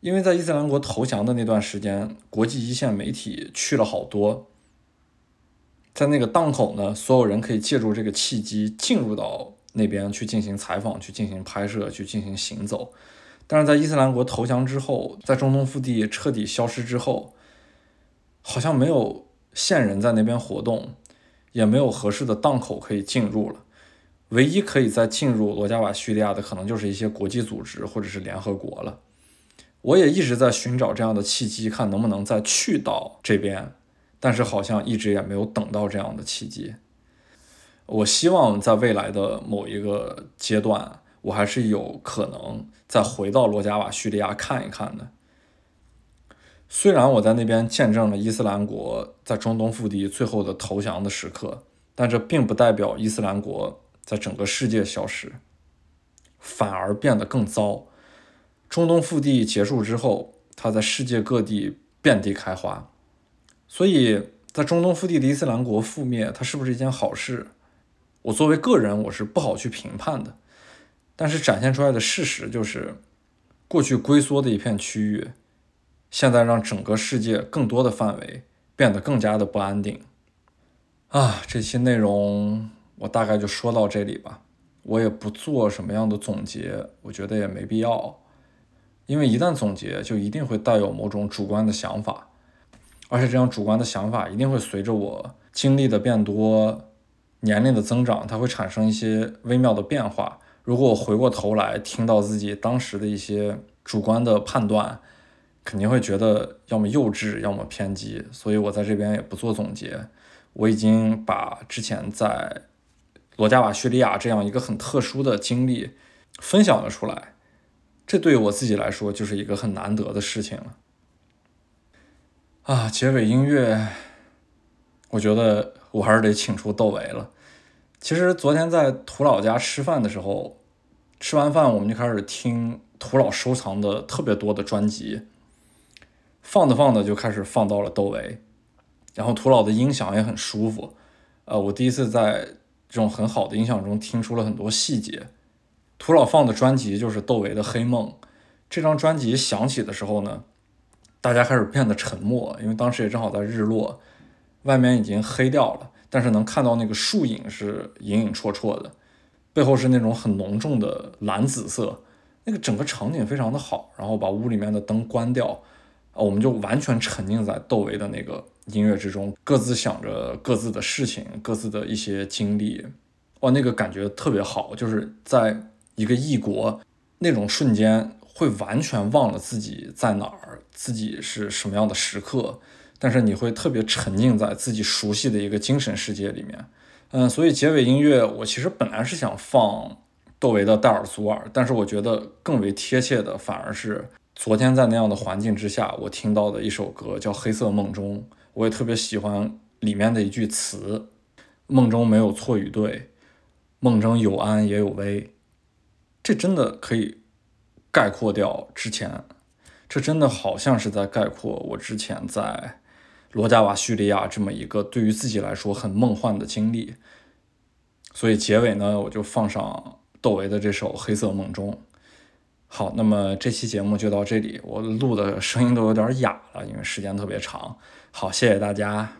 Speaker 3: 因为在伊斯兰国投降的那段时间，国际一线媒体去了好多。在那个档口呢，所有人可以借助这个契机进入到那边去进行采访、去进行拍摄、去进行行走。但是在伊斯兰国投降之后，在中东腹地彻底消失之后，好像没有线人在那边活动，也没有合适的档口可以进入了。唯一可以再进入罗加瓦叙利亚的，可能就是一些国际组织或者是联合国了。我也一直在寻找这样的契机，看能不能再去到这边，但是好像一直也没有等到这样的契机。我希望在未来的某一个阶段，我还是有可能再回到罗加瓦叙利亚看一看的。虽然我在那边见证了伊斯兰国在中东腹地最后的投降的时刻，但这并不代表伊斯兰国在整个世界消失，反而变得更糟。中东腹地结束之后，它在世界各地遍地开花，所以在中东腹地的伊斯兰国覆灭，它是不是一件好事？我作为个人，我是不好去评判的，但是展现出来的事实就是，过去龟缩的一片区域，现在让整个世界更多的范围变得更加的不安定。啊，这期内容我大概就说到这里吧，我也不做什么样的总结，我觉得也没必要，因为一旦总结，就一定会带有某种主观的想法，而且这样主观的想法一定会随着我经历的变多。年龄的增长，它会产生一些微妙的变化。如果我回过头来听到自己当时的一些主观的判断，肯定会觉得要么幼稚，要么偏激。所以我在这边也不做总结。我已经把之前在罗加瓦叙利亚这样一个很特殊的经历分享了出来，这对我自己来说就是一个很难得的事情了。啊，结尾音乐，我觉得。我还是得请出窦唯了。其实昨天在涂老家吃饭的时候，吃完饭我们就开始听涂老收藏的特别多的专辑，放着放着就开始放到了窦唯，然后涂老的音响也很舒服。呃，我第一次在这种很好的音响中听出了很多细节。涂老放的专辑就是窦唯的《黑梦》，这张专辑响起的时候呢，大家开始变得沉默，因为当时也正好在日落。外面已经黑掉了，但是能看到那个树影是隐隐绰绰的，背后是那种很浓重的蓝紫色，那个整个场景非常的好。然后把屋里面的灯关掉，啊，我们就完全沉浸在窦唯的那个音乐之中，各自想着各自的事情，各自的一些经历，哇，那个感觉特别好，就是在一个异国那种瞬间，会完全忘了自己在哪儿，自己是什么样的时刻。但是你会特别沉浸在自己熟悉的一个精神世界里面，嗯，所以结尾音乐我其实本来是想放窦唯的《戴尔祖尔》，但是我觉得更为贴切的反而是昨天在那样的环境之下我听到的一首歌，叫《黑色梦中》，我也特别喜欢里面的一句词：“梦中没有错与对，梦中有安也有危。”这真的可以概括掉之前，这真的好像是在概括我之前在。罗加瓦叙利亚这么一个对于自己来说很梦幻的经历，所以结尾呢，我就放上窦唯的这首《黑色梦中》。好，那么这期节目就到这里，我录的声音都有点哑了，因为时间特别长。好，谢谢大家。